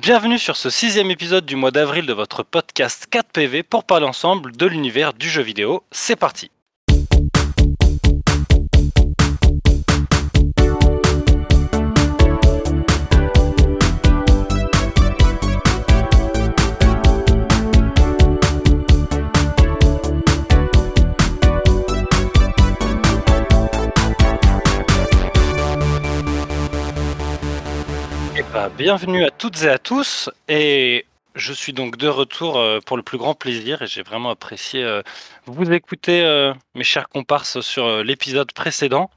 Bienvenue sur ce sixième épisode du mois d'avril de votre podcast 4PV pour parler ensemble de l'univers du jeu vidéo. C'est parti bienvenue à toutes et à tous et je suis donc de retour euh, pour le plus grand plaisir et j'ai vraiment apprécié euh, vous écouter euh, mes chers comparses sur l'épisode précédent.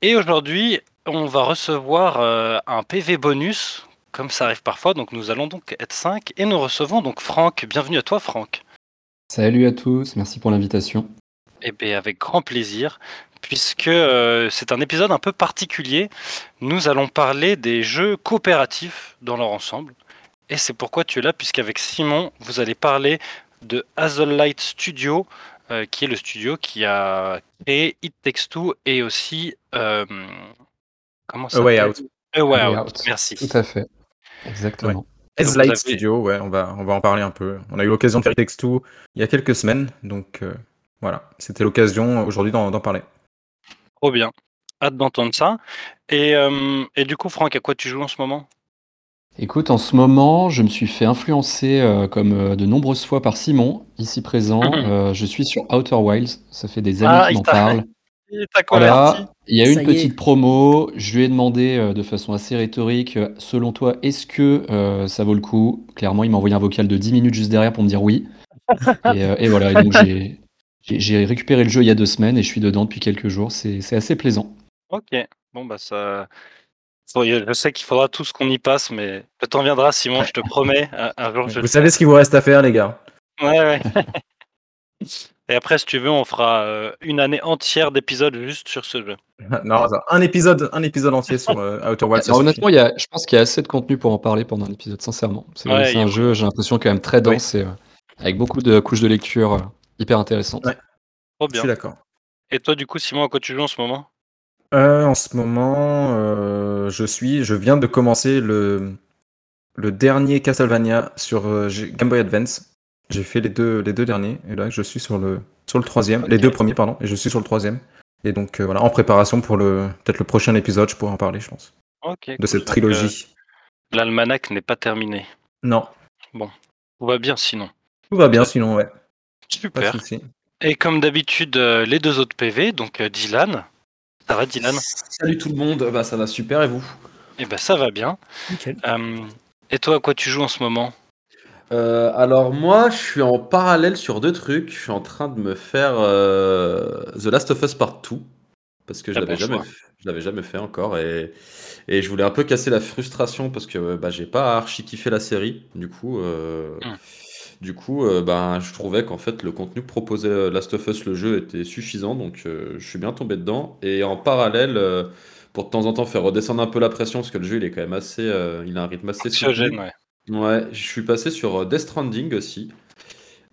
Et aujourd'hui on va recevoir un PV bonus comme ça arrive parfois donc nous allons donc être 5 et nous recevons donc Franck. Bienvenue à toi Franck. Salut à tous, merci pour l'invitation. Eh bien, avec grand plaisir, puisque euh, c'est un épisode un peu particulier. Nous allons parler des jeux coopératifs dans leur ensemble. Et c'est pourquoi tu es là, puisqu'avec Simon, vous allez parler de Hazel Light Studio, euh, qui est le studio qui a créé It Takes Two et aussi. euh, comment ça A Way s'appelle? Out. A Way A Way Out, Out. merci. Tout à fait. Exactement. Vous avez- Studio, ouais, on va, on va en parler un peu. On a eu l'occasion de faire Text2 il y a quelques semaines, donc euh, voilà, c'était l'occasion aujourd'hui d'en parler. Trop bien. Hâte d'entendre ça. Et, euh, et du coup, Franck, à quoi tu joues en ce moment? Écoute, en ce moment, je me suis fait influencer, euh, comme euh, de nombreuses fois par Simon, ici présent. Mhm. Euh, je suis sur Outer Wilds. Ça fait des années Ah, qu'il il m'en parle. Il Voilà. Il y a Ça une est. petite promo. Je lui ai demandé euh, de façon assez rhétorique, euh, selon toi, est-ce que euh, ça vaut le coup? Clairement, il m'a envoyé un vocal de 10 minutes juste derrière pour me dire oui. Et, euh, et voilà. Et donc, j'ai- récupéré le jeu il y a deux semaines et je suis dedans depuis quelques jours. C'est assez plaisant. Ok, bon bah ça. Je sais qu'il faudra tout ce qu'on y passe, mais le temps viendra, Simon, je te promets. Un un jour, je Vous savez ce qu'il vous reste à faire, les gars. Ouais, ouais. Et après, si tu veux, on fera euh, une année entière d'épisodes juste sur ce jeu. Non, un épisode, un épisode entier sur euh, Outer Wilds. honnêtement, il y a, je pense qu'il y a assez de contenu pour en parler pendant un épisode, sincèrement. C'est Ouais, a un jeu, j'ai l'impression, quand même très dense et euh, avec beaucoup de couches de lecture euh, hyper intéressantes. Ouais. Trop Je bien. suis d'accord. Et toi, du coup, Simon, à quoi tu joues en ce moment? Euh, en ce moment, euh, je suis, je viens de commencer le, le dernier Castlevania sur euh, Game Boy Advance. J'ai fait les deux, les deux derniers, et là je suis sur le, sur le troisième, les deux premiers, pardon, et je suis sur le troisième. Et donc euh, voilà, en préparation pour le peut-être le prochain épisode, je pourrais en parler, je pense, de cool. cette trilogie. L'almanach n'est pas terminé. Non, Tout va bien sinon. tout va bien sinon, ouais, Super. Et comme d'habitude, euh, les deux autres PV, donc euh, Dylan. Ça va, Dylan? Salut tout le monde, bah ça va super et vous? Eh ben, ça va bien. Nickel. Euh, et toi, à quoi tu joues en ce moment? Euh, Alors moi je suis en parallèle sur deux trucs, je suis en train de me faire euh, The Last of Us Part 2 parce que je Ah, l'avais bon jamais, choix. f- je l'avais jamais fait encore et, et je voulais un peu casser la frustration parce que bah, j'ai pas archi kiffé la série du coup euh, Hmm. Du coup euh, bah, je trouvais qu'en fait le contenu que proposait euh, Last of Us le jeu était suffisant donc euh, je suis bien tombé dedans et en parallèle pour de temps en temps faire redescendre un peu la pression parce que le jeu il est quand même assez il a un rythme assez Anxiogène, ouais. Ouais, je suis passé sur Death Stranding aussi,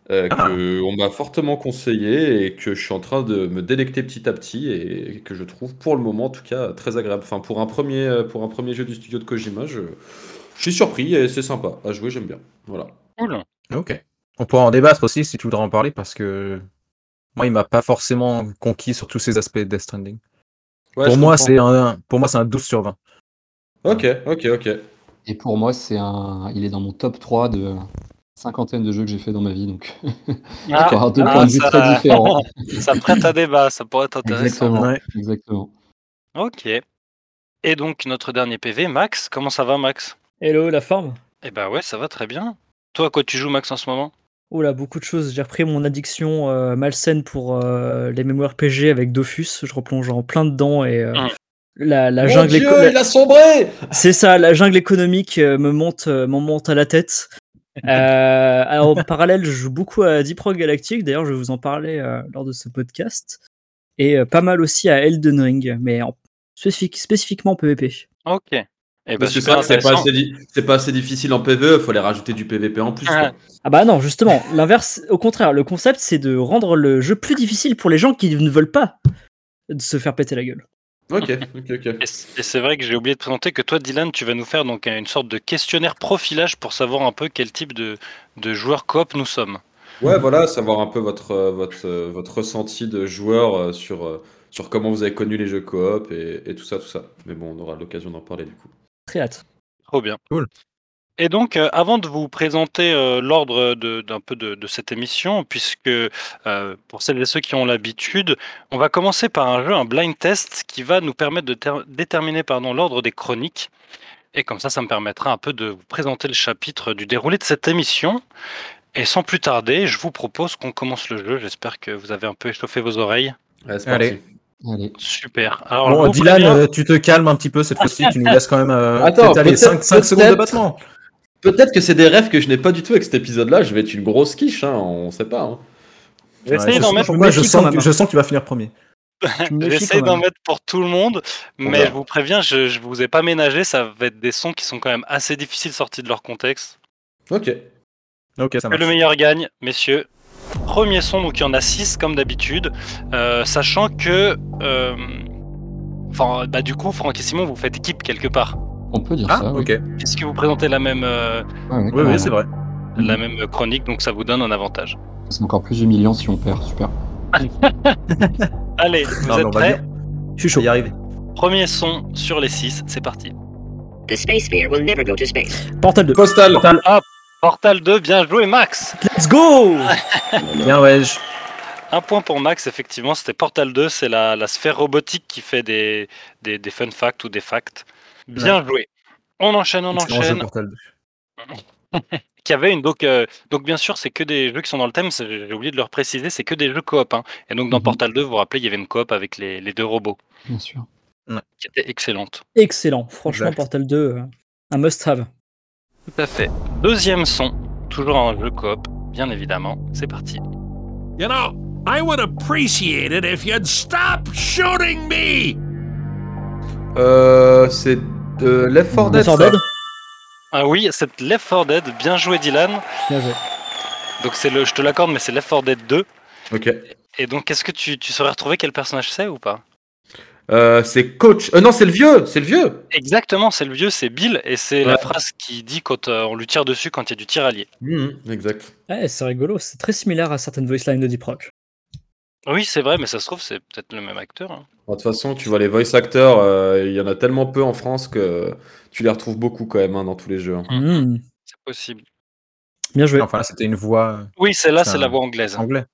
Ah. que on m'a fortement conseillé et que je suis en train de me délecter petit à petit et que je trouve pour le moment en tout cas très agréable. Enfin pour un premier pour un premier jeu du studio de Kojima, je, je suis surpris et c'est sympa à jouer, j'aime bien. Voilà. Cool. Ok. On pourra en débattre aussi si tu voudrais en parler parce que moi il m'a pas forcément conquis sur tous ces aspects de Death Stranding. Ouais, pour moi c'est un pour moi c'est un 12 sur 20. Ok, ok, ok. Et pour moi, c'est un, il est dans mon top 3 de cinquantaine de jeux que j'ai fait dans ma vie. Donc, Ah, avoir deux ah, points de vue ça- très différents. ça prête à débat, ça pourrait être intéressant. Exactement. Ouais. Exactement. Ok. Et donc, notre dernier PV, Max. Comment ça va, Max? Hello, la forme? Eh ben ouais, ça va très bien. Toi, à quoi tu joues, Max, en ce moment? Oula, beaucoup de choses. J'ai repris mon addiction euh, malsaine pour euh, les MMORPG avec Dofus. Je replonge en plein dedans et euh, la, la Mon jungle Dieu, éco- il a sombré C'est ça, la jungle économique me monte, m'en monte à la tête. Euh, alors, en parallèle, je joue beaucoup à Deep Rock Galactic. D'ailleurs, je vais vous en parler euh, lors de ce podcast. Et euh, pas mal aussi à Elden Ring, mais en spécifique- spécifiquement PvP. Ok. Eh ben, Parce que super ça, c'est pas, c'est pas assez difficile en PvE, faut aller rajouter du PvP en plus. quoi. Ah. Ah bah non, justement, l'inverse, au contraire, le concept c'est de rendre le jeu plus difficile pour les gens qui ne veulent pas de se faire péter la gueule. Ok, ok, ok. Et c'est vrai que j'ai oublié de présenter que toi, Dylan, tu vas nous faire donc une sorte de questionnaire profilage pour savoir un peu quel type de, de joueur coop nous sommes. Ouais, voilà, savoir un peu votre, euh, votre, euh, votre ressenti de joueur euh, sur, sur comment vous avez connu les jeux coop et, et tout ça, tout ça. Mais bon, on aura l'occasion d'en parler du coup. Très hâte. Trop bien. Cool. Et donc, euh, avant de vous présenter euh, l'ordre de- d'un peu de, de cette émission, puisque euh, pour celles et ceux qui ont l'habitude, on va commencer par un jeu, un blind test, qui va nous permettre de ter- déterminer pardon, l'ordre des chroniques. Et comme ça, ça me permettra un peu de vous présenter le chapitre du déroulé de cette émission. Et sans plus tarder, je vous propose qu'on commence le jeu. J'espère que vous avez un peu échauffé vos oreilles. Allez. Allez. Super. Alors, Bon, Dylan, euh, tu te calmes un petit peu cette fois-ci, tu nous laisses quand même euh, Attends, peut-être- 5, secondes de battement. Peut-être que c'est des rêves que je n'ai pas du tout avec cet épisode-là. Je vais être une grosse quiche, hein, on sait pas. hein. je d'en mettre moi, je sens, je sens que tu vas finir premier. J'essaie d'en mettre pour tout le monde, mais je vous préviens, je, je vous ai pas ménagé, ça va être des sons qui sont quand même assez difficiles sortis de leur contexte. Ok. Ok, ça Que le meilleur gagne, messieurs. Premier son, donc il y en a 6 comme d'habitude, euh, sachant que, euh, enfin, bah du coup, Franck et Simon, vous faites équipe quelque part, On peut dire Ah, ça. oui. ok. puisque vous présentez la même, euh, Oui, oui, c'est vrai. la même chronique, donc ça vous donne un avantage. C'est encore plus humiliant si on perd. Super. Allez, vous Non, êtes prêts. Je suis chaud. y arriver. Premier son sur les 6, c'est parti. The space sphere will never go to space. Portal 2. Postal. Portal 2, bien joué Max Let's go Bien, ouais. je- Un point pour Max, effectivement, c'était Portal 2, c'est la, la sphère robotique qui fait des, des, des fun facts ou des facts. Bien joué. On enchaîne, on excellent jeu enchaîne. Portal 2. Qui avait une donc euh, donc bien sûr c'est que des jeux qui sont dans le thème. c'est- J'ai oublié de leur préciser, c'est que des jeux coop. Hein. Et donc dans Mhm. Portal 2, vous vous rappelez, il y avait une coop avec les, les deux robots Bien sûr. qui était excellente. Excellent. Franchement, Exact. Portal 2, euh, un must-have. Tout à fait. Deuxième son, toujours un jeu coop, bien évidemment. C'est parti. You know, I would appreciate it if you'd stop shooting me! Euh, c'est de Left 4 Dead. Left 4 ça. Dead Ah oui, c'est Left 4 Dead. Bien joué Dylan. Bien joué. Donc c'est le, je te l'accorde, mais c'est Left 4 Dead 2. Ok. Et donc est-ce que tu, tu saurais retrouver quel personnage c'est ou pas? Euh, c'est coach. Euh, non, c'est le vieux. C'est le vieux. Exactement, c'est le vieux, c'est Bill, et c'est la phrase qui dit quand euh, on lui tire dessus quand il y a du tir allié. Mhm, exact. Ouais, c'est rigolo. C'est très similaire à certaines voice lines de Deep Rock. Oui, c'est vrai, mais ça se trouve, c'est peut-être le même acteur. hein. Bon, De toute façon, tu vois, les voice actors, euh, il y en a tellement peu en France que tu les retrouves beaucoup quand même hein, dans tous les jeux. hein. Hmm, C'est possible. Bien joué. Enfin, là, c'était une voix Oui, c'est là, C'est la voix anglaise. anglais.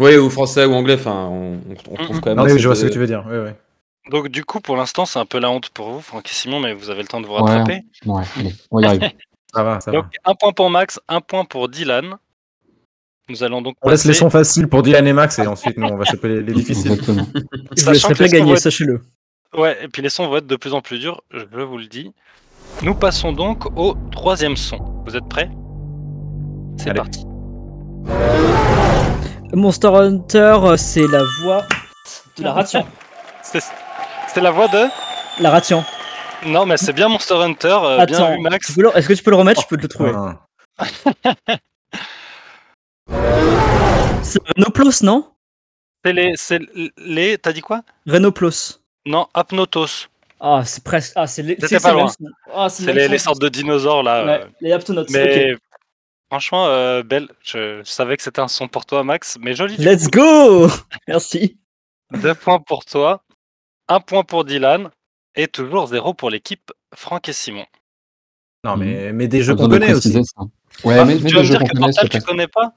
Oui, ou français ou anglais, enfin, on, on- on trouve Mhm. quand même. Non, mais je vois ce que tu veux dire. Oui, oui. Donc du coup, pour l'instant, c'est un peu la honte pour vous, Franck et Simon, mais vous avez le temps de vous rattraper. Ouais, allez, on y arrive. Ça va, ça Donc va. un point pour Max, un point pour Dylan. Nous allons donc On laisse les sons faciles pour Dylan et Max et ensuite, nous, on va choper les, les difficiles. Exactement. Je vous laisserai pas gagner, être- sachez-le. Ouais, et puis les sons vont être de plus en plus durs, je vous le dis. Nous passons donc au troisième son. Vous êtes prêts? C'est parti. Monster Hunter, c'est la voix de la ration. C'est c'est la voix de La ration. Non, mais c'est bien Monster Hunter. euh, bien Attends, vu, Max. le- est-ce que tu peux le remettre? Je peux te le trouver. Ah. C'est Renoplos, non? C'est les, c'est les. T'as dit quoi? Renoplos. Non, Apnotos. Ah, c'est presque. Ah, c'est les. C'était c'est- pas loin. même. Ah, c'est C'est le les, sortes de dinosaures là. Ouais, euh, les Aptonauts. Mais franchement, euh, belle. Je, je savais que c'était un son pour toi, Max, mais joli. Let's coup. go Merci. Deux points pour toi, un point pour Dylan, et toujours zéro pour l'équipe Franck et Simon. Non, mais, mais des jeux qu'on connaît aussi. ça. Ouais, Ah, mais, mais tu vas des me jeux dire qu'on que connaît, Portal, tu connais pas?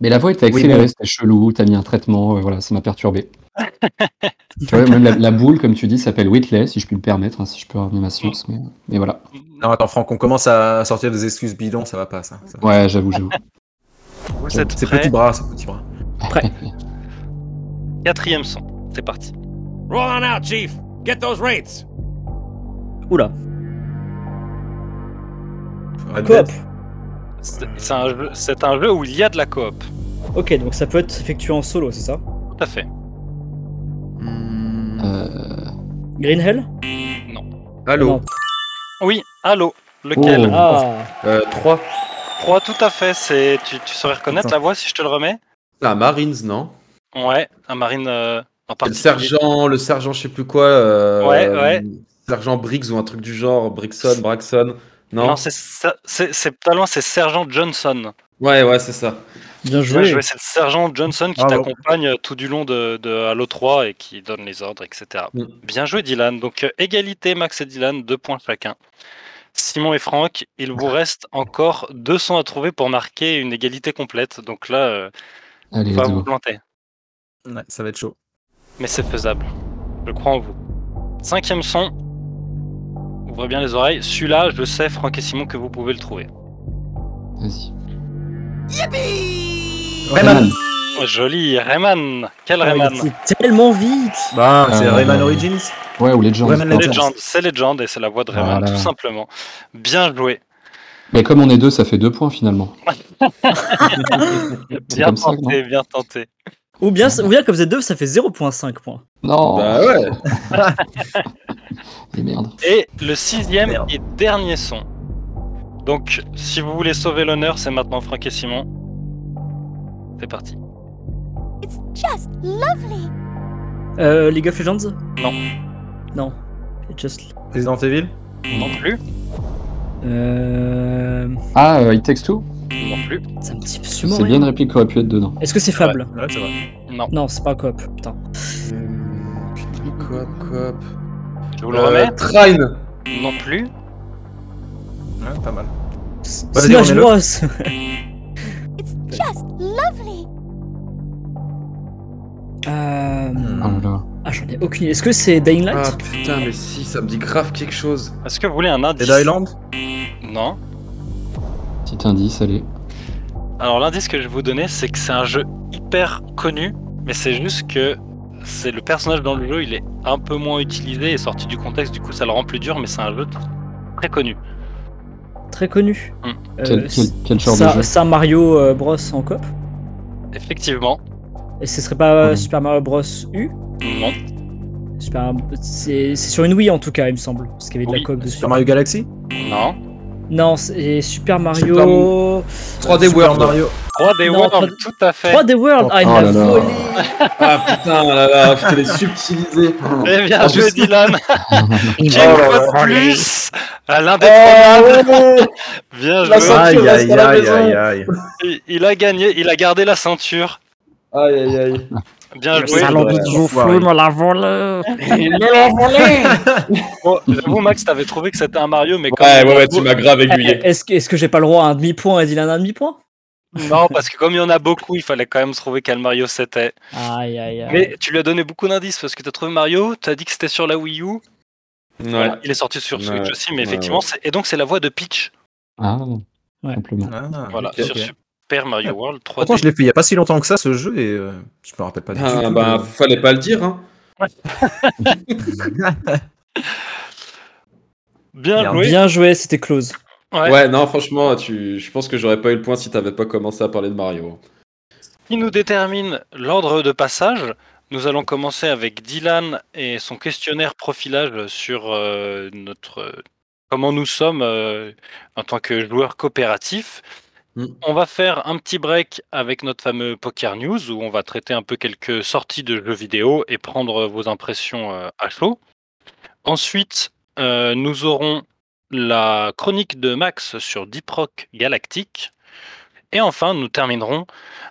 Mais la voix était Oui, accélérée, mais- c'était chelou, t'as mis un traitement, euh, voilà, ça m'a perturbé. tu vois, même la, la boule, comme tu dis, s'appelle Whitley, si je puis me permettre, hein, si je peux ramener ma source, mais, mais voilà. Non, attends, Franck, on commence à sortir des excuses bidons, ça va pas, ça. ça. Ouais, j'avoue, j'avoue. Vous êtes C'est petit bras, c'est petit bras. Quatrième son, c'est parti. Roll on out, Chief! Get those rates! Oula. Coop. C'est un, jeu- c'est un jeu où il y a de la coop. Ok, donc ça peut être effectué en solo, c'est ça? Tout à fait. Euh, Green Hell? Allô Non. Oui, allô, lequel? Oh. Ah, euh, 3. 3, tout à fait. C'est tu, tu saurais reconnaître Attends. la voix si je te le remets? La Marines, non? Ouais, un marine. euh, en Le sergent, le sergent, je sais plus quoi. euh, Ouais, ouais. Sergent Briggs ou un truc du genre, Brixon, Braxon. Non, Non, c'est ça- c'est c'est pas loin, c'est Sergent Johnson. Ouais, ouais, c'est ça. Bien joué. c'est le Sergent Johnson qui t'accompagne tout du long de, de Halo 3 et qui donne les ordres, etc. Mm. Bien joué, Dylan. Donc, euh, égalité, Max et Dylan, deux points chacun. Simon et Franck, il vous reste encore 200 à trouver pour marquer une égalité complète. Donc là, euh, Allez, on va vous planter. Ouais, ça va être chaud. Mais c'est faisable. Je crois en vous. Cinquième son. Ouvrez bien les oreilles. Celui-là, je sais, Franck et Simon, que vous pouvez le trouver. Vas-y. Rayman. Oh, joli, Rayman. Quel Ah, il Rayman tellement vite. Bah, c'est Euh, Rayman Origins. Ouais, ou Legends. Rayman importe. Legend, c'est Legend et c'est la voix de Rayman, Voilà. tout simplement. Bien joué. Mais comme on est deux, ça fait deux points finalement. Bien comme ça, tenté, bien tenté. Ou bien, ou bien comme vous êtes deux, ça fait 0.5 points. Non Bah ouais. Et merde. Et le sixième Merde. et dernier son. Donc, si vous voulez sauver l'honneur, c'est maintenant Franck et Simon. C'est parti. It's just lovely. Euh, League of Legends? Non. Non. It's Just. Resident Evil? Non plus. Euh... Ah, euh, It Takes Two? Non plus. Ça me dit C'est bien une réplique qui aurait pu être dedans. Est-ce que c'est Fable Ouais, c'est vrai. Non. Non, c'est pas coop. Putain. Hum, Putain, coop, coop. Je vous le Euh, remets. Trine. Non plus. Ouais, pas mal. S- Vas-y, Smash remets-le. Bros. It's just lovely. Euh... Oh là là. Ah, j'en ai aucune idée. Est-ce que c'est Dying Light? Ah putain, mais si, ça me dit grave quelque chose. Est-ce que vous voulez un indice? Dead Island? Non. Petit indice, allez. Alors l'indice que je vais vous donner, c'est que c'est un jeu hyper connu, mais c'est juste que c'est le personnage dans le jeu, il est un peu moins utilisé et sorti du contexte, du coup ça le rend plus dur, mais c'est un jeu très connu. Très connu. Hmm. Euh, Quel, quel, quel genre ça, de jeu? Ça, Mario euh, Bros en coop Effectivement, Et ce serait pas euh, Mhm. Super Mario Bros U? Non. Super... C'est c'est sur une Wii en tout cas, il me semble. Parce qu'il y avait de Oui, la coop dessus. Sur Mario Galaxy? Non. Non, c'est Super Mario. 3D Super World. Mario. 3D Non, World, tout à fait. 3D World Ah, il Oh m'a volé Ah putain, là là, je te l'ai subtilisé. Eh bien En joué plus- Dylan une Oh là fois plus à l'indétrônable Bien La joué ceinture Aïe, aïe, aïe, aïe, aïe. il a gagné, il a gardé la ceinture. Aïe aïe aïe. Bien Le joué. salon de Joufflou enfoiré. me l'a volé Bon, j'avoue, Max, t'avais trouvé que c'était un Mario, mais comme Ouais, ouais, ouais, tu m'as grave aiguillé. Eh, Est-ce que, est-ce que j'ai pas le droit à un demi-point? Et Dylan à un demi-point? Non, parce que comme il y en a beaucoup, il fallait quand même trouver quel Mario c'était. Aïe aïe aïe. Mais tu lui as donné beaucoup d'indices parce que tu as trouvé Mario, tu as dit que c'était sur la Wii U. Ouais. Voilà, il est sorti sur Switch Ouais, aussi, mais ouais, effectivement, ouais. et donc c'est la voix de Peach. Ah, Ouais. simplement. Ah, Voilà, ok, sur ok. Super Mario World 3D. Pourtant, je l'ai fait il y a pas si longtemps que ça, ce jeu, et euh, je me rappelle pas du Ah, tout. bah, fallait pas le dire, hein. Bien joué. Bien joué, c'était close. Ouais. Ouais, non, franchement, tu... je pense que j'aurais pas eu le point si t'avais pas commencé à parler de Mario. Qui nous détermine l'ordre de passage. Nous allons commencer avec Dylan et son questionnaire profilage sur euh, notre euh, comment nous sommes euh, en tant que joueurs coopératifs. Mm. On va faire un petit break avec notre fameux Poker News où on va traiter un peu quelques sorties de jeux vidéo et prendre vos impressions euh, à chaud. Ensuite, euh, nous aurons la chronique de Max sur Deep Rock Galactic. Et enfin, nous terminerons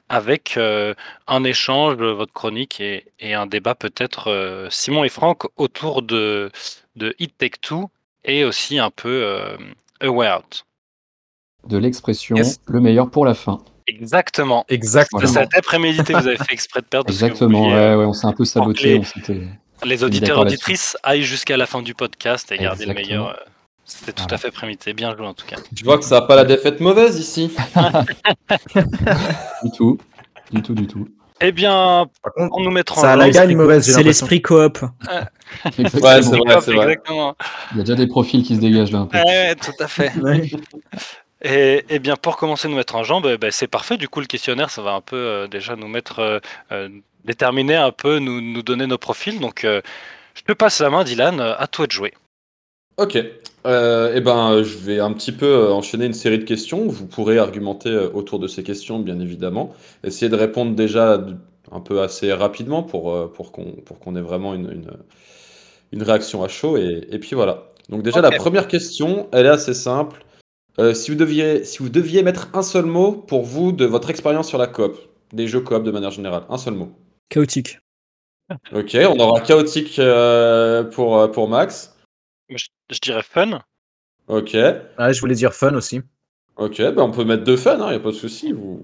avec euh, un échange, euh, votre chronique et, un débat peut-être Simon et Franck autour de, de Hit Take Two et aussi un peu euh, A Way Out. De l'expression Yes. le meilleur pour la fin. Exactement. Exactement. Ça a été prémédité, vous avez fait exprès de perdre. Exactement, ouais, euh, ouais, on s'est un peu saboté. les- on les auditeurs auditrices aillent jusqu'à la fin du podcast et garder le meilleur. euh, C'était tout Voilà. à fait prémédité. Bien joué en tout cas. Je vois que ça a pas la défaite mauvaise ici. Du tout, du tout, du tout. Eh bien, on nous mettra ça a en la gagne mauvaise, C'est l'esprit coop. Exactement. Ouais, c'est vrai, c'est vrai. Il y a déjà des profils qui se dégagent là un peu. Ouais, ouais, tout à fait. Ouais. Et, et bien pour commencer à nous mettre en jambe, eh ben, c'est parfait. Du coup, le questionnaire, ça va un peu euh, déjà nous mettre, euh, euh, déterminer un peu, nous, nous donner nos profils. Donc, euh, je te passe la main, Dylan. À toi de jouer. Ok. Eh ben, je vais un petit peu enchaîner une série de questions. Vous pourrez argumenter autour de ces questions, bien évidemment. Essayer de répondre déjà un peu assez rapidement pour, pour qu'on pour qu'on ait vraiment une, une, une réaction à chaud. Et, et puis voilà. Donc déjà, la première question, elle est assez simple. Euh, si, vous deviez, si vous deviez mettre un seul mot pour vous de votre expérience sur la coop, des jeux coop de manière générale, un seul mot. Chaotique. Ok, on aura chaotique euh, pour, euh, pour Max. Je, je dirais fun. Ok, Ah, je voulais dire fun aussi. ok, bah on peut mettre deux fun, il n'y a pas de souci. Vous,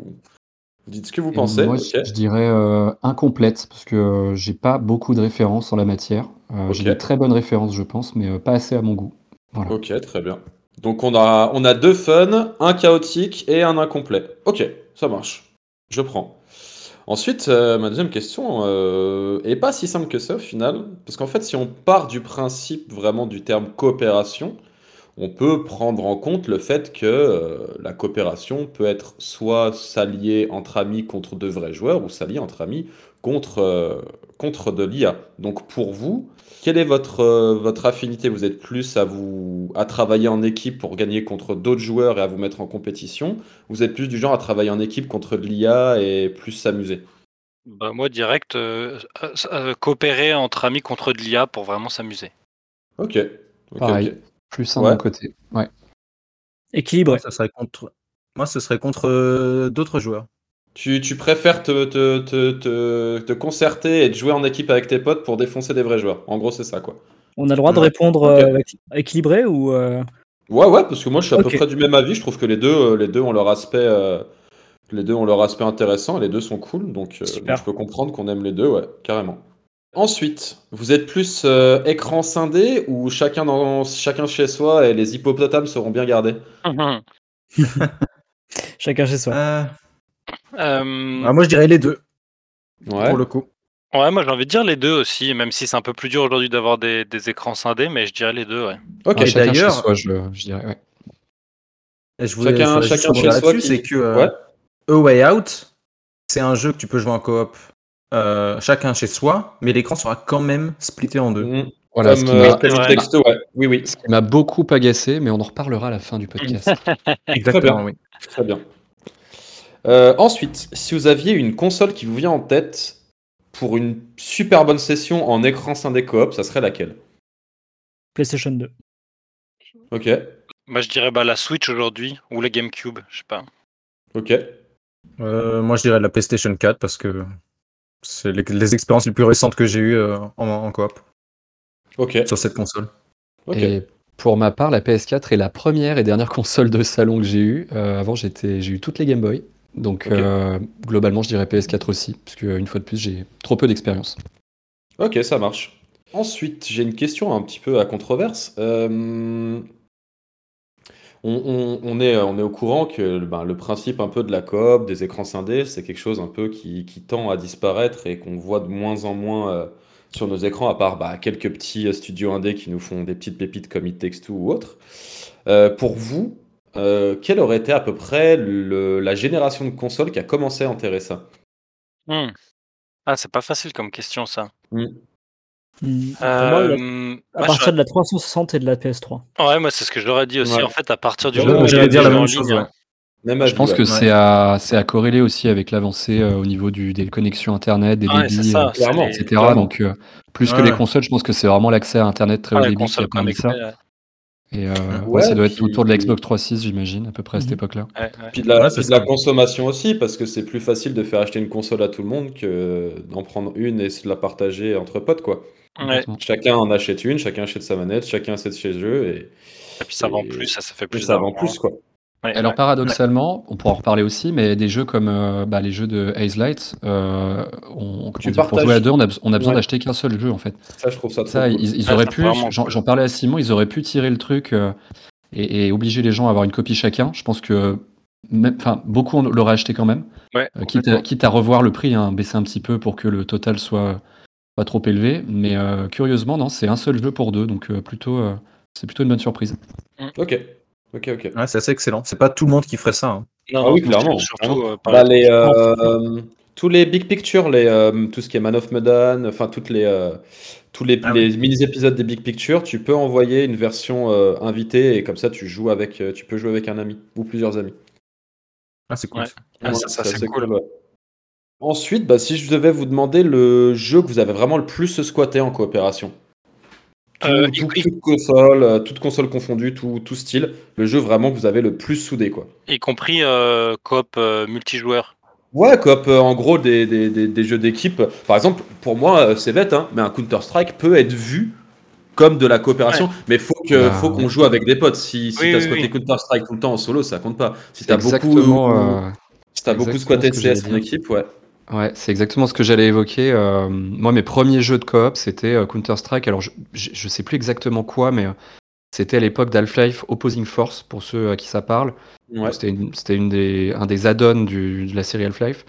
vous dites ce que vous Et pensez. Moi, je dirais euh, incomplète, parce que euh, j'ai pas beaucoup de références en la matière. Euh, J'ai de très bonnes références, je pense, mais euh, pas assez à mon goût. Voilà. Ok, très bien. Donc on a, deux fun, un chaotique et un incomplet. Ok, ça marche. Je prends. Ensuite, euh, ma deuxième question euh, est pas si simple que ça au final, parce qu'en fait, si on part du principe vraiment du terme coopération, on peut prendre en compte le fait que euh, la coopération peut être soit s'allier entre amis contre de vrais joueurs, ou s'allier entre amis contre, euh, contre de l'IA. Donc pour vous, quelle est votre, euh, votre affinité? Vous êtes plus à, vous, à travailler en équipe pour gagner contre d'autres joueurs et à vous mettre en compétition? Vous êtes plus du genre à travailler en équipe contre de l'IA et plus s'amuser? Bah, moi, direct, euh, euh, coopérer entre amis contre de l'IA pour vraiment s'amuser. Ok. Pareil. Plus un Ouais. côté. Ouais. Équilibré. Ça serait contre... Moi, ce serait contre euh, d'autres joueurs. Tu, tu préfères te, te, te, te, te concerter et de jouer en équipe avec tes potes pour défoncer des vrais joueurs. En gros, c'est ça, quoi. On a le droit de Ouais. répondre euh, équi- équilibré ou. euh, Ouais, ouais, parce que moi, je suis à peu près du même avis. Je trouve que les deux, euh, les deux ont leur aspect, euh, les deux ont leur aspect intéressant et les deux sont cool. Donc, euh, je peux comprendre qu'on aime les deux, ouais, carrément. Ensuite, vous êtes plus euh, écran scindé ou chacun dans chacun chez soi et les hippopotames seront bien gardés? Chacun chez soi. Euh, ah, moi, je dirais les deux, Ouais. pour le coup. ouais, moi j'ai envie de dire les deux aussi, même si c'est un peu plus dur aujourd'hui d'avoir des, des écrans scindés, mais je dirais les deux, ouais. Ok. Chacun d'ailleurs- soi, je, je dirais. ouais. Et je voulais, Chacun- je voulais chacun rebondir chez soi qui- c'est que euh, Ouais. A Way Out, c'est un jeu que tu peux jouer en coop euh, chacun chez soi, mais l'écran sera quand même splitté en deux. Mhm. Voilà, ce Comme qui euh. Oui, oui. ce qui m'a beaucoup agacé, mais on en reparlera à la fin du podcast. Exactement, oui. Très bien. Euh, ensuite, si vous aviez une console qui vous vient en tête pour une super bonne session en écran scindé coop, ça serait laquelle? PlayStation 2. Ok, Moi je dirais bah, la Switch aujourd'hui, ou la GameCube, je sais pas. ok. Euh, moi, je dirais la PlayStation 4 parce que c'est les, les expériences les plus récentes que j'ai eues euh, en, en coop Ok, sur cette console. ok. Et pour ma part, la PS4 est la première et dernière console de salon que j'ai eue. Euh, avant, j'étais, j'ai eu toutes les Game Boy. Donc, euh, globalement, je dirais PS4 aussi, parce que une fois de plus, j'ai trop peu d'expérience. Ok, ça marche. Ensuite, j'ai une question un petit peu à controverse. Euh, on, on- on est, on est au courant que ben, le principe un peu de la coop, des écrans scindés, c'est quelque chose un peu qui, qui tend à disparaître et qu'on voit de moins en moins euh, sur nos écrans, à part bah, quelques petits euh, studios indés qui nous font des petites pépites comme It Takes Two ou autre. Euh, pour vous, euh, quelle aurait été à peu près le- la génération de consoles qui a commencé à enterrer ça? Hmm. Ah, c'est pas facile comme question ça. Euh, moi, moi, à partir de la 360 et de la PS3. j'aurais- Ouais, moi c'est ce que j'aurais dit aussi. Ouais. En fait, à partir du moment où J'allais a dire la même chose. ligne, ouais. Même Je pense que Ouais. c'est à, c'est à corréler aussi avec l'avancée euh, au niveau du, des connexions Internet, des débits, ça. euh, les- etc. Donc, euh, plus que les consoles, je pense que c'est vraiment l'accès à Internet très haut débit qui a permis ça. Et euh, ouais, Ouais, ça doit être puis- autour de la Xbox 3.6, j'imagine, à peu près à cette Mhm. époque-là. Ouais. Puis de, la, puis de consommation aussi, parce que c'est plus facile de faire acheter une console à tout le monde que d'en prendre une et de la partager entre potes, quoi. Chacun en achète une, chacun achète sa manette, chacun achète chez eux, et, Et puis ça vend Et- plus, ça, ça fait plus ça vend plus, quoi. Ouais, Alors ouais. paradoxalement, on pourra en reparler aussi, mais des jeux comme euh, bah, les jeux de Haze Light, euh, on, comment Tu dire, pour jouer à deux, on a, on a besoin Ouais. d'acheter qu'un seul jeu en fait. Ça, je trouve ça trop Ça, cool. ils, auraient pu, vraiment j'en parlais à Simon, ils auraient pu tirer le truc euh, et, et obliger les gens à avoir une copie chacun. Je pense que enfin, beaucoup en- l'auraient acheté quand même, Ouais, Euh, quitte, à, quitte à revoir le prix, hein, baisser un petit peu pour que le total soit pas trop élevé. Mais euh, curieusement, non, c'est un seul jeu pour deux, donc euh, plutôt, euh, c'est plutôt une bonne surprise. Ok, ok, ok. Ouais, c'est assez excellent. C'est pas tout le monde qui ferait ça. hein. Non, Ah oui, clairement. Surtout, euh, Bah, les- euh, tous les big pictures, les, euh, tout ce qui est Man of Medan, enfin toutes les, euh, tous les, Ah les mini-épisodes des big pictures, tu peux envoyer une version euh, invitée et comme ça tu joues avec, euh, tu peux jouer avec un ami ou plusieurs amis. Ah, c'est cool. Ouais. Ah, ça, ça, c'est cool. ouais. Ensuite, bah, si je devais vous demander le jeu que vous avez vraiment le plus squatté en coopération. Tout- Euh, tout- y- y- toute console, euh, toute console confondue, tout, tout style. Le jeu vraiment que vous avez le plus soudé, quoi. Y compris euh, coop euh, multijoueur. Ouais, comme euh, en gros des, des, des, des jeux d'équipe. Par exemple, pour moi, euh, c'est bête, hein, mais un Counter-Strike peut être vu comme de la coopération, mais faut que Ah, faut qu'on joue avec des potes. Si, si Oui, t'as oui, squatté oui. Counter-Strike tout le temps en solo, ça compte pas. Si t'as beaucoup, euh, si t'as beaucoup squatté CS en équipe, ouais. Ouais, c'est exactement ce que j'allais évoquer. Euh, moi, mes premiers jeux de coop, c'était euh, Counter-Strike. Alors, je, je, je sais plus exactement quoi, mais euh, c'était à l'époque d'Half-Life Opposing Force, pour ceux à qui ça parle. Ouais. C'était une, c'était une des, un des add-ons de la série Half-Life.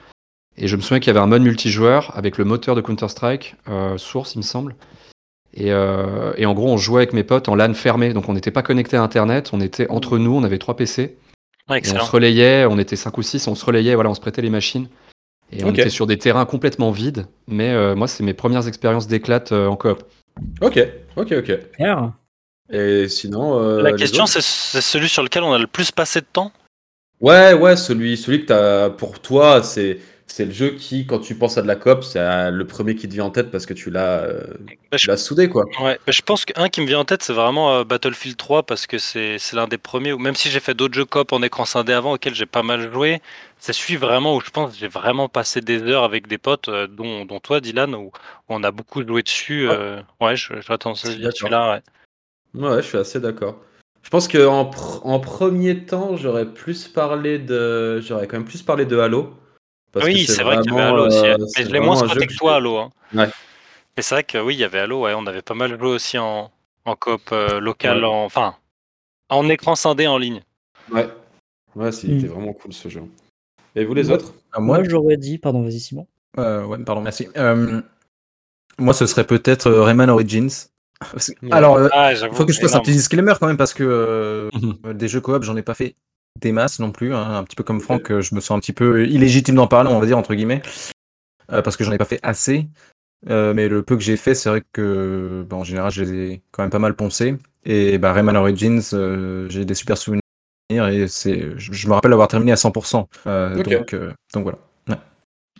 Et je me souviens qu'il y avait un mode multijoueur avec le moteur de Counter-Strike, Source, il me semble. Et, euh, et en gros, on jouait avec mes potes en LAN fermé. Donc, on n'était pas connecté à Internet. On était entre nous, on avait trois PC. Ouais, Et on se relayait, on était 5 ou 6, on se relayait, voilà, on se prêtait les machines. Et on était sur des terrains complètement vides. Mais euh, moi, c'est mes premières expériences d'éclate euh, en coop. Ok, ok, ok. Super. Et sinon, euh, La question, autres c'est c'est celui sur lequel on a le plus passé de temps? Ouais, ouais, celui, celui que t'as pour toi, c'est c'est le jeu qui, quand tu penses à de la coop, c'est le premier qui te vient en tête parce que tu l'as euh, Bah, soudé, quoi. ouais, bah, je pense qu'un qui me vient en tête, c'est vraiment euh, Battlefield 3 parce que c'est l'un des premiers, où même si j'ai fait d'autres jeux coop en écran scindé avant auxquels j'ai pas mal joué, c'est celui vraiment où je pense que j'ai vraiment passé des heures avec des potes, euh, dont, dont toi, Dylan, où, où on a beaucoup joué dessus. Ouais. ouais, je- tendance à dire celui-là. Ouais. Ouais, je suis assez d'accord. Je pense que en, pr- en premier temps, j'aurais plus parlé de, j'aurais quand même plus parlé de Halo. Parce oui, c'est vrai qu'il y avait Halo aussi. euh, Mais c'est je l'ai moins squatté que toi, j'ai- Halo. Hein. Ouais. Mais c'est vrai que oui, il y avait Halo, ouais, on avait pas mal joué aussi en, en coop euh, local, Ouais. en- enfin, en écran scindé en ligne. Ouais, ouais, c'était Mm. vraiment cool ce jeu. Et vous les Ouais. autres? Ah, Moi, moi, j'aurais dit, pardon, vas-y Simon. Euh, ouais, pardon, merci. Euh, moi, ce serait peut-être Rayman Origins. Parce que- Ouais. Alors, euh, Ah, faut que je fasse un petit disclaimer quand même, parce que des jeux coop, j'en ai pas fait des masses non plus. hein, un petit peu comme Franck, euh, je me sens un petit peu illégitime d'en parler, on va dire, entre guillemets, euh, parce que j'en ai pas fait assez. Euh, mais le peu que j'ai fait, c'est vrai que, bah, en général, je les ai quand même pas mal poncés. Et bah, Rayman Origins, euh, j'ai des super souvenirs et c'est, je, je me rappelle l'avoir terminé à 100%. Euh, Ok. donc, euh, donc voilà.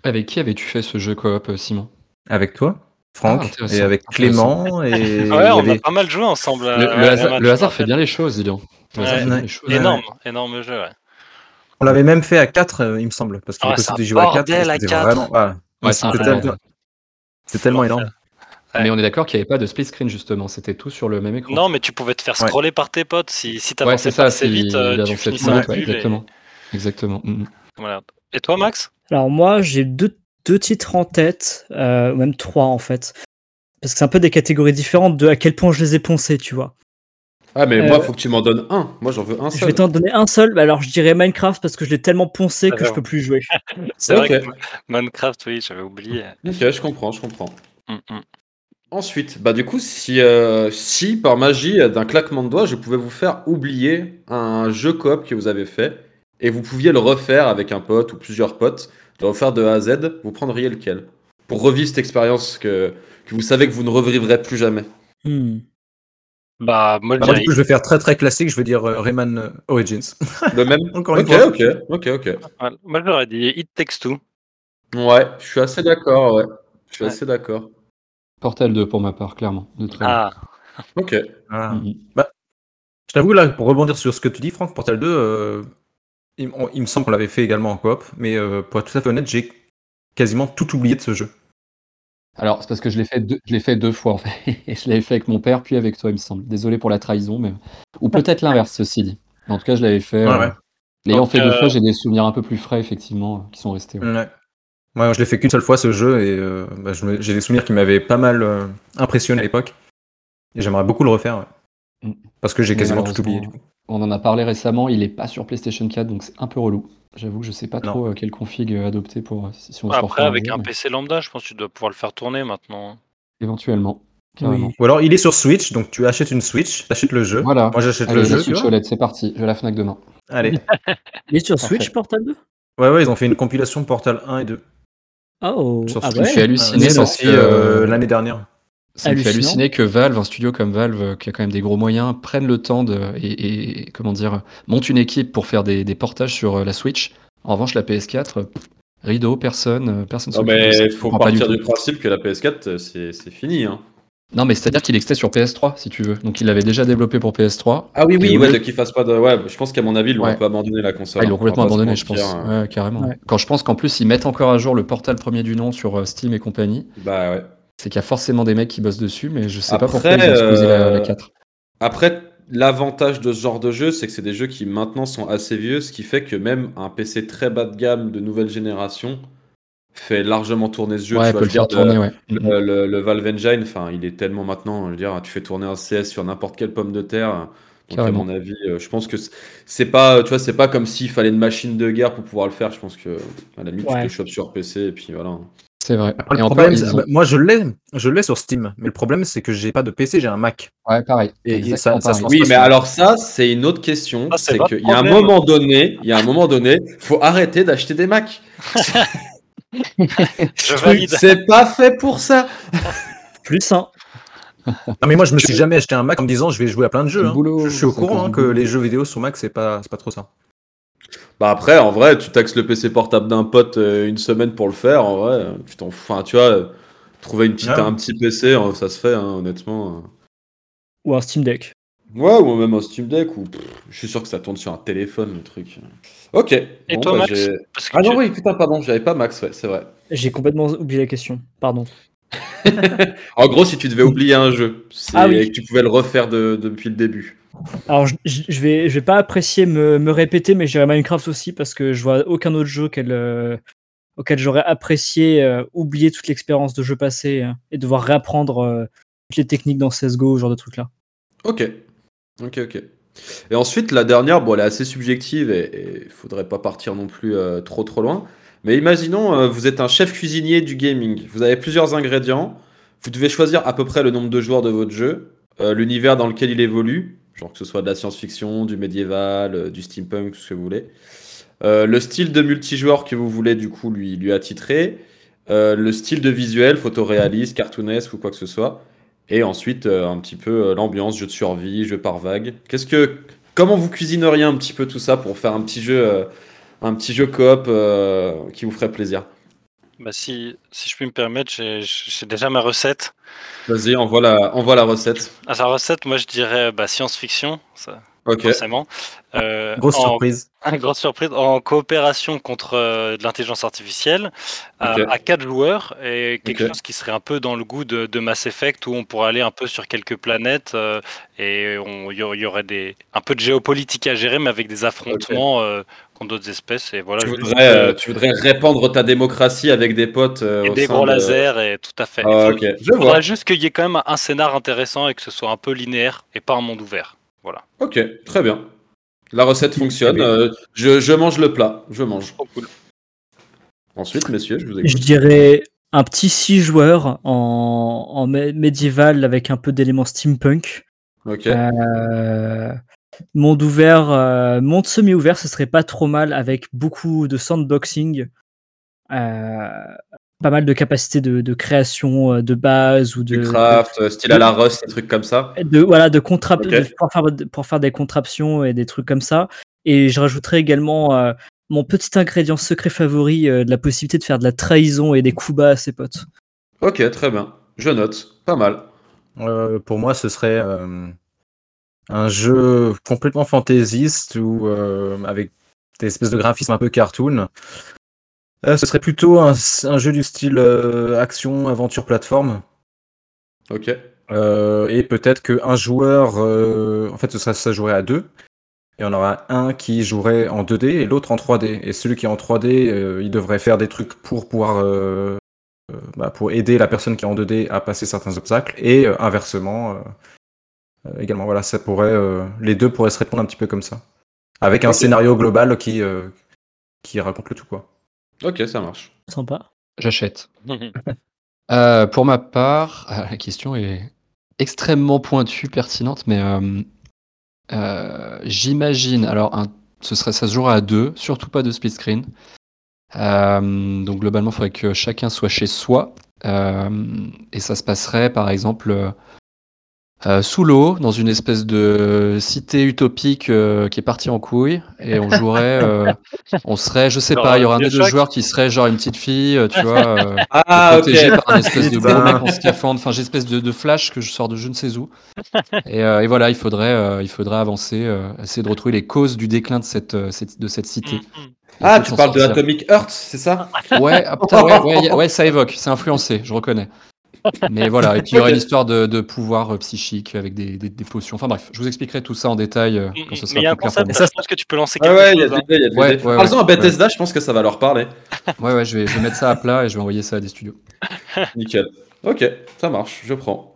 Avec qui avais-tu fait ce jeu coop, euh, Simon? Avec toi, Franck, intéressant, et avec. Clément, et il y Ouais, on avait- a pas mal joué ensemble. Le, euh, le ouais, hasard, le fait bien les choses, dis donc. Le Ouais. Ouais. choses. Énorme, énorme jeu, ouais. On l'avait même fait à 4, il me semble, parce qu'il Ah, est c'est possible un de jouer à 4. bordel à quatre. Vraiment... ah, Ouais, c'est tellement, énorme. Ouais. Mais on est d'accord qu'il n'y avait pas de split screen, justement. C'était tout sur le même écran. Non, mais tu pouvais te faire Ouais. scroller par tes potes. Si, si ouais, t'avançais c'est pas assez si vite, euh, il tu avançait finissais ouais, et- exactement. Exactement. Mhm. Voilà. Et toi, Max? Alors moi, j'ai deux, deux titres en tête, euh, ou même trois en fait. Parce que c'est un peu des catégories différentes de à quel point je les ai poncés, tu vois. Ah, mais Euh, moi, faut que tu m'en donnes un. Moi, j'en veux un Je seul. vais t'en donner un seul, bah alors je dirais Minecraft parce que je l'ai tellement poncé que je peux plus jouer. C'est vrai que Minecraft, oui, j'avais oublié. Ok, je comprends, je comprends. Mm, mm. Ensuite, bah du coup, si, euh, si par magie euh, d'un claquement de doigts, je pouvais vous faire oublier un jeu coop que vous avez fait et vous pouviez le refaire avec un pote ou plusieurs potes, le refaire de A à Z, vous prendriez lequel Pour revivre cette expérience que, que vous savez que vous ne revivrez plus jamais. Hmm. Bah, moi, je Bah, moi, du coup, je vais faire très très classique, je vais dire euh, Rayman euh, Origins. Le même Encore une fois. ok, ok, ok. Voilà. Moi, j'aurais dit It Takes Two. Ouais, je suis assez d'accord, ouais. Je suis Ouais. assez d'accord. Portal 2 pour ma part, clairement. De très. Ah, Ok. Ah. Mhm. Je t'avoue, là, pour rebondir sur ce que tu dis, Franck, Portal 2, euh, il, on- il me semble qu'on l'avait fait également en coop, mais euh, pour être tout à fait honnête, j'ai quasiment tout oublié de ce jeu. Alors, c'est parce que je l'ai fait, deux, je l'ai fait deux fois, en fait. Et je l'avais fait avec mon père, puis avec toi, il me semble. Désolé pour la trahison, mais. Ou peut-être l'inverse, ceci dit. En tout cas, je l'avais fait. Ouais, euh, ouais. L'ayant fait deux euh, fois, j'ai des souvenirs un peu plus frais, effectivement, qui sont restés. ouais. Ouais. Moi, je l'ai fait qu'une seule fois ce jeu et euh, bah, j'ai des souvenirs qui m'avaient pas mal euh, impressionné à l'époque. Et j'aimerais beaucoup le refaire. ouais. Mm. Parce que j'ai quasiment tout oublié. Du coup. On en a parlé récemment, il est pas sur PlayStation 4, donc c'est un peu relou. J'avoue que je sais pas Non. trop euh, quelle config euh, adopter pour euh, si si on après, avec jeu, un mais PC lambda, je pense que tu dois pouvoir le faire tourner maintenant. Éventuellement. Carrément. Oui. Ou alors, il est sur Switch, donc tu achètes une Switch, t'achètes le jeu. Voilà. Moi, j'achète le jeu. Switch. OLED, c'est parti. Je la Fnac demain. Allez. Il est sur Parfait. Switch Portal 2 Ouais, ouais, ils ont fait une compilation Portal 1 et 2. Oh, Sur ah Switch. Je suis ouais. halluciné parce que euh, l'année dernière. Ça me fait Hallucinant. halluciner que Valve, un studio comme Valve, euh, qui a quand même des gros moyens, prenne le temps de et, et, comment dire monte une équipe pour faire des, des portages sur euh, la Switch. En revanche, la PS4, euh, Rideau, personne, personne. Non, mais Je faut du partir du principe que la PS4, euh, c'est fini. Hein. Non, mais c'est-à-dire qu'il existait sur PS3, si tu veux. Donc il l'avait déjà développé pour PS3. Ah oui, oui, ouais, qu'ils fassent pas de. Ouais, je pense qu'à mon avis, ils l'ont Ouais. un peu abandonné la console. Ah, ils l'ont hein, complètement abandonné, je pense. hein. Ouais, carrément. Ouais. Quand je pense qu'en plus, ils mettent encore à jour le portal premier du nom sur Steam et compagnie, Bah ouais. C'est qu'il y a forcément des mecs qui bossent dessus, mais je sais pas pourquoi ils ont explosé la, euh, la 4. Après, l'avantage de ce genre de jeu, c'est que c'est des jeux qui maintenant sont assez vieux, ce qui fait que même un PC très bas de gamme de nouvelle génération fait largement tourner ce jeu. Ouais, tu peut vois, le je veux dire, faire tourner, ouais. Le, le- le Valve Engine, enfin, il est tellement maintenant, je veux dire, tu fais tourner un CS sur n'importe quelle pomme de terre. Donc, à mon avis, euh, je pense que c'est- c'est pas, tu vois, c'est pas comme s'il fallait une machine de guerre pour pouvoir le faire. Je pense que, à la limite, Ouais. tu te chopes sur PC et puis voilà. C'est vrai. Après, Et le encore, problème, ils c'est- ont- bah, moi je l'ai, je l'ai sur Steam, mais le problème c'est que j'ai pas de PC, j'ai un Mac. Ouais, pareil. Et- ça- pareil. Oui, mais sur- alors ça, c'est une autre question. Ah, c'est qu'il y a un moment donné, il y a un moment donné, faut arrêter d'acheter des Macs. Je valide. C'est pas fait pour ça. Plus un. Non mais moi je me suis jamais acheté un Mac en me disant je vais jouer à plein de jeux. Hein. boulot, je suis au courant hein, que les jeux vidéo sur Mac c'est pas c'est pas trop ça. Bah après, en vrai, tu taxes le PC portable d'un pote euh, une semaine pour le faire. En vrai, tu t'en fous. Enfin, tu vois, euh, trouver une petite, Ouais. un petit PC, euh, ça se fait, hein, honnêtement. Ou un Steam Deck. Ouais, ou même un Steam Deck. Ou pff, je suis sûr que ça tourne sur un téléphone, le truc. Ok. Et Bon, toi, bah, Max j'ai- Parce que Ah non, tu- oui, putain, pardon, j'avais pas Max, ouais, c'est vrai. J'ai complètement oublié la question. Pardon. En gros, si tu devais oublier un jeu, c'est Ah oui. et que tu pouvais le refaire de- depuis le début. Alors, je, je- vais, je vais pas apprécier me, me répéter, mais je dirais Minecraft aussi parce que je vois aucun autre jeu qu'elle, euh, auquel j'aurais apprécié euh, oublier toute l'expérience de jeu passé euh, et devoir réapprendre euh, toutes les techniques dans CSGO, ce genre de trucs-là. Ok. Ok, ok. Et ensuite, la dernière, bon, elle est assez subjective et il faudrait pas partir non plus trop trop loin. Mais imaginons, vous êtes un chef cuisinier du gaming. Vous avez plusieurs ingrédients. Vous devez choisir à peu près le nombre de joueurs de votre jeu, l'univers dans lequel il évolue, genre que ce soit de la science-fiction, du médiéval, euh, du steampunk, ce que vous voulez. Euh, le style de multijoueur que vous voulez, du coup, lui, lui attitrer. Euh, le style de visuel, photoréaliste, cartoonesque ou quoi que ce soit. Et ensuite, un petit peu l'ambiance, jeu de survie, jeu par vague. Qu'est-ce que, comment vous cuisineriez un petit peu tout ça pour faire un petit jeu, un petit jeu coop qui vous ferait plaisir? Bah, si, si je puis me permettre, j'ai déjà ma recette. Vas-y, envoie la, envoie la recette. À sa recette, moi je dirais bah, science-fiction, ça, Ok. forcément. Euh, Grosse en- surprise. Ah, grosse surprise, en coopération contre euh, de l'intelligence artificielle, à- à, quatre joueurs, et quelque chose qui serait un peu dans le goût de, de Mass Effect, où on pourrait aller un peu sur quelques planètes, euh, et on- il y, aurait- il y aurait des, un peu de géopolitique à gérer, mais avec des affrontements euh, contre d'autres espèces. Et voilà, Tu je- voudrais, euh, tu voudrais répandre ta démocratie avec des potes euh, et au des gros de- lasers, et tout à fait. Ah, Il je juste qu'il y ait quand même un scénar intéressant et que ce soit un peu linéaire, et pas un monde ouvert. Voilà. Ok, très bien. La recette fonctionne. euh, je, je mange le plat. Je mange. Cool. Ensuite, messieurs, je vous Je écoute. dirais un petit 6 joueurs en, en mé- médiéval avec un peu d'éléments steampunk. Ok. Euh, monde ouvert, euh, monde semi-ouvert, ce serait pas trop mal avec beaucoup de sandboxing, euh, pas mal de capacités de, de création euh, de base ou de, du craft, style à la Rust, des trucs comme ça. de voilà de contra- pour, faire, pour faire des contraptions et des trucs comme ça. Et je rajouterais également euh, mon petit ingrédient secret favori, euh, de la possibilité de faire de la trahison et des coups bas à ses potes. Ok, très bien. Je note. Pas mal. Euh, pour moi, ce serait euh, un jeu complètement fantaisiste ou euh, avec des espèces de graphismes un peu cartoon. Euh, ce serait plutôt un, un jeu du style euh, action, aventure, plateforme. Ok. Et peut-être qu'un joueur, en fait, ce serait, ça jouerait à deux. Et on aura un qui jouerait en 2D et l'autre en 3D. Et celui qui est en 3D, euh, il devrait faire des trucs pour pouvoir, bah, pour aider la personne qui est en 2D à passer certains obstacles. Et inversement, également, voilà, ça pourrait, euh, les deux pourraient se répondre un petit peu comme ça, avec un scénario global qui, euh, qui raconte le tout quoi. Ok, ça marche. Sympa. J'achète. Euh, pour ma part, euh, la question est extrêmement pointue, pertinente, mais euh, euh, j'imagine. Alors, un, ce serait, ça se jouera à deux, surtout pas de split screen. Euh, donc, globalement, il faudrait que chacun soit chez soi. Euh, et ça se passerait, par exemple, euh, euh, sous l'eau, dans une espèce de cité utopique euh, qui est partie en couille, et on jouerait, euh, on serait, je sais Genre, pas, il y aurait un des deux joueurs qui serait genre une petite fille, euh, tu vois, euh, Ah, protégée par un espèce de gros mec en scaphandre, enfin, j'ai espèce de, de flash que je sors de je ne sais où. Et, euh, et voilà, il faudrait, euh, il faudrait avancer, euh, essayer de retrouver les causes du déclin de cette, euh, cette- de cette cité. Mhm. Et Ah, tu parles de. Atomic Heart, c'est ça? Ouais, ah, putain, ouais, ouais, ouais, ça évoque, c'est influencé, je reconnais. Mais voilà, et puis il y aurait Ok. une histoire de, de pouvoir euh, psychique avec des, des- des potions. Enfin bref, je vous expliquerai tout ça en détail euh, quand ce Mais sera il y a un plus clair pour concept, moi. je pense que tu peux lancer Ouais, quelque ouais, il y a chose. hein. Ouais, ouais, Parle-en à ouais. Bethesda, je pense que ça va leur parler. Ouais, ouais, je vais, je vais mettre ça à plat et je vais envoyer ça à des studios. Nickel. Ok, ça marche, je prends.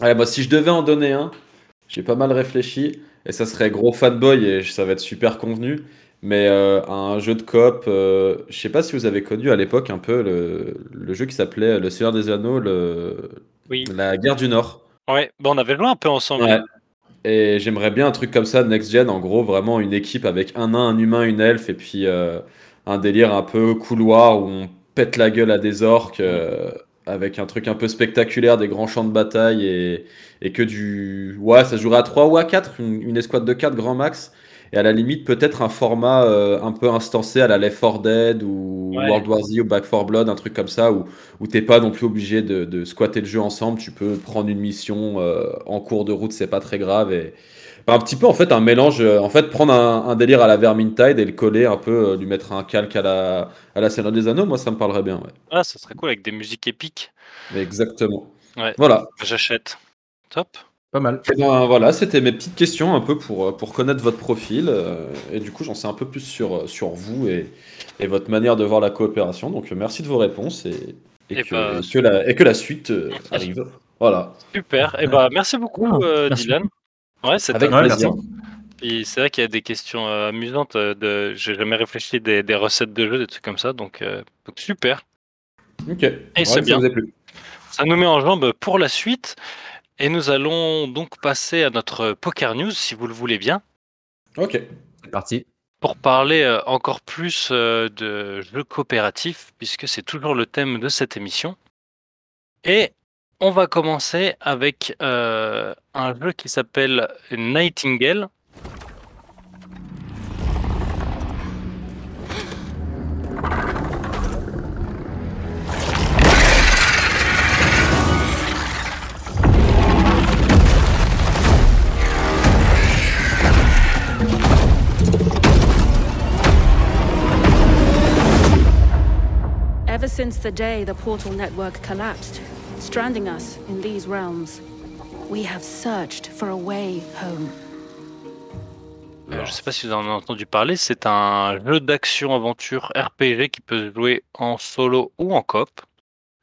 Allez, moi, si je devais en donner un, j'ai pas mal réfléchi, et ça serait gros fanboy, et ça va être super convenu, mais euh, un jeu de coop, euh, je sais pas si vous avez connu à l'époque un peu le, le jeu qui s'appelait Le Seigneur des Anneaux, le, Oui. la guerre du Nord. Ouais, bon, on avait joué un peu ensemble. Ouais. Et j'aimerais bien un truc comme ça de next gen, en gros, vraiment une équipe avec un nain, un humain, une elfe, et puis euh, un délire un peu couloir où on pète la gueule à des orques, euh, avec un truc un peu spectaculaire, des grands champs de bataille, et, et que du. Ouais, ça jouerait à 3 ou à 4, une, une escouade de 4 grand max, et à la limite, peut-être un format euh, un peu instancé à la Left 4 Dead ou Ouais. World War Z ou Back 4 Blood, un truc comme ça, où, où t'es pas non plus obligé de, de squatter le jeu ensemble, tu peux prendre une mission euh, en cours de route, c'est pas très grave. Et... Enfin, un petit peu en fait un mélange, euh, en fait prendre un, un délire à la Vermintide et le coller un peu, euh, lui mettre un calque à la, à la Seigneur des Anneaux, moi ça me parlerait bien. Ouais. Ah, ça serait cool avec des musiques épiques. Exactement. Ouais. Voilà. J'achète. Top. Pas mal. Et ben, voilà, c'était mes petites questions un peu pour, euh, pour connaître votre profil. euh, et du coup, j'en sais un peu plus sur, euh, sur vous et, et votre manière de voir la coopération. Donc, euh, merci de vos réponses et, et, Et que, bah, et que la, et que la suite euh, arrive. Voilà. Super. Et bah, merci beaucoup, Ah, euh, merci. Dylan. Ouais, c'était Avec Ouais, plaisir. Et c'est vrai qu'il y a des questions euh, amusantes. euh, de... J'ai jamais réfléchi des, des recettes de jeux, des trucs comme ça. Donc, euh, donc super. Ok. Et c'est ça bien. vous a plu. Ça nous met en jambe pour la suite. Et nous allons donc passer à notre Poker News, si vous le voulez bien, Ok. C'est parti. pour parler euh, encore plus euh, de jeux coopératifs, puisque c'est toujours le thème de cette émission. Et on va commencer avec euh, un jeu qui s'appelle Nightingale. Since the day the portal network collapsed, stranding us in these realms, we have searched for a way home. Je ne sais pas si vous en avez entendu parler, c'est un jeu d'action-aventure RPG qui peut se jouer en solo ou en coop.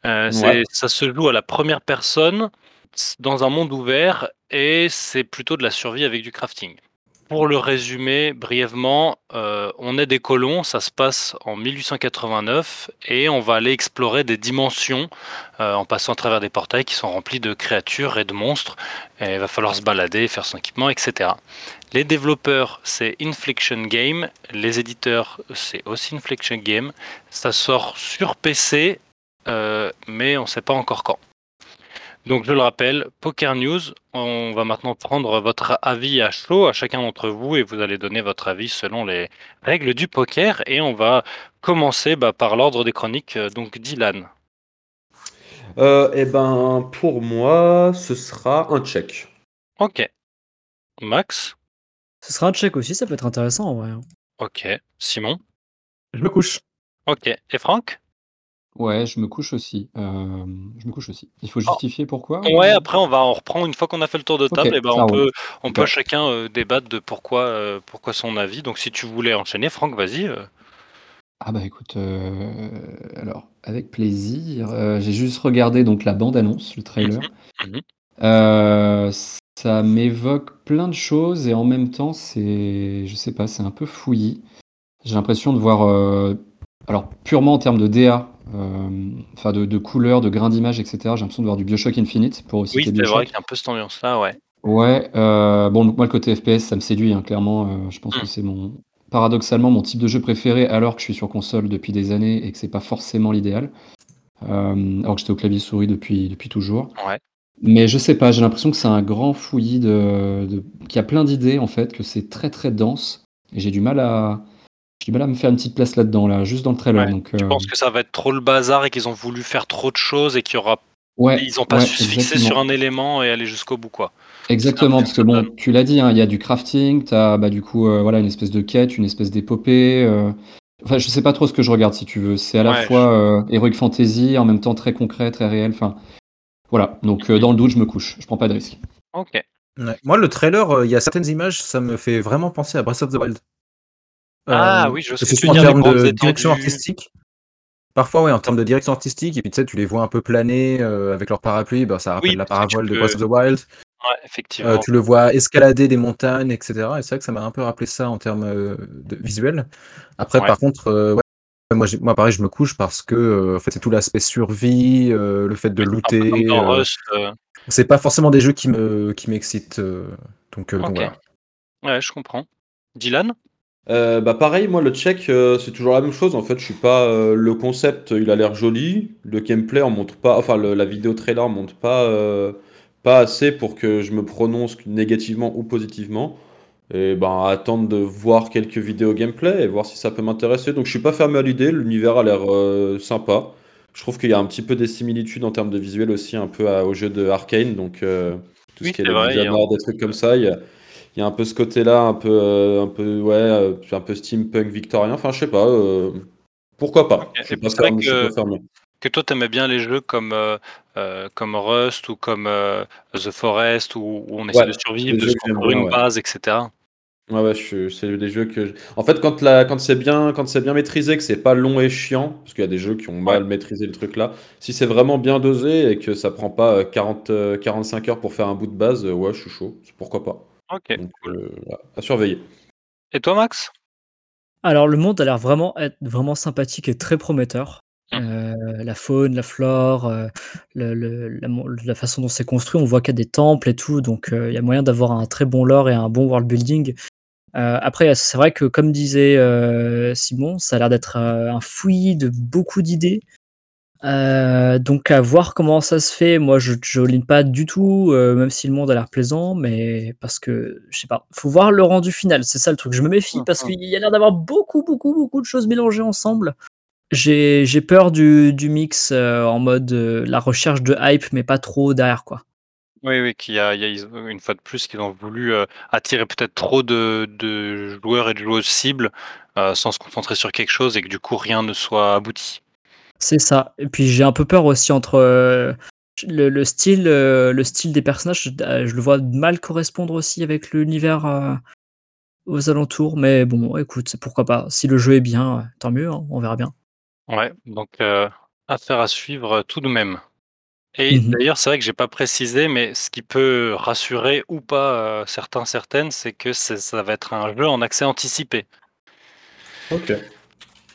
Euh, Ouais. Ça se joue à la première personne dans un monde ouvert et c'est plutôt de la survie avec du crafting. Pour le résumer brièvement, euh, on est des colons, ça se passe en 1889 et on va aller explorer des dimensions euh, en passant à travers des portails qui sont remplis de créatures et de monstres. Il va falloir se balader, faire son équipement, etc. Les développeurs, c'est Infliction Game. Les éditeurs, c'est aussi Infliction Game. Ça sort sur PC, euh, mais on ne sait pas encore quand. Donc je le rappelle, Poker News, on va maintenant prendre votre avis à chaud à chacun d'entre vous et vous allez donner votre avis selon les règles du poker et on va commencer bah, par l'ordre des chroniques. Euh, Donc Dylan. Euh, et ben, pour moi, ce sera un check. Ok. Max? Ce sera un check aussi, ça peut être intéressant en vrai. hein. Ok. Simon? Je me couche. Ok. Et Franck? Ouais, je me couche aussi. euh, je me couche aussi. Il faut justifier pourquoi Ouais, ou- après on va en reprendre une fois qu'on a fait le tour de Ok, table. et ben ça on roule. peut, on peut chacun euh, débattre de pourquoi, euh, pourquoi son avis. Donc si tu voulais enchaîner, Franck, vas-y. euh. Ah bah écoute, euh, alors avec plaisir. Euh, j'ai juste regardé donc la bande-annonce, le trailer. Mhm, mhm. Euh, ça m'évoque plein de choses et en même temps c'est, je sais pas, c'est un peu fouillis. J'ai l'impression de voir, euh, alors purement en termes de DA, euh, enfin de, de couleurs, de grains d'image, etc. J'ai l'impression de voir du Bioshock Infinite pour Oui, citer c'est vrai qu'il y a un peu cette ambiance-là, ouais. Ouais, euh, bon, donc moi, le côté FPS, ça me séduit, hein, clairement. euh, je pense Mm. que c'est mon, paradoxalement, mon type de jeu préféré, alors que je suis sur console depuis des années et que c'est pas forcément l'idéal. Euh, alors que j'étais au clavier souris depuis, depuis toujours. Ouais. Mais je sais pas, j'ai l'impression que c'est un grand fouillis de, de- qui a plein d'idées en fait, que c'est très très dense. Et j'ai du mal à, j'ai du mal à me faire une petite place là-dedans, là, juste dans le trailer. Ouais, Donc, Je euh, pense que ça va être trop le bazar et qu'ils ont voulu faire trop de choses et qu'il y aura. ouais, Ils ont pas ouais, su se fixer sur un élément et aller jusqu'au bout, quoi. Exactement, parce que bon, tu l'as dit, hein, il y a du crafting, tu as bah, du coup euh, voilà, une espèce de quête, une espèce d'épopée. euh, Enfin, je sais pas trop ce que je regarde si tu veux. C'est à la Ouais, fois euh, Heroic Fantasy, en même temps très concret, très réel. Enfin, voilà. Donc euh, dans le doute, je me couche. Je prends pas de risque. Ok. Ouais. Moi, le trailer, euh, il y a certaines images, ça me fait vraiment penser à Breath of the Wild. Ah Euh, oui, je veux en termes de direction artistique. Parfois, ouais, en termes de direction artistique, et puis tu sais, tu les vois un peu planer euh, avec leur parapluie, bah, ça rappelle Oui, la parabole de Breath of the Wild. Ouais, Euh, effectivement. tu le vois escalader des montagnes, etc. Et c'est vrai que ça m'a un peu rappelé ça en termes euh, de visuel. Après, Ouais. par contre, ouais, moi, pareil, je me couche parce que en fait, c'est tout l'aspect survie, le fait de Oui, looter. c'est pas forcément des jeux qui me qui m'excitent. donc, donc voilà. Ouais, je comprends. Dylan? Euh, bah pareil, moi le check euh, c'est toujours la même chose. En fait, je suis pas euh, le concept, il a l'air joli. Le gameplay on montre pas, enfin le- la vidéo trailer on montre pas euh, pas assez pour que je me prononce négativement ou positivement. Et ben attendre de voir quelques vidéos gameplay et voir si ça peut m'intéresser. Donc je suis pas fermé à l'idée. L'univers a l'air euh, sympa. Je trouve qu'il y a un petit peu des similitudes en termes de visuel aussi un peu à- au jeu de Arkane. Donc euh, tout Oui, ce qui est c'est les vrai, il y a- Dishonored, des trucs comme ça. Il y a, il y a un peu ce côté-là, un peu, euh, un peu, ouais, euh, un peu steampunk victorien. Enfin, je sais pas. euh, pourquoi pas Ok. Je suis Et pas c'est suis que- que toi t'aimais bien les jeux comme euh, comme Rust ou comme The Forest où, où on essaie Ouais, de survivre, de se construire une ouais. base, etc. Ouais, ouais, je- c'est des jeux que. je- En fait, quand, la, quand c'est bien, quand c'est bien maîtrisé, que c'est pas long et chiant, parce qu'il y a des jeux qui ont mal maîtrisé le truc là. Si c'est vraiment bien dosé et que ça prend pas euh, 40, euh, 45 heures pour faire un bout de base, ouais, je suis chaud. Pourquoi pas. Ok. Donc, euh, à surveiller. Et toi, Max? Alors, le monde a l'air vraiment être vraiment sympathique et très prometteur. Mmh. Euh, la faune, la flore, euh, le- le- la, façon dont c'est construit, on voit qu'il y a des temples et tout, donc euh, il y a moyen d'avoir un très bon lore et un bon world building. Euh, après, c'est vrai que comme disait euh, Simon, ça a l'air d'être euh, un fouillis de beaucoup d'idées. Euh, donc à voir comment ça se fait. Moi, je ligne pas du tout, euh, même si le monde a l'air plaisant, mais parce que je sais pas, faut voir le rendu final. C'est ça le truc. Je me méfie parce qu'il y a l'air d'avoir beaucoup, beaucoup, beaucoup de choses mélangées ensemble. J'ai peur du, du mix euh, en mode la recherche de hype, mais pas trop derrière quoi. Oui, oui, qu'il y y a- une fois de plus qu'ils ont voulu attirer peut-être trop de, de joueurs et de joueuses cibles sans se concentrer sur quelque chose et que du coup rien ne soit abouti. C'est ça. Et puis j'ai un peu peur aussi entre euh, le, le style, euh, le style des personnages. Je, euh, je le vois mal correspondre aussi avec l'univers euh, aux alentours. Mais bon, écoute, pourquoi pas. Si le jeu est bien, tant mieux. hein, on verra bien. Ouais, donc euh, affaire à suivre tout de même. Et Mhm. d'ailleurs, c'est vrai que j'ai pas précisé, mais ce qui peut rassurer ou pas euh, certains, certaines, c'est que ça va être un jeu en accès anticipé. Ok.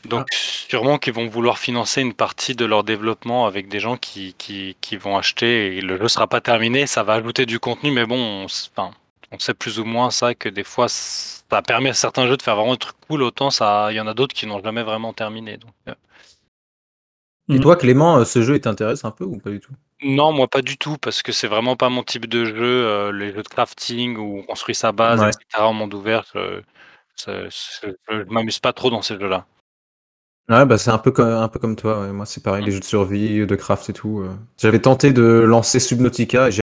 Donc sûrement qu'ils vont vouloir financer une partie de leur développement avec des gens qui, qui, qui vont acheter et le jeu sera pas terminé, ça va ajouter du contenu, mais bon, on, s- enfin, on sait plus ou moins ça que des fois ça permet à certains jeux de faire vraiment des trucs cool, autant ça, il y en a d'autres qui n'ont jamais vraiment terminé. Donc, euh, Et toi, Clément, euh, ce jeu il t'intéresse un peu ou pas du tout? Non, moi pas du tout, parce que c'est vraiment pas mon type de jeu. euh, les jeux de crafting où on construit sa base, Ouais. etc. en monde ouvert, c'est- je m'amuse pas trop dans ces jeux-là. Ouais, bah c'est un peu comme, un peu comme toi. ouais. Moi, c'est pareil, les jeux de survie, de craft et tout. euh. J'avais tenté de lancer Subnautica et j'ai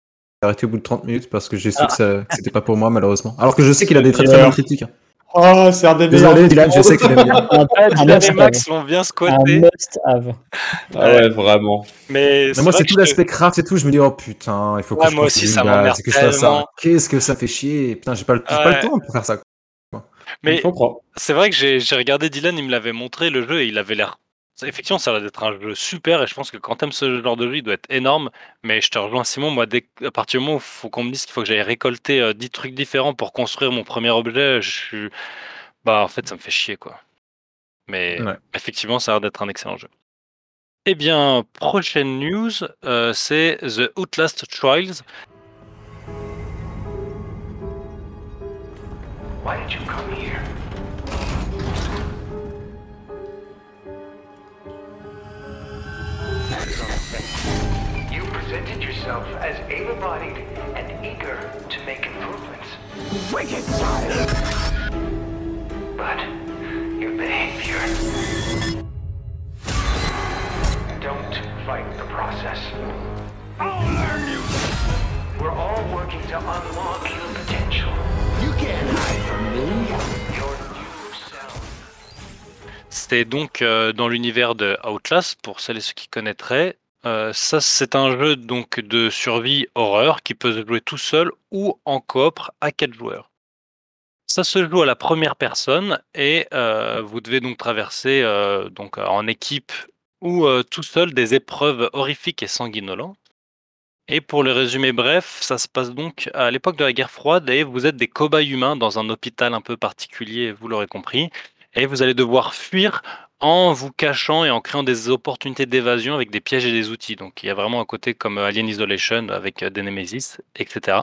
arrêté au bout de 30 minutes parce que j'ai su que, ça- que c'était pas pour moi, malheureusement. Alors que je sais qu'il a des très très bonnes critiques. hein. Oh, c'est un des Désolé, Dylan, je sais que tu l'aimes bien. Dylan et Max l'ont bien squatté. must-have. Ah ouais, vraiment. Mais, Mais moi, vrai c'est que tout je- l'aspect craft et tout. Je me dis, oh putain, il faut que Ouais, je moi aussi, ça m'emmerde que je fasse ça. tellement. Qu'est-ce que ça fait chier. Putain, j'ai pas, le- j'ai pas Ouais. le temps pour faire ça. Mais c'est vrai que j'ai regardé Dylan, il me l'avait montré le jeu et il avait l'air. Effectivement, ça a l'air d'être un jeu super et je pense que quand t'aimes ce genre de jeu, il doit être énorme. Mais je te rejoins, Simon. Moi, dès, à partir du moment où il faut qu'on me dise qu'il faut que j'aille récolter euh, 10 trucs différents pour construire mon premier objet, je suis. Bah, en fait, ça me fait chier, quoi. Mais Ouais. effectivement, ça a l'air d'être un excellent jeu. Eh bien, prochaine news, euh, c'est The Outlast Trials. Why did you come here? You presented yourself as able-bodied and eager to make improvements. Wicked child! But your behavior. Don't fight the process. I'll learn you! We're all working to unlock your potential. C'est donc euh, dans l'univers de Outlast, pour celles et ceux qui connaîtraient. Euh, ça, c'est un jeu donc de survie horreur qui peut se jouer tout seul ou en coop à quatre joueurs. Ça se joue à la première personne et euh, vous devez donc traverser donc en équipe ou tout seul des épreuves horrifiques et sanguinolentes. Et pour le résumer bref, ça se passe donc à l'époque de la guerre froide et vous êtes des cobayes humains dans un hôpital un peu particulier, vous l'aurez compris, et vous allez devoir fuir en vous cachant et en créant des opportunités d'évasion avec des pièges et des outils. Donc il y a vraiment un côté comme euh, Alien Isolation avec euh, des Nemesis, etc.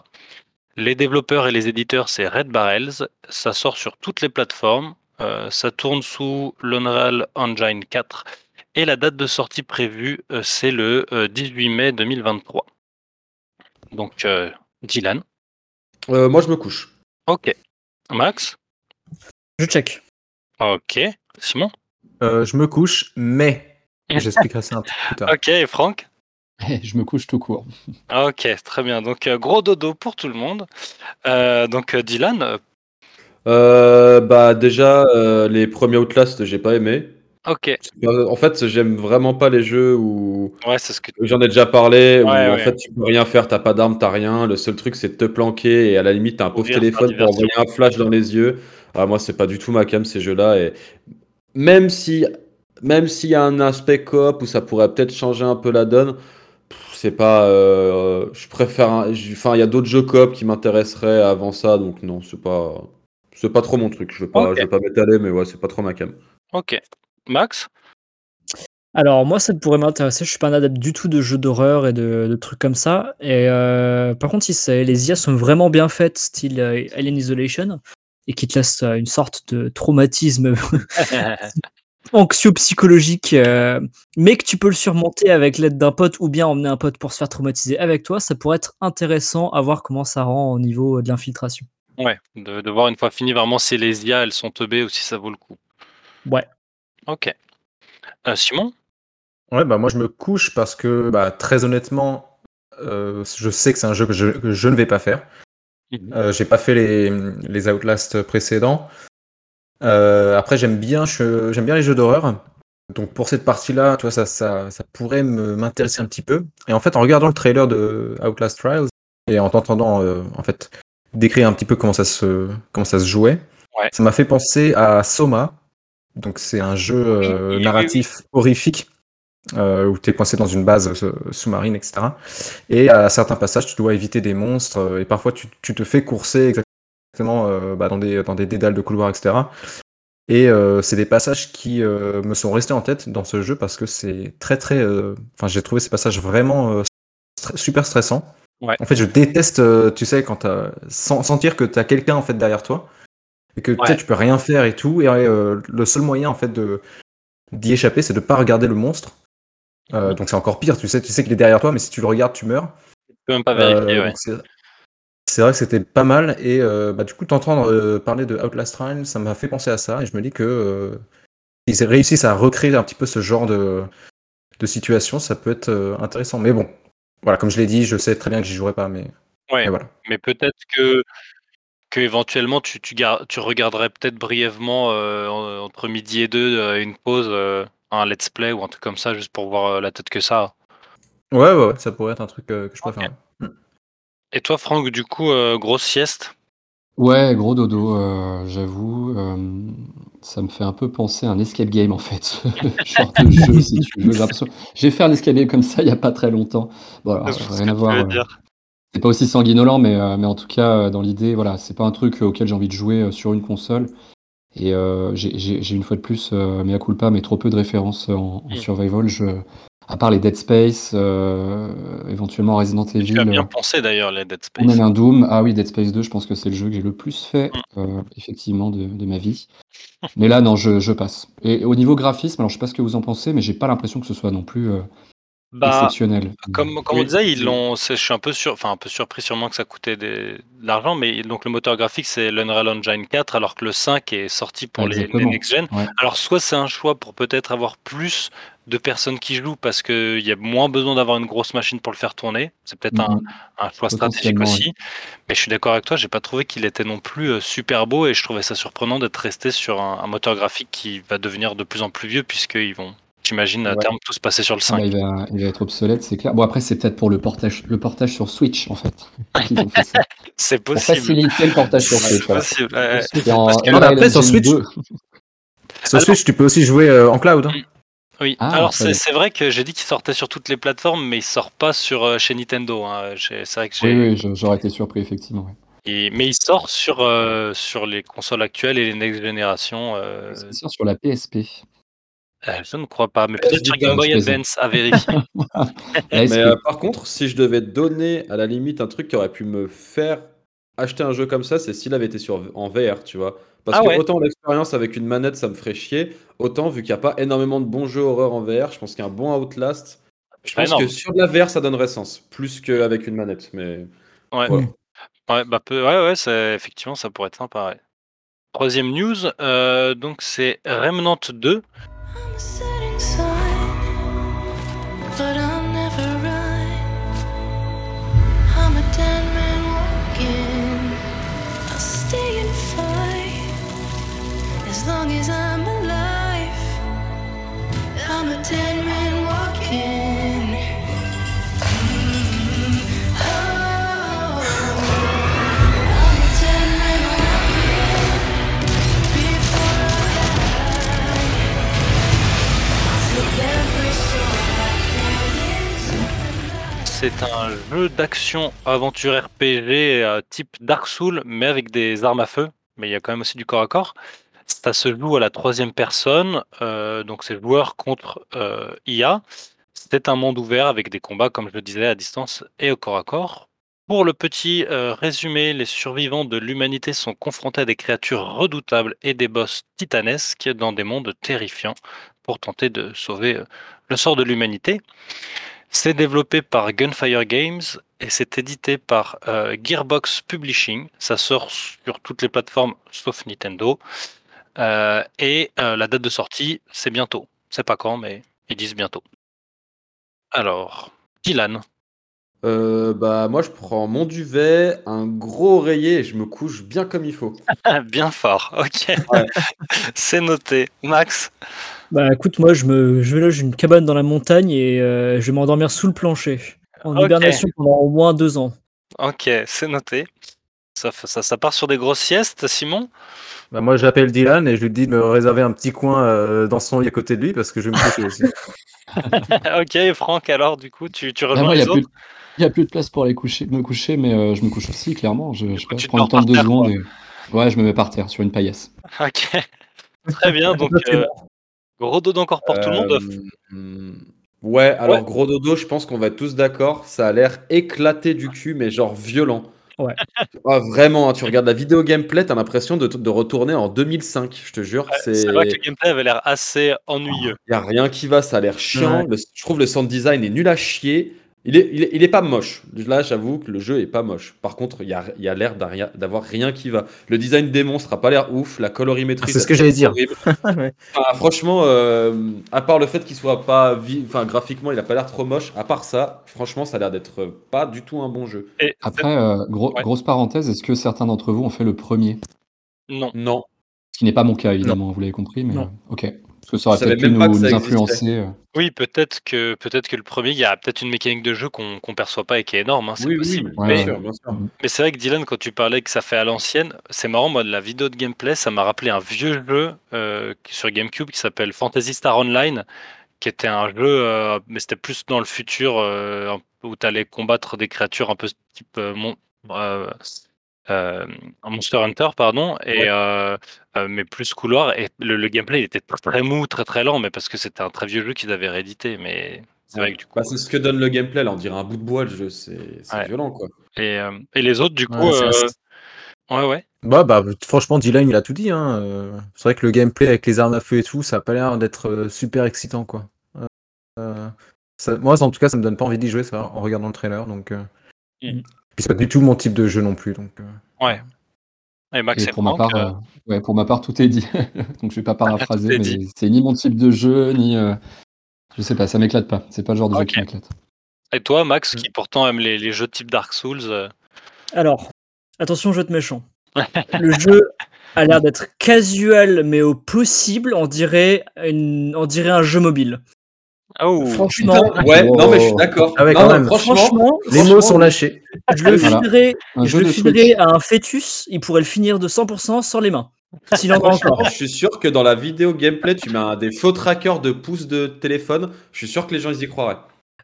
Les développeurs et les éditeurs, c'est Red Barrels. Ça sort sur toutes les plateformes. Euh, ça tourne sous l'Unreal Engine 4. Et la date de sortie prévue, euh, c'est le euh, 18 mai 2023. Donc, euh, Dylan. Euh, moi, je me couche. Ok. Max? Je check. Ok. Simon. Euh, je me couche, mais j'expliquerai ça un peu plus tard. Ok. Et Franck. Je me couche tout court. Ok, très bien. Donc, euh, gros dodo pour tout le monde. Euh, donc, euh, Dylan. euh, bah déjà, euh, les premiers Outlast, j'ai pas aimé. Ok. En fait, j'aime vraiment pas les jeux où Ouais, c'est ce que. j'en ai déjà parlé, où Ouais, en ouais. fait tu peux rien faire, t'as pas d'arme, t'as rien. Le seul truc c'est de te planquer et à la limite t'as un pauvre téléphone pour envoyer un flash dans les yeux. Ah, moi, c'est pas du tout ma cam ces jeux-là. Et même si, même s'il y a un aspect coop où ça pourrait peut-être changer un peu la donne, c'est pas. euh, je préfère. un- Enfin, il y a d'autres jeux coop qui m'intéresseraient avant ça, donc non, c'est pas. C'est pas trop mon truc. Je veux pas, je veux pas m'étaler, mais ouais, c'est pas trop ma cam. Ok. Max? Alors moi ça pourrait m'intéresser, je suis pas un adepte du tout de jeux d'horreur et de, de trucs comme ça. Et euh, par contre si les IA sont vraiment bien faites, style euh, Alien Isolation, et qui te laissent euh, une sorte de traumatisme anxio-psychologique, euh, mais que tu peux le surmonter avec l'aide d'un pote ou bien emmener un pote pour se faire traumatiser avec toi, ça pourrait être intéressant à voir comment ça rend au niveau de l'infiltration. Ouais, de, de voir une fois fini vraiment si les IA elles sont teubées ou si ça vaut le coup. Ouais. Ok. Euh, Simon? Ouais, bah moi je me couche parce que bah, très honnêtement, euh, je sais que c'est un jeu que je, que je ne vais pas faire. Mhm. Euh, J'ai pas fait les, les Outlast précédents. Euh, après j'aime bien, j'aime bien les jeux d'horreur. Donc pour cette partie-là, tu vois, ça, ça, ça pourrait me- m'intéresser un petit peu. Et en fait, en regardant le trailer de Outlast Trials et en t'entendant euh, en fait décrire un petit peu comment ça se, comment ça se jouait, Ouais. ça m'a fait penser à Soma. Donc c'est un jeu narratif horrifique euh, où tu es coincé dans une base euh, sous-marine, etc. Et à certains passages, tu dois éviter des monstres euh, et parfois tu, tu te fais courser exactement euh, bah, dans, des, dans des dédales de couloirs, etc. Et euh, c'est des passages qui me sont restés en tête dans ce jeu parce que c'est très très. Enfin, j'ai trouvé ces passages vraiment super stressants. Ouais. En fait, je déteste, tu sais, quand sen- sentir que tu as quelqu'un en fait derrière toi et que Ouais. tu peux rien faire et tout. Et le seul moyen en fait de d'y échapper, c'est de pas regarder le monstre. Euh, donc c'est encore pire. Tu sais, tu sais qu'il est derrière toi, mais si tu le regardes, tu meurs. Tu peux même pas vérifier, Euh, ouais. c'est- vrai que c'était pas mal et euh, bah, du coup t'entendre parler de Outlast Trials, ça m'a fait penser à ça et je me dis que ils réussissent à recréer un petit peu ce genre de, de situation, ça peut être intéressant. Mais bon, voilà, comme je l'ai dit, je sais très bien que j'y jouerai pas, mais, Ouais, mais voilà. mais peut-être que, que éventuellement tu, tu, gar- tu regarderais peut-être brièvement euh, en- entre midi et deux euh, une pause, euh, un let's play ou un truc comme ça, juste pour voir euh, la tête que ça. Ouais, ouais, ouais, ça pourrait être un truc euh, que je préfère. ouais. Et toi, Franck, du coup, euh, grosse sieste? Ouais, gros dodo, euh, j'avoue. euh, ça me fait un peu penser à un escape game en fait, genre de jeu si tu veux. J'ai fait un escape game comme ça il n'y a pas très longtemps. Bon, alors, rien à voir. C'est pas aussi sanguinolent, mais, euh, mais en tout cas, dans l'idée, voilà, c'est pas un truc auquel j'ai envie de jouer euh, sur une console. Et euh, j'ai- une fois de plus, euh, mea culpa, mais trop peu de références en, en Mm. survival. Je, à part les Dead Space, euh, éventuellement Resident Evil. Tu as bien euh, pensé d'ailleurs, les Dead Space. même un Doom. Ah oui, Dead Space 2, je pense que c'est le jeu que j'ai le plus fait, Mm. euh, effectivement, de, de ma vie. Mais là, non, je, je passe. Et au niveau graphisme, alors je sais pas ce que vous en pensez, mais j'ai pas l'impression que ce soit non plus euh, Bah, exceptionnel. Comme, comme on disait, ils l'ont. Je suis un peu sur, enfin un peu surpris sûrement que ça coûtait des- de l'argent, mais donc le moteur graphique c'est l'Unreal Engine 4, alors que le 5 est sorti pour les, next gen. Ouais. Alors soit c'est un choix pour peut-être avoir plus de personnes qui jouent parce qu'il y a moins besoin d'avoir une grosse machine pour le faire tourner. C'est peut-être un, Mhm. un choix stratégique aussi. Mais je suis d'accord avec toi, j'ai pas trouvé qu'il était non plus euh, super beau et je trouvais ça surprenant d'être resté sur un, un moteur graphique qui va devenir de plus en plus vieux puisqu'ils vont, j'imagine, à Ouais. terme tous passer sur le Ah 5. bah, il, va, il va être obsolète, c'est clair. Bon, après, c'est peut-être pour le portage, le portage sur Switch, en fait. C'est Pour possible. faciliter le portage sur C'est Switch. voilà. possible. ouais, ouais. Et en Parce que- Unreal Non, mais après, sur Switch- 2, Sur Alors- Switch, tu peux aussi jouer euh, en cloud. hein. Oui, Ah, alors c'est c'est vrai que j'ai dit qu'il sortait sur toutes les plateformes, mais il sort pas sur euh, chez Nintendo. hein. C'est vrai que j'ai. oui, oui, j'aurais été surpris, effectivement. ouais. Et- mais il sort sur sur sur les consoles actuelles et les next générations. euh, C'est sûr, sur la PSP. Euh, je ne crois pas, mais peut-être sur Game Boy. Advance à vérifier. Mais euh, par contre, si je devais donner à la limite un truc qui aurait pu me faire acheter un jeu comme ça, c'est s'il avait été sur, en VR, tu vois. Parce Ah que ouais. autant l'expérience avec une manette, ça me ferait chier, autant vu qu'il n'y a pas énormément de bons jeux horreur en VR, je pense qu'un bon Outlast, je pense énorme. que sur de la VR, ça donnerait sens, plus qu'avec une manette. Mais Ouais. Voilà. Ouais, bah peu- ouais, ouais, c'est- effectivement, ça pourrait être sympa. ouais. Troisième news, euh, donc c'est Remnant 2. success. C'est un jeu d'action aventure RPG euh, type Dark Souls, mais avec des armes à feu. Mais il y a quand même aussi du corps à corps. Ça se joue à la troisième personne, euh, donc c'est joueur contre euh, IA. C'est un monde ouvert avec des combats, comme je le disais, à distance et au corps à corps. Pour le petit résumé, les survivants de l'humanité sont confrontés à des créatures redoutables et des boss titanesques dans des mondes terrifiants pour tenter de sauver le sort de l'humanité. C'est développé par Gunfire Games et c'est édité par euh, Gearbox Publishing. Ça sort sur toutes les plateformes sauf Nintendo. Euh, et euh, la date de sortie, c'est bientôt. C'est pas quand, mais ils disent bientôt. Alors, Dylan. euh, bah, moi, je prends mon duvet, un gros oreiller et je me couche bien comme il faut. Bien fort, ok. Ouais. c'est noté. Max? Bah écoute, moi je me je loge une cabane dans la montagne et euh, je vais m'endormir sous le plancher. En Ok. hibernation pendant au moins deux ans. Ok, c'est noté. Ça, fait- ça, ça part sur des grosses siestes, Simon? Bah, moi, j'appelle Dylan et je lui dis de me réserver un petit coin euh, dans son lit à côté de lui parce que je vais me coucher aussi. Ok, Franck, alors, du coup, tu, tu Ah, rejoins moi, il n'y les a, plus autres? de- il y a plus de place pour aller coucher, me coucher, mais euh, je me couche aussi, clairement. Je, je, sais pas, tu je te prends le dors temps de deux terre, secondes. et- Ouais, je me mets par terre sur une paillasse. Ok, très bien. Donc, euh, gros dodo encore pour tout le monde. Euh, Ouais, alors Ouais. gros dodo, je pense qu'on va être tous d'accord. Ça a l'air éclaté du cul, mais genre violent. Ouais. Ah, vraiment, hein, tu regardes la vidéo gameplay, t'as l'impression de, de retourner en 2005, je te jure. c'est C'est vrai que le gameplay avait l'air assez ennuyeux. y a rien qui va, ça a l'air chiant. Ouais. Le- je trouve le sound design est nul à chier. Il est, il est, il est pas moche. Là, j'avoue que le jeu est pas moche. Par contre, il y a, il y a l'air d'avoir rien qui va. Le design des monstres a pas l'air ouf. La colorimétrie. Ah, c'est ce que j'allais dire. horrible. Ouais. Enfin, franchement, euh, à part le fait qu'il soit pas, vi- enfin graphiquement, il a pas l'air trop moche. À part ça, franchement, ça a l'air d'être pas du tout un bon jeu. Et Après, euh, gros- Ouais. grosse parenthèse, est-ce que certains d'entre vous ont fait le premier? Non. Non. Ce qui n'est pas mon cas, évidemment, vous l'avez compris, mais Non. euh, ok. Parce que ça aurait peut-être pu nous, nous influencer. euh. Oui, peut-être que peut-être que le premier, il y a peut-être une mécanique de jeu qu'on qu'on perçoit pas et qui est énorme. hein, c'est Oui, oui, possible. Mais bien sûr, bien sûr. mais c'est vrai que Dylan, quand tu parlais que ça fait à l'ancienne, c'est marrant. Moi, de la vidéo de gameplay, ça m'a rappelé un vieux jeu euh, sur GameCube qui s'appelle Fantasy Star Online, qui était un jeu, euh, mais c'était plus dans le futur euh, où tu allais combattre des créatures un peu type euh, mon- euh, un Monster Hunter, pardon, et euh, euh, mais plus couloir. Et le, le gameplay il était très, mou, très très lent, mais parce que c'était un très vieux jeu qu'ils avaient réédité. Mais c'est vrai que du coup. Bah, c'est ce que donne le gameplay. Là, on dirait un bout de bois le jeu. C'est c'est Ouais. violent, quoi. Et, euh, et les autres, du coup, Ouais, euh, ouais, ouais. Bah, bah, franchement, Dylan, il a tout dit. Hein. C'est vrai que le gameplay avec les armes à feu et tout, ça a pas l'air d'être super excitant, quoi. Euh, ça- moi, en tout cas, ça me donne pas envie d'y jouer ça, en regardant le trailer. Donc, euh, Mm. puis c'est pas du tout mon type de jeu non plus. Donc, euh, Ouais. Et Max Et et pour ma, Franck, part, euh, euh, ouais, pour ma part, tout est dit. Donc je vais pas paraphraser, mais c'est ni mon type de jeu, ni. euh, je sais pas, ça m'éclate pas. C'est pas le genre de jeu qui m'éclate. et toi, Max, Mm. qui pourtant aime les, les jeux type Dark Souls, euh, Alors, attention, jeu de méchant. Le jeu a l'air d'être casual, mais au possible, on dirait, une- on dirait un jeu mobile. Oh, Franchement, Ouais, Oh. non, mais je suis d'accord. Ah ouais, franchement, franchement, les franchement, mots sont lâchés. je le Voilà. je Switch. à un fœtus, il pourrait le finir de 100% sans les mains. S'il en a franchement, encore. je suis sûr que dans la vidéo gameplay, tu mets un des faux trackers de pouces de téléphone. Je suis sûr que les gens ils y croiraient.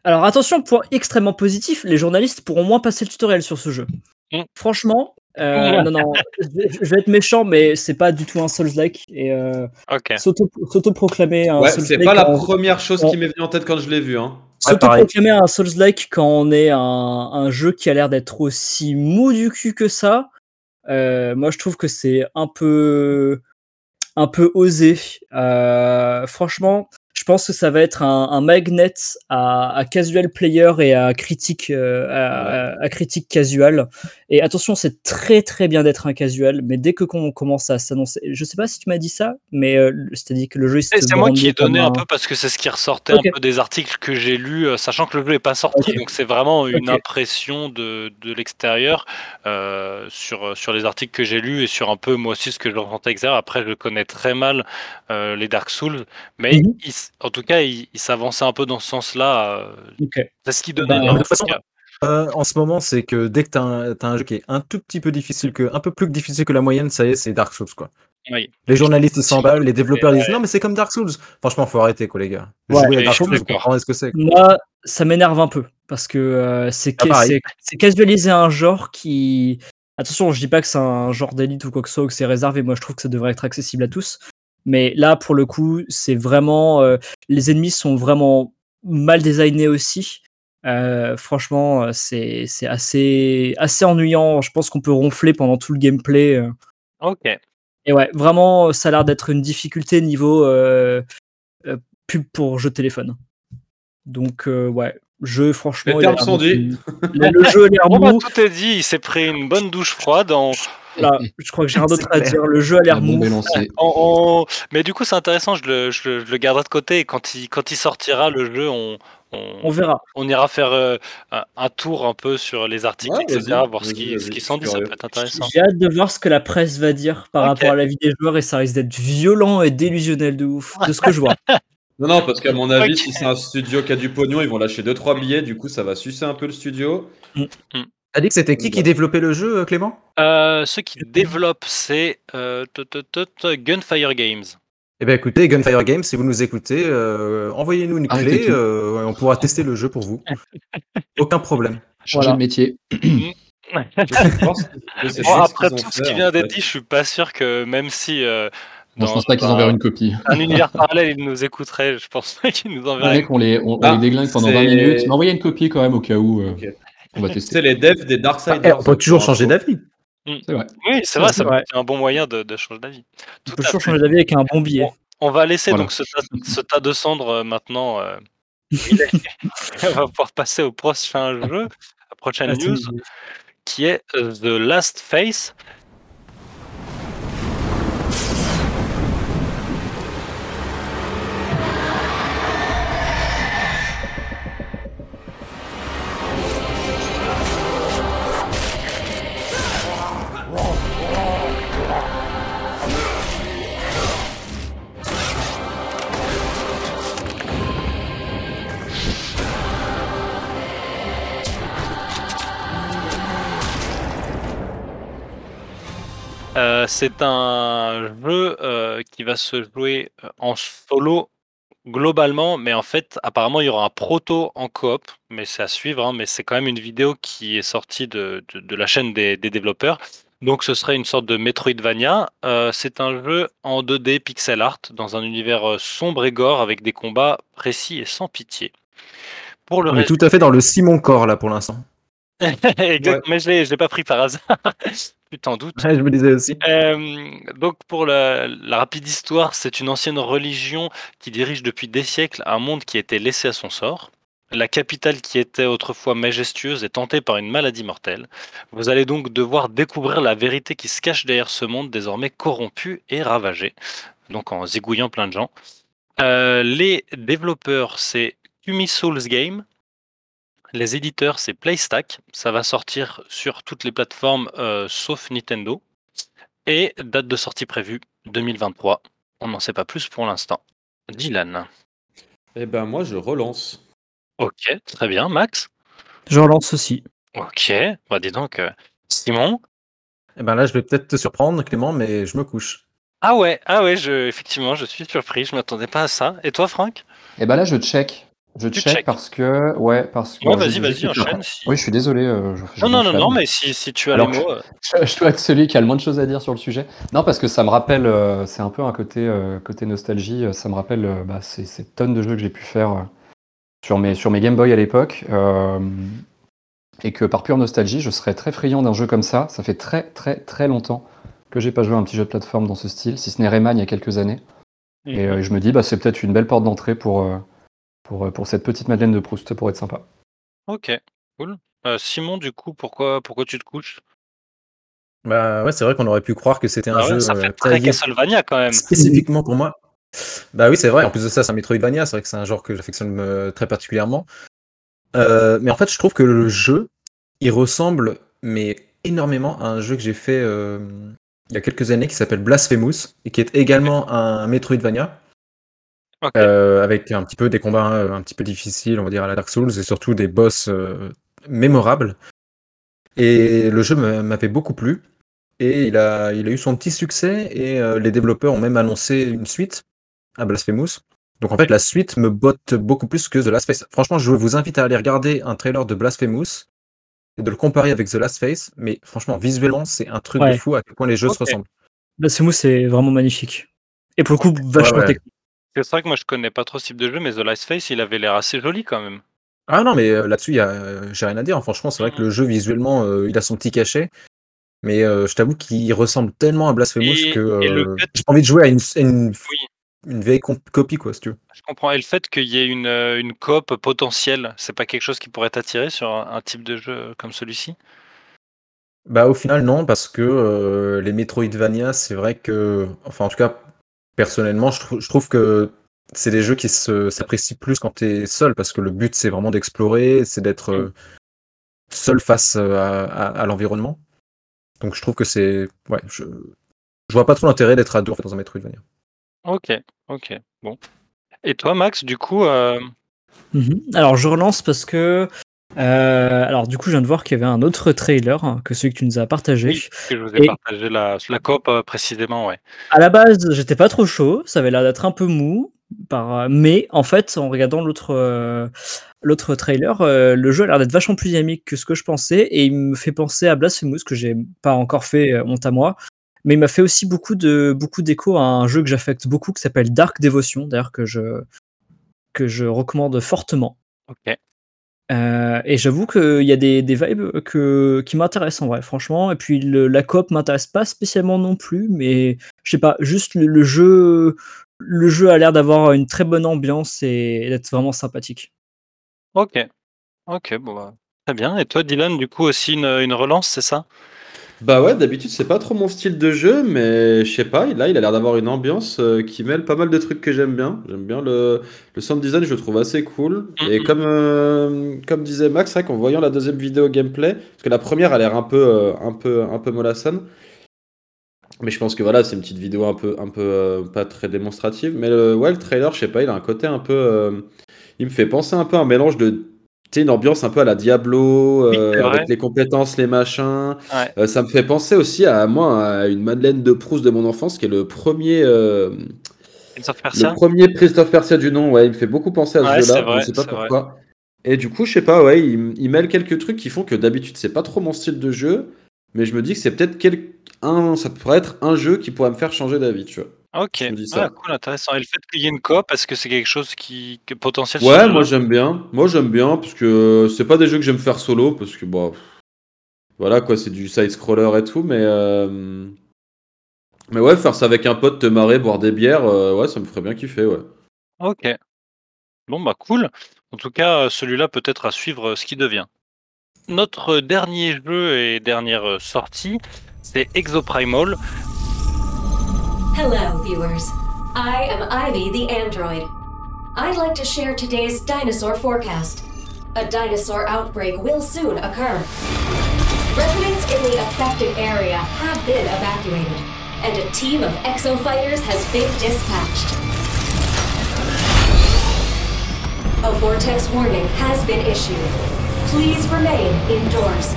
Alors attention, point extrêmement positif, les journalistes pourront moins passer le tutoriel sur ce jeu. Mm. Franchement, euh, non, non, je vais être méchant, mais c'est pas du tout un Souls-like. Et euh, ok. s'auto- s'auto-proclamer un Ouais, c'est pas la en- première chose qui m'est venue en tête quand je l'ai vu. Hein. Ouais. S'auto-proclamer un Souls-like quand on est un, un jeu qui a l'air d'être aussi mou du cul que ça, euh, moi je trouve que c'est un peu, un peu osé. Euh, franchement, je pense que ça va être un, un magnet à, à casual player et à critique, euh, à, à- à critique casual. Et attention, c'est très très bien d'être un casual, mais dès que qu'on commence à s'annoncer, je sais pas si tu m'as dit ça, mais euh, c'est-à-dire que le jeu Et C'est moi qui ai donné un un- peu parce que c'est ce qui ressortait un peu des articles que j'ai lus, euh, sachant que le jeu n'est pas sorti. Donc c'est vraiment une impression de, de l'extérieur euh, sur, sur les articles que j'ai lus et sur un peu moi aussi ce que je ressentais. Après, je connais très mal les Dark Souls, mais il s- en tout cas, il, il s'avançait un peu dans ce sens-là. euh, c'est ce qu'il donnait. Ben, en de façon. Euh, en ce moment, c'est que dès que t'as un, t'as un jeu qui est un tout petit peu difficile, que, un peu plus difficile que la moyenne, ça y est, c'est Dark Souls, quoi. Oui. Les journalistes s'emballent, les développeurs Ouais. disent non mais c'est comme Dark Souls. Franchement, faut arrêter quoi les gars. Ouais, Jouer à je Dark suis Souls, vous d'accord. comprenez ce que c'est. quoi. Moi, ça m'énerve un peu parce que euh, c'est Ah, casualiser un genre qui. Attention, je dis pas que c'est un genre d'élite ou quoi que ce soit, ou que c'est réservé. Moi, je trouve que ça devrait être accessible à tous. Mais là, pour le coup, c'est vraiment. euh, les ennemis sont vraiment mal designés aussi. Euh, franchement, euh, c'est c'est assez, assez ennuyant. Je pense qu'on peut ronfler pendant tout le gameplay. Ok. Et ouais, vraiment, ça a l'air d'être une difficulté niveau euh, euh, pub pour jeu de téléphone. Donc, euh, ouais, jeu, franchement. Les termes sont dits. Le, jeu a l'air Bon, bah, tout est dit. Il s'est pris une bonne douche froide. En, Voilà, je crois que j'ai rien d'autre à clair. dire. Le jeu a La l'air mou. Mais du coup, c'est intéressant. Je le, je, le, je le garderai de côté. Et quand il, quand il sortira, le jeu, on, on, On verra. on ira faire euh, un, un tour un peu sur les articles, Ouais, etc. Voir ce vas-y, qui, vas-y, ce qui je s'en. Ça peut être intéressant. J'ai hâte de voir ce que la presse va dire par rapport à la vie des joueurs et ça risque d'être violent et délusionnel de ouf, de ce que je vois. Non, non, parce qu'à mon avis, si c'est un studio qui a du pognon, ils vont lâcher 2-3 billets. Du coup, ça va sucer un peu le studio. T'as dit que c'était qui qui développait le jeu, euh, Clément? Euh, ceux qui développent, c'est euh, Gunfire Games. Eh ben écoutez, Gunfire Games, si vous nous écoutez, euh, envoyez-nous une Arrêtez clé, euh, on pourra tester le jeu pour vous. Aucun problème. Changer Voilà. de métier. Je pense que c'est Bon, ça après tout ce qui en vient d'être dit, je suis pas sûr que même si euh, Bon, je pense pas qu'ils enverront une copie. un univers parallèle, ils nous écouteraient. Je pense pas qu'ils nous Les enverraient. mecs, on les, on, on Ah, les déglingue pendant c'est- 20 minutes. Mais envoyez une copie quand même au cas où euh, Ok. On va C'est tester. les devs des Darksiders. Eh, on peut toujours changer d'avis. C'est vrai. Oui, c'est vrai, c'est un bon moyen de, de changer d'avis. On peut toujours changer d'avis avec un bon billet. On va laisser Voilà. donc ce tas, ce tas de cendres euh, maintenant. euh, on va pouvoir passer au prochain jeu, la prochaine Ah, c'est news, qui est euh, The Last Face. Euh, c'est un jeu euh, qui va se jouer euh, en solo globalement, mais en fait, apparemment, il y aura un proto en coop, mais c'est à suivre. hein, mais c'est quand même une vidéo qui est sortie de, de- de la chaîne des, des développeurs. Donc, ce serait une sorte de Metroidvania. Euh, c'est un jeu en 2D pixel art dans un univers sombre et gore avec des combats précis et sans pitié. Pour le On est tout à fait dans le Simon Corps là pour l'instant. exact, mais je l'ai, je l'ai pas pris par hasard. tu t'en doutes. Ouais, je me disais aussi. Euh, donc pour la, la rapide histoire, c'est une ancienne religion qui dirige depuis des siècles un monde qui a été laissé à son sort. La capitale qui était autrefois majestueuse est tentée par une maladie mortelle. Vous allez donc devoir découvrir la vérité qui se cache derrière ce monde désormais corrompu et ravagé. Donc en zigouillant plein de gens. Euh, les développeurs, c'est Kumi Souls Game. Les éditeurs, c'est PlayStack. Ça va sortir sur toutes les plateformes euh, sauf Nintendo. Et date de sortie prévue 2023. On n'en sait pas plus pour l'instant. Dylan. Eh ben moi je relance. Ok, très bien. Max Je relance aussi. Ok, bah dis donc. euh, Simon Eh ben là, je vais peut-être te surprendre, Clément, mais je me couche. Ah ouais, ah ouais, je, effectivement, je suis surpris. Je m'attendais pas à ça. Et toi, Franck? Et bah là, je check. Je Tu check check. parce que. Ouais, parce que. Ouais, vas-y, vas-y, enchaîne. si- Oui, je suis désolé. euh, je- Non, non, non, non, mais si, si tu as Alors, les mots. euh, Je, je dois être celui qui a le moins de choses à dire sur le sujet. Non, parce que ça me rappelle, euh, c'est un peu un côté, euh, côté nostalgie. Ça me rappelle bah, ces, ces tonnes de jeux que j'ai pu faire sur, mes, sur mes Game Boy à l'époque. et que par pure nostalgie, je serais très friand d'un jeu comme ça. Ça fait très, très, très longtemps que j'ai pas joué à un petit jeu de plateforme dans ce style, si ce n'est Rayman il y a quelques années. Et euh, je me dis, bah, c'est peut-être une belle porte d'entrée pour, pour, euh, pour cette petite Madeleine de Proust, pour être sympa. Ok, cool. Euh, Simon, du coup, pourquoi, pourquoi tu te couches? Bah ouais, c'est vrai qu'on aurait pu croire que c'était un Ah ouais, jeu Ça euh, fait très Castlevania quand même. spécifiquement pour moi. Bah oui, c'est vrai. En plus de ça, c'est un Metroidvania. C'est vrai que c'est un genre que j'affectionne euh, très particulièrement. Euh, mais en fait, je trouve que le jeu, il ressemble mais énormément à un jeu que j'ai fait euh, il y a quelques années qui s'appelle Blasphemous et qui est également un Metroidvania. Euh, avec un petit peu des combats euh, un petit peu difficiles, on va dire à la Dark Souls, et surtout des boss euh, mémorables. Et le jeu m'a- m'avait beaucoup plu. Et il a, il a eu son petit succès, et euh, les développeurs ont même annoncé une suite à Blasphemous. Donc en fait, la suite me botte beaucoup plus que The Last Face. Franchement, je vous invite à aller regarder un trailer de Blasphemous et de le comparer avec The Last Face. Mais franchement, visuellement, c'est un truc Ouais. de fou à quel point les jeux se ressemblent. Blasphemous, c'est vraiment magnifique. Et pour le coup, vachement ouais. technique. C'est vrai que moi je connais pas trop ce type de jeu, mais The Last Face, il avait l'air assez joli quand même. Ah non, mais euh, là-dessus, il y a, euh, j'ai rien à dire. Franchement, c'est vrai que le jeu, visuellement, euh, il a son petit cachet. Mais euh, je t'avoue qu'il ressemble tellement à Blasphemous Et- que euh, fait- j'ai envie de jouer à une, à une, Oui. une vieille copie, quoi, si tu veux. Je comprends. Et le fait qu'il y ait une, une coop potentielle, c'est pas quelque chose qui pourrait t'attirer sur un, un type de jeu comme celui-ci? Bah, au final, non, parce que les Metroidvania, c'est vrai que. Enfin, en tout cas, personnellement, je, trou- je trouve que c'est des jeux qui se- s'apprécient plus quand t'es seul, parce que le but, c'est vraiment d'explorer, c'est d'être euh, seul face euh, à, à- à l'environnement. Donc, je trouve que c'est. Ouais, je, je vois pas trop l'intérêt d'être à deux en fait, dans un Metroidvania. Ok, ok, bon. Et toi, Max, du coup, euh, Mhm. Alors je relance parce que euh, alors du coup je viens de voir qu'il y avait un autre trailer hein, que celui que tu nous as partagé. Oui, que je vous ai Et- partagé la, la coop euh, précisément, ouais. À la base j'étais pas trop chaud, ça avait l'air d'être un peu mou, par, mais en fait en regardant l'autre euh, l'autre trailer, euh, le jeu a l'air d'être vachement plus dynamique que ce que je pensais et il me fait penser à Blasphemous que j'ai pas encore fait, euh, honte à moi. Mais il m'a fait aussi beaucoup de beaucoup d'écho à un jeu que j'affecte beaucoup qui s'appelle Dark Devotion, d'ailleurs que je que je recommande fortement. Ok. Euh, et j'avoue qu'il y a des, vibes que, qui m'intéressent en vrai, franchement. Et puis le- la coop m'intéresse pas spécialement non plus, mais je sais pas, juste le, le jeu, le jeu a l'air d'avoir une très bonne ambiance et d'être vraiment sympathique. Ok, ok, bon, bah, très bien. Et toi, Dylan, du coup, aussi une, une relance, c'est ça? Bah ouais, d'habitude c'est pas trop mon style de jeu, mais je sais pas, là il a l'air d'avoir une ambiance euh, qui mêle pas mal de trucs que j'aime bien. J'aime bien le, le sound design, je le trouve assez cool. Et comme, euh, comme disait Max, c'est vrai qu'en voyant la deuxième vidéo gameplay, parce que la première a l'air un peu, euh, un peu, un peu mollassonne, mais je pense que voilà, c'est une petite vidéo un peu, un peu euh, pas très démonstrative. Mais le, ouais, le trailer, je sais pas, il a un côté un peu. il me fait penser un peu à un mélange de. Tu sais, une ambiance un peu à la Diablo, euh, Oui, avec les compétences, les machins. Ouais. Euh, ça me fait penser aussi à moi, à une Madeleine de Proust de mon enfance, qui est le premier. euh, Prince of Persia le premier Christophe Persia du nom, ouais, il me fait beaucoup penser à ce Ouais, jeu-là, je sais pas vrai. pourquoi. Et du coup, je sais pas, ouais, il, il mêle quelques trucs qui font que d'habitude, c'est pas trop mon style de jeu, mais je me dis que c'est peut-être quel... un, ça pourrait être un jeu qui pourrait me faire changer d'avis, tu vois. Ok, dis ça. Ah, cool, intéressant. Et le fait qu'il y ait une coop, est-ce que c'est quelque chose qui, qui est potentiel Ouais, moi j'aime bien. Moi j'aime bien parce que euh, c'est pas des jeux que j'aime faire solo parce que bon, voilà quoi, c'est du side scroller et tout, mais euh, mais ouais, faire ça avec un pote, te marrer, boire des bières, euh, ouais, ça me ferait bien kiffer, ouais. Ok. Bon, bah cool. En tout cas, euh, celui-là peut être à suivre ce qui devient. Notre dernier jeu et dernière sortie, c'est Exoprimal. Hello, viewers. I am Ivy the android. I'd like to share today's dinosaur forecast. A dinosaur outbreak will soon occur. Residents in the affected area have been evacuated, and a team of exo fighters has been dispatched. A vortex warning has been issued. Please remain indoors.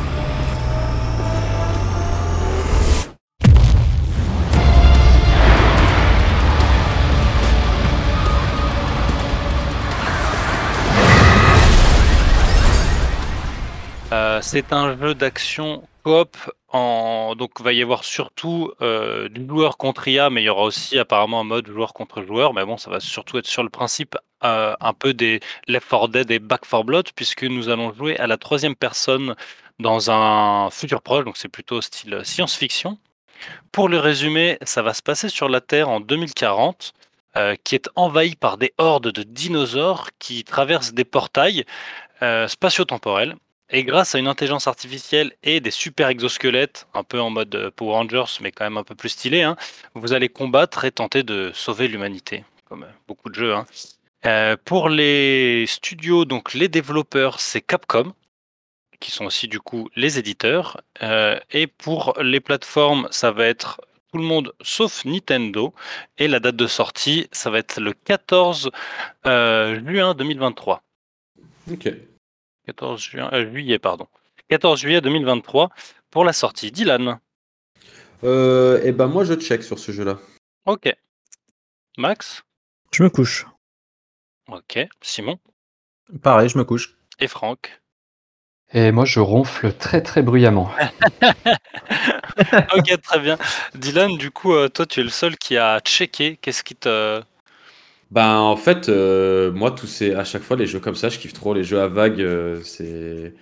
C'est un jeu d'action coop. Donc, il va y avoir surtout euh, du joueur contre IA, mais il y aura aussi apparemment un mode joueur contre joueur. Mais bon, ça va surtout être sur le principe euh, un peu des Left 4 Dead et Back 4 Blood, puisque nous allons jouer à la troisième personne dans un futur proche. Donc, c'est plutôt style science-fiction. Pour le résumer, ça va se passer sur la Terre en 2040. euh, qui est envahie par des hordes de dinosaures qui traversent des portails spatio-temporels. Et grâce à une intelligence artificielle et des super exosquelettes, un peu en mode euh, Power Rangers, mais quand même un peu plus stylé, hein, vous allez combattre et tenter de sauver l'humanité, comme euh, beaucoup de jeux. hein. Euh, pour les studios, donc les développeurs, c'est Capcom, qui sont aussi du coup les éditeurs. Et pour les plateformes, ça va être tout le monde sauf Nintendo. Et la date de sortie, ça va être le 14 euh, juin 2023. Ok. 14 juin, euh, juillet, pardon. 14 juillet 2023 pour la sortie. Dylan. Euh, et ben moi je check sur ce jeu-là. Ok. Max? Je me couche. Ok. Simon? Pareil, je me couche. Et Franck? Et moi, je ronfle très très bruyamment. ok, très bien. Dylan, du coup, euh, toi, tu es le seul qui a checké. Qu'est-ce qui te. Ben en fait, euh, moi tous ces à chaque fois les jeux comme ça, je kiffe trop les jeux à vagues. euh, c'est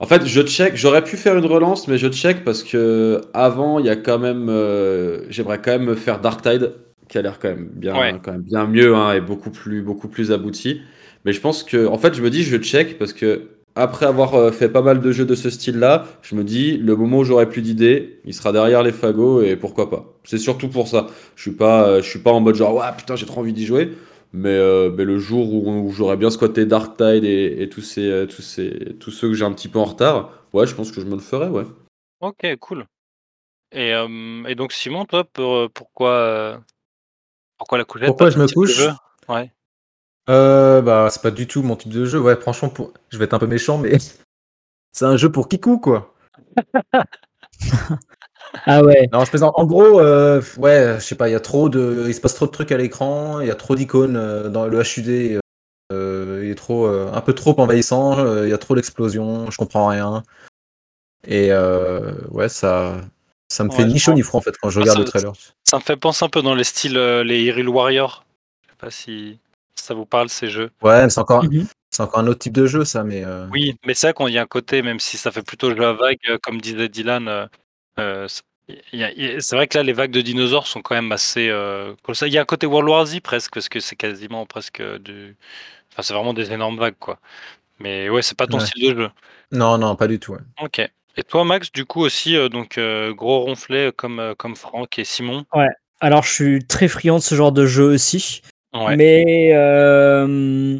en fait je check. J'aurais pu faire une relance, mais je check parce que avant il y a quand même, euh, j'aimerais quand même me faire Dark Tide qui a l'air quand même bien, Ouais. quand même bien mieux hein, et beaucoup plus beaucoup plus abouti. Mais je pense que en fait je me dis je check parce que après avoir euh, fait pas mal de jeux de ce style-là, je me dis le moment où j'aurai plus d'idées, il sera derrière les fagots et pourquoi pas. C'est surtout pour ça. Je suis pas, euh, je suis pas en mode genre ouais putain j'ai trop envie d'y jouer. Mais, euh, mais le jour où, où j'aurais bien squatté Dark Tide et, et tous ces, tous ces, tous ceux que j'ai un petit peu en retard, ouais je pense que je me le ferai ouais. Ok, cool. Et, euh, et donc, Simon, toi, pour- pourquoi, euh, pourquoi la couchette Pourquoi je me couche? Ouais. Euh, bah, c'est pas du tout mon type de jeu. Ouais, franchement, pour... je vais être un peu méchant, mais c'est un jeu pour Kikou, quoi. Ah ouais. Non, je plaisante. En gros, euh, ouais, je sais pas, il y a trop de, il se passe trop de trucs à l'écran, il y a trop d'icônes euh, dans le HUD. euh, il est trop, euh, un peu trop envahissant. euh, Il y a trop d'explosions, je comprends rien. Et euh, ouais, ça, ça me fait ni chaud ni froid en fait quand je Ah, regarde ça- le trailer. Ça me fait penser un peu dans les styles euh, les Hyrule Warrior. Je sais pas si ça vous parle ces jeux? Ouais, mais c'est encore, Mhm. c'est encore un autre type de jeu, ça, mais. euh, Oui, mais c'est vrai qu'il y a un côté, même si ça fait plutôt jeu à vague, euh, comme disait Dylan, euh, c'est- vrai que là, les vagues de dinosaures sont quand même assez euh. Il y a un côté World War Z presque, parce que c'est quasiment presque du. Enfin, c'est vraiment des énormes vagues, quoi. Mais ouais, c'est pas ton Ouais. style de jeu. Non, non, pas du tout. ouais. Ok. Et toi, Max, du coup aussi, euh, donc euh, gros ronflet comme, euh, comme Franck et Simon? Alors, je suis très friand de ce genre de jeu aussi. Ouais. Mais euh,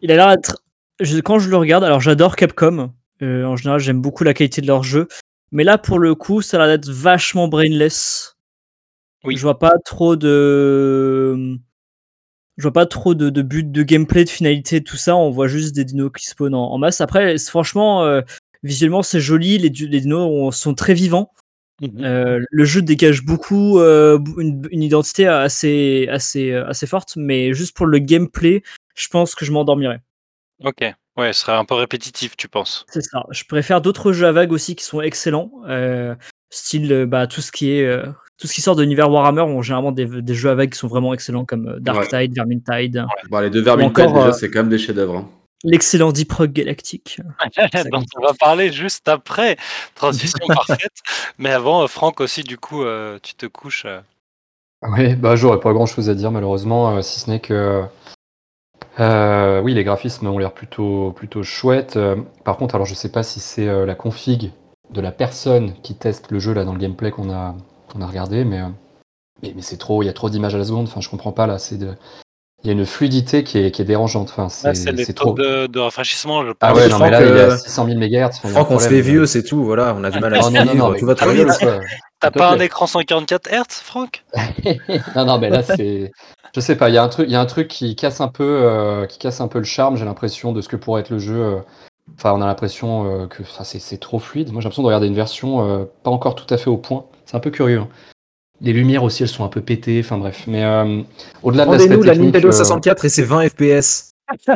il a l'air d'être. je- Quand je le regarde, alors j'adore Capcom. Euh, en général, j'aime beaucoup la qualité de leur jeu. Mais là, pour le coup, ça a l'air d'être vachement brainless. Oui. Je vois pas trop de. Je vois pas trop de, de but de gameplay, de finalité, tout ça. On voit juste des dinos qui spawnent en, en masse. Après, franchement, euh, visuellement, c'est joli. Les, dinos ont- sont très vivants. Mhm. Euh, le jeu dégage beaucoup euh, une, une identité assez, assez, euh, assez forte, mais juste pour le gameplay, je pense que je m'endormirai. Ok. Ouais, ce serait un peu répétitif, tu penses. C'est ça. Je préfère d'autres jeux à vagues aussi qui sont excellents, euh, style bah, tout ce qui est euh, tout ce qui sort de l'univers Warhammer ont généralement des, des jeux à vagues qui sont vraiment excellents comme Darktide, Vermintide, Bon, les deux Vermintide déjà c'est quand même des chefs-d'œuvre. hein. L'excellent Deep Rock Galactic. dont on va parler juste après. Transition parfaite. Mais avant, euh, Franck aussi, du coup, euh, tu te couches. euh. Oui, bah j'aurais pas grand chose à dire malheureusement, euh, si ce n'est que Euh, oui, les graphismes ont l'air plutôt, plutôt chouettes. Euh, par contre, alors je sais pas si c'est euh, la config de la personne qui teste le jeu là dans le gameplay qu'on a, qu'on a regardé, mais, euh, mais, mais c'est trop, il y a trop d'images à la seconde. Enfin, je comprends pas là. C'est de, il y a une fluidité qui est, qui est dérangeante. Enfin, Là, c'est c'est les trop. de, de rafraîchissement, je pense. Ah ouais, non, mais là, il y a euh, 600 000 MHz. Franck, on se fait vieux, c'est tout. Voilà, on a du mal à Oh, non, non, non, Tout va très quoi. T'as pas un écran 144 Hz, Franck? Non, non, mais là, c'est. Je sais pas, il y a un truc, il y a un truc qui casse un peu, euh, qui casse un peu le charme, j'ai l'impression, de ce que pourrait être le jeu. euh. Enfin, on a l'impression euh, que c'est c'est trop fluide. Moi, j'ai l'impression de regarder une version euh, pas encore tout à fait au point. C'est un peu curieux. hein. Les lumières aussi, elles sont un peu pétées. Enfin, bref. Mais euh, au-delà de l'aspect la technique. Nintendo euh, 64 et ses 20 FPS.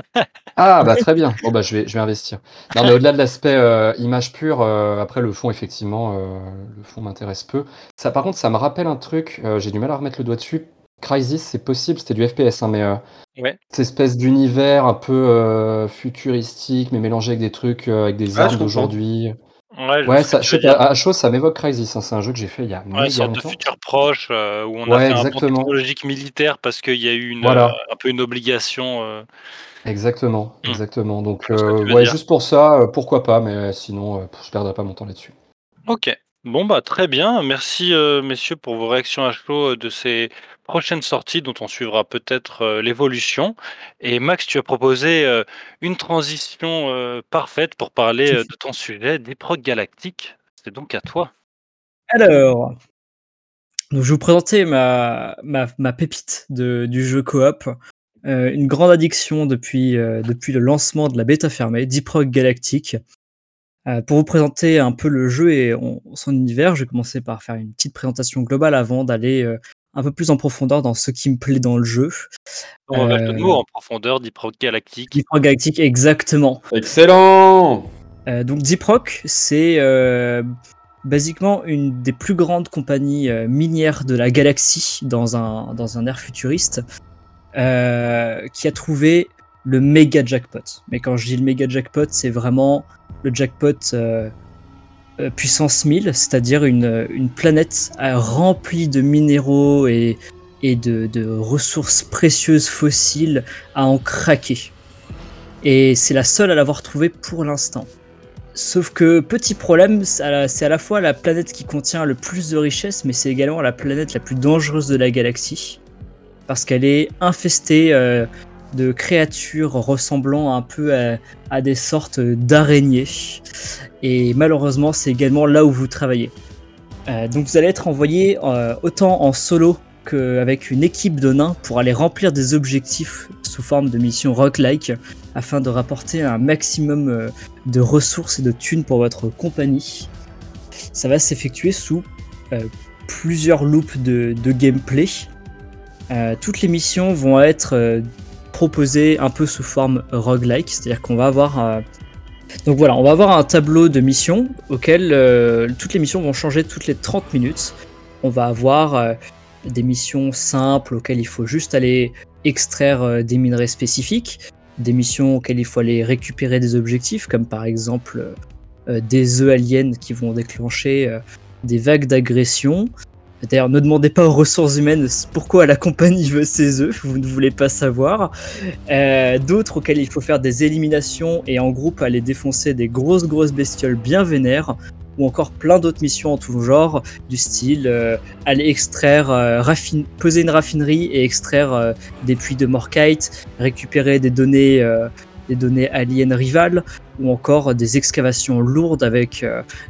Ah, bah très bien. Bon, bah, je vais, je vais investir. Non, mais au-delà de l'aspect euh, image pure, euh, après, le fond, effectivement, euh, le fond m'intéresse peu. Ça, par contre, ça me rappelle un truc, euh, j'ai du mal à remettre le doigt dessus. Crysis, c'est possible, c'était du FPS, hein, mais euh, Ouais. cette espèce d'univers un peu euh, futuristique, mais mélangé avec des trucs, euh, avec des Ah, armes d'aujourd'hui. Ouais, je Ouais, ça, je sais pas, à chaud, ça m'évoque Crysis. hein, c'est un jeu que j'ai fait il y a Ouais, une sorte de futur proche euh, où on a fait un bond exactement. technologique militaire parce qu'il y a eu une, Voilà. euh, un peu une obligation. euh, Exactement, Hmm. exactement. Donc, ouais, dire. juste pour ça, pourquoi pas, mais sinon, je perdrai pas mon temps là-dessus. Ok. Bon, bah, très bien. Merci, messieurs, pour vos réactions à chaud de ces prochaines sorties dont on suivra peut-être euh, l'évolution. Et Max, tu as proposé euh, une transition euh, parfaite pour parler de ton sujet, des procs galactiques. C'est donc à toi. Alors, donc je vais vous présenter ma, ma, pépite de, du jeu coop. Une grande addiction depuis, depuis le lancement de la bêta fermée, Deep Rock Galactic. Pour vous présenter un peu le jeu et on- son univers, je vais commencer par faire une petite présentation globale avant d'aller un peu plus en profondeur dans ce qui me plaît dans le jeu. On va Euh, le mot en profondeur, des procs galactiques. Deep Rock Galactic, exactement. Excellent Euh, donc Deep Rock, c'est euh, basiquement une des plus grandes compagnies euh, minières de la galaxie dans un, dans un ère futuriste euh, qui a trouvé le méga jackpot. Mais quand je dis le méga jackpot, c'est vraiment le jackpot euh, euh, puissance 1000, c'est-à-dire une, planète euh, remplie de minéraux et, de, ressources précieuses fossiles à en craquer. Et c'est la seule à l'avoir trouvée pour l'instant. Sauf que, petit problème, c'est à la- c'est à la fois la planète qui contient le plus de richesses, mais c'est également la planète la plus dangereuse de la galaxie. Parce qu'elle est infestée euh, de créatures ressemblant un peu à, des sortes d'araignées. Et malheureusement, c'est également là où vous travaillez. Euh, donc vous allez être envoyé euh, autant en solo qu'avec une équipe de nains pour aller remplir des objectifs sous forme de missions rock-like afin de rapporter un maximum euh, de ressources et de thunes pour votre compagnie. Ça va s'effectuer sous plusieurs loops de, gameplay. Toutes les missions vont être proposées un peu sous forme roguelike, c'est-à-dire qu'on va avoir euh, donc voilà, on va avoir un tableau de missions auquel euh, toutes les missions vont changer toutes les 30 minutes. On va avoir euh, des missions simples auxquelles il faut juste aller extraire des minerais spécifiques, des missions auxquelles il faut aller récupérer des objectifs, comme par exemple des œufs aliens qui vont déclencher des vagues d'agression. D'ailleurs, ne demandez pas aux ressources humaines pourquoi la compagnie veut ces œufs, vous ne voulez pas savoir. Euh, D'autres auxquels il faut faire des éliminations et en groupe aller défoncer des grosses grosses bestioles bien vénères, ou encore plein d'autres missions en tout genre, du style euh, aller extraire, euh, poser une raffinerie et extraire des puits de morkite, récupérer des données, des données aliens rivales, ou encore des excavations lourdes avec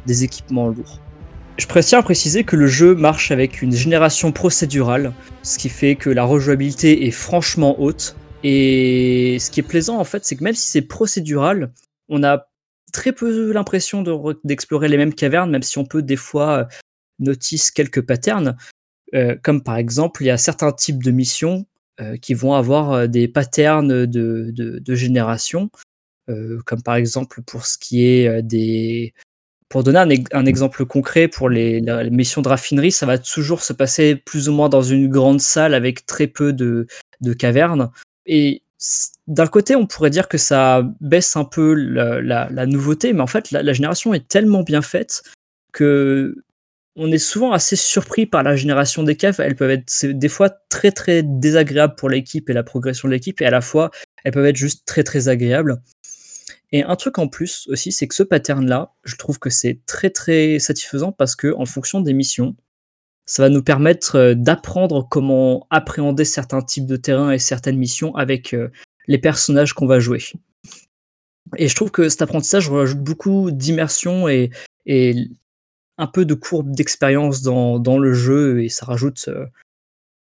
des équipements lourds. Je à préciser que le jeu marche avec une génération procédurale, ce qui fait que la rejouabilité est franchement haute. Et ce qui est plaisant en fait, c'est que même si c'est procédural, on a très peu l'impression de re- d'explorer les mêmes cavernes, même si on peut des fois euh, notice quelques patterns. Euh, comme par exemple, il y a certains types de missions euh, qui vont avoir des patterns de, génération, comme par exemple pour ce qui est des... Pour donner un, ex- un exemple concret, pour les, missions de raffinerie, ça va toujours se passer plus ou moins dans une grande salle avec très peu de, cavernes. Et d'un côté, on pourrait dire que ça baisse un peu la, nouveauté, mais en fait, la, la génération est tellement bien faite que on est souvent assez surpris par la génération des caves. Elles peuvent être des fois très très désagréables pour l'équipe et la progression de l'équipe, et à la fois elles peuvent être juste très très agréables. Et un truc en plus aussi, c'est que ce pattern-là, je trouve que c'est très très satisfaisant parce que en fonction des missions, ça va nous permettre euh, d'apprendre comment appréhender certains types de terrains et certaines missions avec euh, les personnages qu'on va jouer. Et je trouve que cet apprentissage rajoute beaucoup d'immersion et, un peu de courbe d'expérience dans, le jeu et ça rajoute euh,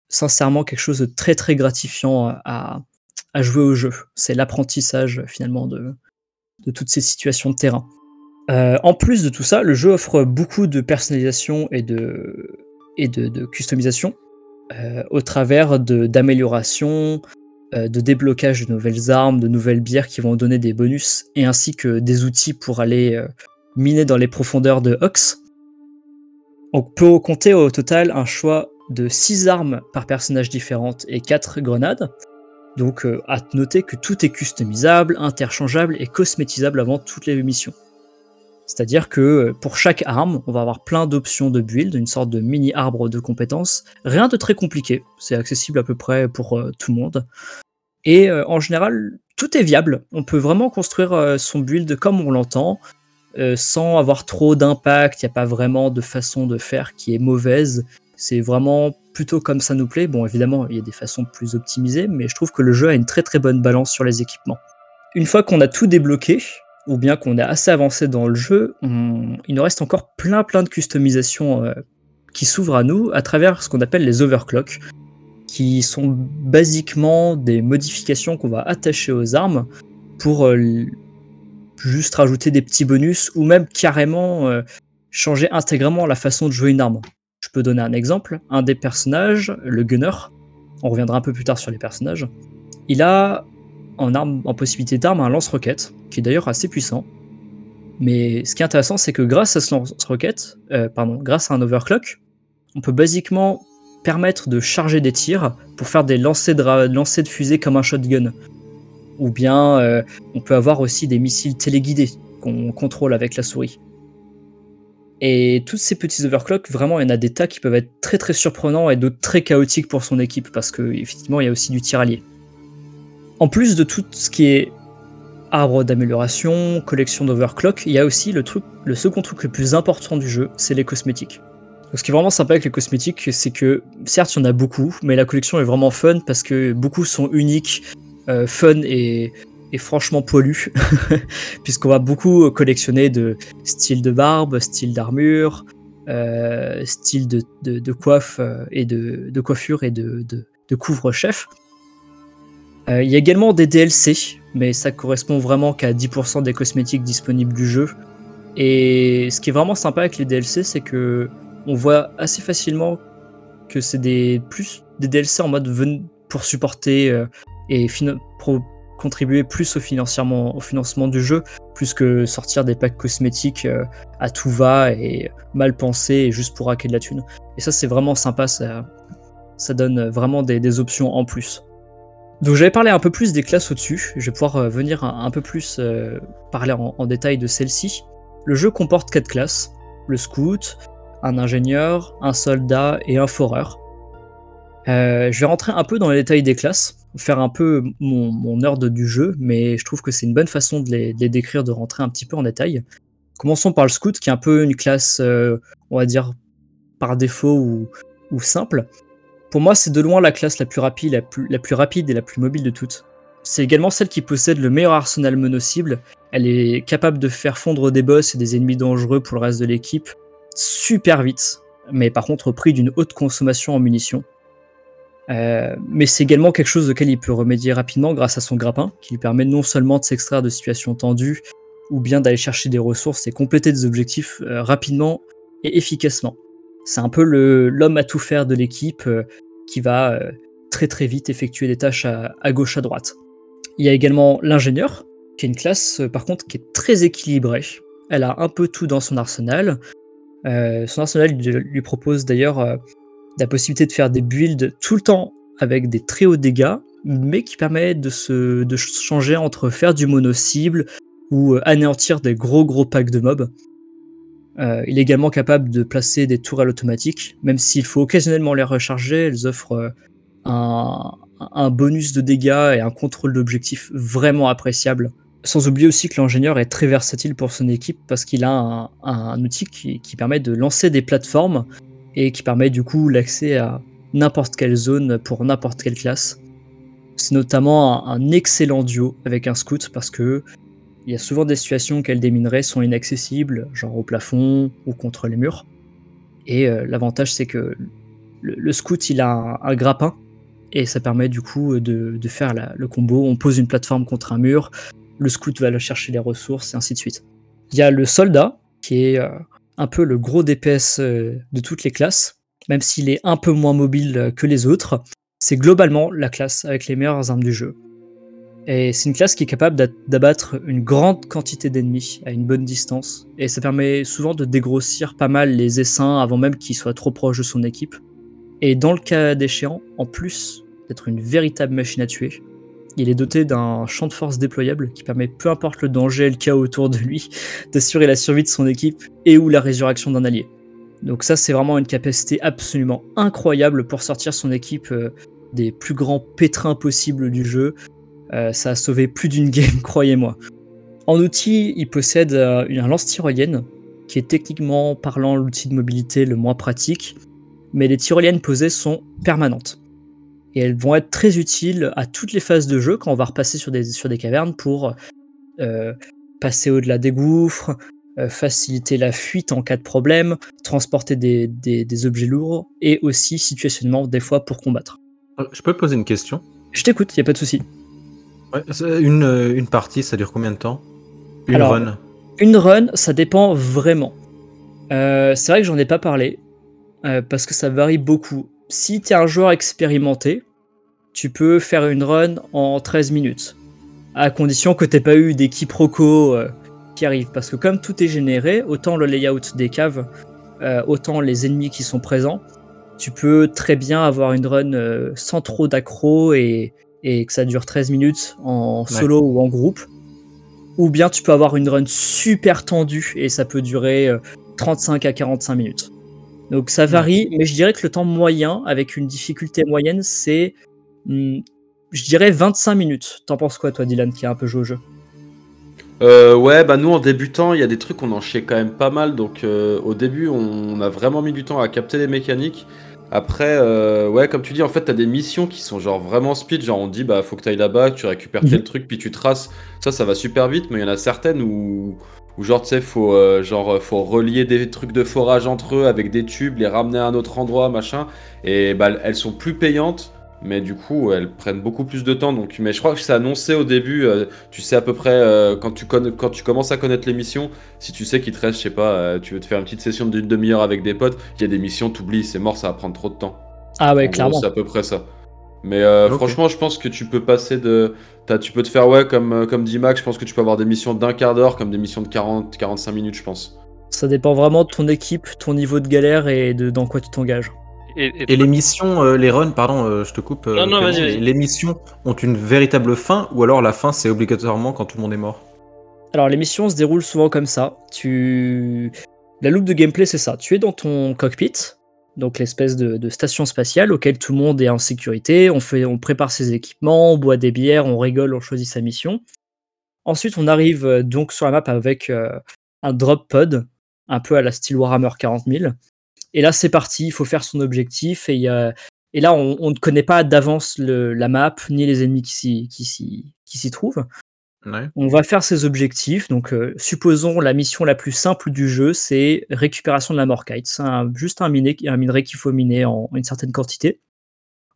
sincèrement quelque chose de très très gratifiant à jouer au jeu. C'est l'apprentissage finalement de, de toutes ces situations de terrain. Euh, en plus de tout ça, le jeu offre beaucoup de personnalisation et de, de, de customisation euh, au travers de- d'améliorations, euh, de déblocage de nouvelles armes, de nouvelles bières qui vont donner des bonus, et ainsi que des outils pour aller miner dans les profondeurs de Ox. On peut compter au total un choix de 6 armes par personnage différentes et 4 grenades. Donc euh, à noter que tout est customisable, interchangeable et cosmétisable avant toutes les missions. C'est-à-dire que euh, pour chaque arme, on va avoir plein d'options de build, une sorte de mini arbre de compétences. Rien de très compliqué, c'est accessible à peu près pour euh, tout le monde. Et en général, tout est viable. On peut vraiment construire son build comme on l'entend, sans avoir trop d'impact. Il n'y a pas vraiment de façon de faire qui est mauvaise. C'est vraiment plutôt comme ça nous plaît. Bon, évidemment, il y a des façons plus optimisées, mais je trouve que le jeu a une très très bonne balance sur les équipements. Une fois qu'on a tout débloqué, ou bien qu'on est assez avancé dans le jeu, il nous reste encore plein plein de customisations euh, qui s'ouvrent à nous à travers ce qu'on appelle les overclocks, qui sont basiquement des modifications qu'on va attacher aux armes pour euh, juste rajouter des petits bonus ou même carrément euh, changer intégralement la façon de jouer une arme. Je peux donner un exemple. Un des personnages, le gunner, on reviendra un peu plus tard sur les personnages, il a en, arme, en possibilité d'arme un lance-roquette, qui est d'ailleurs assez puissant. Mais ce qui est intéressant, c'est que grâce à ce lance-roquette, euh, pardon, grâce à un overclock, on peut basiquement permettre de charger des tirs pour faire des lancers de, lancers de fusée comme un shotgun. Ou bien euh, on peut avoir aussi des missiles téléguidés qu'on contrôle avec la souris. Et tous ces petits overclocks, vraiment, il y en a des tas qui peuvent être très très surprenants et d'autres très chaotiques pour son équipe parce que effectivement, il y a aussi du tir allié. En plus de tout ce qui est arbre d'amélioration, collection d'overclock, il y a aussi le truc, le second truc le plus important du jeu, c'est les cosmétiques. Ce qui est vraiment sympa avec les cosmétiques, c'est que certes, il y en a beaucoup, mais la collection est vraiment fun parce que beaucoup sont uniques, euh, fun et, franchement poilus, puisqu'on va beaucoup collectionner de style de barbe, style d'armure, euh, style de, coiffe euh, et de, coiffure et de, couvre-chef. Euh, Il y a également des DLC, mais ça correspond vraiment qu'à 10% des cosmétiques disponibles du jeu. Et ce qui est vraiment sympa avec les DLC, c'est que on voit assez facilement que c'est des plus des DLC en mode pour supporter euh, et pro- contribuer plus au financement du jeu, plus que sortir des packs cosmétiques euh, à tout va et mal pensés et juste pour hacker de la thune. Et ça c'est vraiment sympa, ça, ça donne vraiment des, options en plus. Donc j'avais parlé un peu plus des classes au-dessus, je vais pouvoir euh, venir un, peu plus euh, parler en, détail de celle-ci. Le jeu comporte quatre classes, le scout, un ingénieur, un soldat et un foreur. Je vais rentrer un peu dans les détails des classes, faire un peu mon, mon ordre du jeu, mais je trouve que c'est une bonne façon de les, décrire, de rentrer un petit peu en détail. Commençons par le scout, qui est un peu une classe, euh, on va dire, par défaut ou, simple. Pour moi, c'est de loin la classe la plus rapide, la plus, la plus rapide et la plus mobile de toutes. C'est également celle qui possède le meilleur arsenal mono-cible. Elle est capable de faire fondre des boss et des ennemis dangereux pour le reste de l'équipe super vite, mais par contre au prix d'une haute consommation en munitions. Euh, mais c'est également quelque chose auquel il peut remédier rapidement grâce à son grappin, qui lui permet non seulement de s'extraire de situations tendues, ou bien d'aller chercher des ressources et compléter des objectifs euh, rapidement et efficacement. C'est un peu l'homme à tout faire de l'équipe euh, qui va très très vite effectuer des tâches à, gauche à droite. Il y a également l'ingénieur, qui est une classe par contre qui est très équilibrée. Elle a un peu tout dans son arsenal. Son arsenal lui, propose d'ailleurs la possibilité de faire des builds tout le temps avec des très hauts dégâts, mais qui permet de, se, changer entre faire du mono-cible ou euh, anéantir des gros gros packs de mobs. Euh, il est également capable de placer des tourelles automatiques, même s'il faut occasionnellement les recharger, elles offrent euh, un, bonus de dégâts et un contrôle d'objectif vraiment appréciable. Sans oublier aussi que l'ingénieur est très versatile pour son équipe parce qu'il a un, un outil qui, qui permet de lancer des plateformes et qui permet du coup l'accès à n'importe quelle zone pour n'importe quelle classe. C'est notamment un, excellent duo avec un scout parce que il y a souvent des situations auxquelles des minerais sont inaccessibles, genre au plafond ou contre les murs. Et euh, l'avantage c'est que le, scout il a un, grappin et ça permet du coup de, faire le combo. On pose une plateforme contre un mur, le scout va aller chercher les ressources et ainsi de suite. Il y a le soldat qui est euh, un peu le gros DPS euh, de toutes les classes, même s'il est un peu moins mobile euh, que les autres. C'est globalement la classe avec les meilleures armes du jeu. Et c'est une classe qui est capable d'a- d'abattre une grande quantité d'ennemis à une bonne distance. Et ça permet souvent de dégrossir pas mal les essaims avant même qu'il soit trop proche de son équipe. Et dans le cas d'échéant, en plus d'être une véritable machine à tuer, il est doté d'un champ de force déployable qui permet, peu importe le danger et le chaos autour de lui, d'assurer la survie de son équipe et ou la résurrection d'un allié. Donc ça, c'est vraiment une capacité absolument incroyable pour sortir son équipe euh, des plus grands pétrins possibles du jeu. Euh, ça a sauvé plus d'une game, croyez-moi. En outil, il possède euh, un lance-tyrolienne, qui est techniquement parlant l'outil de mobilité le moins pratique, mais les tyroliennes posées sont permanentes. Et elles vont être très utiles à toutes les phases de jeu quand on va repasser sur des, sur des cavernes pour euh, passer au-delà des gouffres, euh, faciliter la fuite en cas de problème, transporter des, des- des objets lourds et aussi situationnellement des fois pour combattre. Euh, Je peux poser une question? Je t'écoute, y a pas de souci. Ouais, une, une partie, ça dure combien de temps? Une Alors, run? Une run, ça dépend vraiment. Euh, c'est vrai que j'en ai pas parlé, euh, parce que ça varie beaucoup. Si tu es un joueur expérimenté, tu peux faire une run en 13 minutes, à condition que tu pas eu des quiproquos euh, qui arrivent. Parce que comme tout est généré, autant le layout des caves, euh, autant les ennemis qui sont présents, tu peux très bien avoir une run euh, sans trop d'accro et, et que ça dure 13 minutes en Ouais. solo ou en groupe. Ou bien tu peux avoir une run super tendue et ça peut durer euh, 35 à 45 minutes. Donc ça varie, mais je dirais que le temps moyen, avec une difficulté moyenne, c'est, hmm, je dirais 25 minutes. T'en penses quoi toi Dylan, qui a un peu joué au jeu? Euh, ouais, bah nous en débutant, il y a des trucs on en chiait quand même pas mal. Donc euh, au début, on a vraiment mis du temps à capter les mécaniques. Après, euh, ouais, comme tu dis, en fait, t'as des missions qui sont genre vraiment speed. Genre, on te dit, bah, faut que t'ailles là-bas, que tu récupères tel Mhm. truc, puis tu traces. Ça, ça va super vite, mais il y en a certaines où, où genre, tu sais, faut, euh, genre, faut relier des trucs de forage entre eux avec des tubes, les ramener à un autre endroit, machin. Et bah, elles sont plus payantes, mais du coup, elles prennent beaucoup plus de temps. Donc, mais je crois que c'est annoncé au début. euh, tu sais à peu près euh, quand, tu quand tu commences à connaître les missions, si tu sais qu'il te reste, je sais pas, euh, tu veux te faire une petite session d'une demi-heure avec des potes, il y a des missions, t'oublies, c'est mort, ça va prendre trop de temps. Ah ouais, En clairement. c'est à peu près ça. Mais euh, franchement, je pense que tu peux passer de. tu peux te faire, ouais, comme, euh, comme dit Max, je pense que tu peux avoir des missions d'un quart d'heure comme des missions de 40-45 minutes, je pense. Ça dépend vraiment de ton équipe, ton niveau de galère et de dans quoi tu t'engages. Et, Et les missions, euh, les runs, pardon, euh, je te coupe. euh, Non, non, vas-y, vas-y. mais Les missions ont une véritable fin ou alors la fin c'est obligatoirement quand tout le monde est mort? Alors les missions se déroulent souvent comme ça. Tu... La loupe de gameplay c'est ça. Tu es dans ton cockpit, donc l'espèce de, station spatiale auquel tout le monde est en sécurité. On, fait, on prépare ses équipements, on boit des bières, on rigole, on choisit sa mission. Ensuite on arrive euh, donc sur la map avec euh, un drop pod, un peu à la style Warhammer 40 000. Et là c'est parti, il faut faire son objectif et Et là, on, ne connaît pas d'avance la map ni les ennemis qui s'y trouvent. On va faire ses objectifs. Donc, euh, supposons la mission la plus simple du jeu, c'est récupération de la Morkite. C'est juste un, minerai qu'il faut miner en une certaine quantité.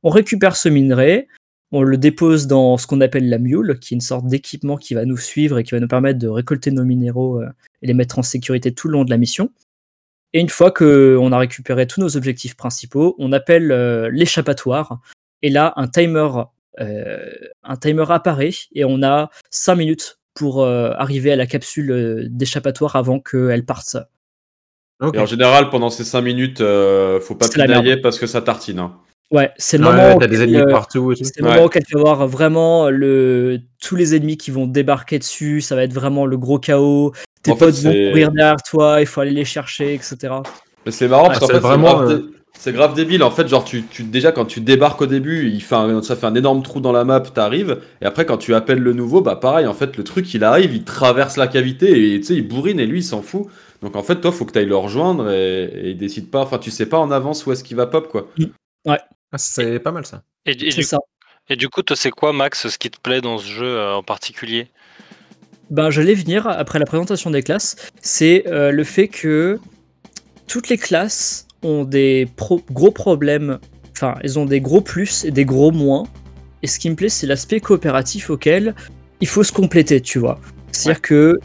On récupère ce minerai, on le dépose dans ce qu'on appelle la mule, qui est une sorte d'équipement qui va nous suivre et qui va nous permettre de récolter nos minéraux euh, et les mettre en sécurité tout le long de la mission. Et une fois qu'on a récupéré tous nos objectifs principaux, on appelle euh, l'échappatoire. Et là, un timer, un timer apparaît et on a 5 minutes pour euh, arriver à la capsule euh, d'échappatoire avant qu'elle parte. Et en général, pendant ces 5 minutes, euh, faut pas pinailler parce que ça tartine. hein. Ouais, c'est le Ouais, moment. t'as des ennemis euh, partout. C'est le Ouais. moment auquel tu vas voir vraiment le... tous les ennemis qui vont débarquer dessus. Ça va être vraiment le gros chaos. Tes En fait, potes vont courir derrière toi. Il faut aller les chercher, etc. Mais c'est marrant Ah, parce qu'en c'est fait, vraiment, euh, C'est grave débile. En fait, genre, tu, tu- déjà, quand tu débarques au début, il fait un- ça fait un énorme trou dans la map, t'arrives. Et après, quand tu appelles le nouveau, bah pareil, en fait, le truc, il arrive, il traverse la cavité et tu sais, il bourrine et lui, il s'en fout. Donc en fait, toi, faut que tu ailles le rejoindre et, et il décide pas. Enfin, tu sais pas en avance où est-ce qu'il va pop, quoi. Ouais. Ah, c'est pas mal ça. Et, du, ça. et du coup, toi, c'est quoi, Max, ce qui te plaît dans ce jeu euh, en particulier? Ben, j'allais venir après la présentation des classes. C'est euh, le fait que toutes les classes ont des pro- gros problèmes. Enfin, elles ont des gros plus et des gros moins. Et ce qui me plaît, c'est l'aspect coopératif auquel il faut se compléter, tu vois. C'est-à-dire que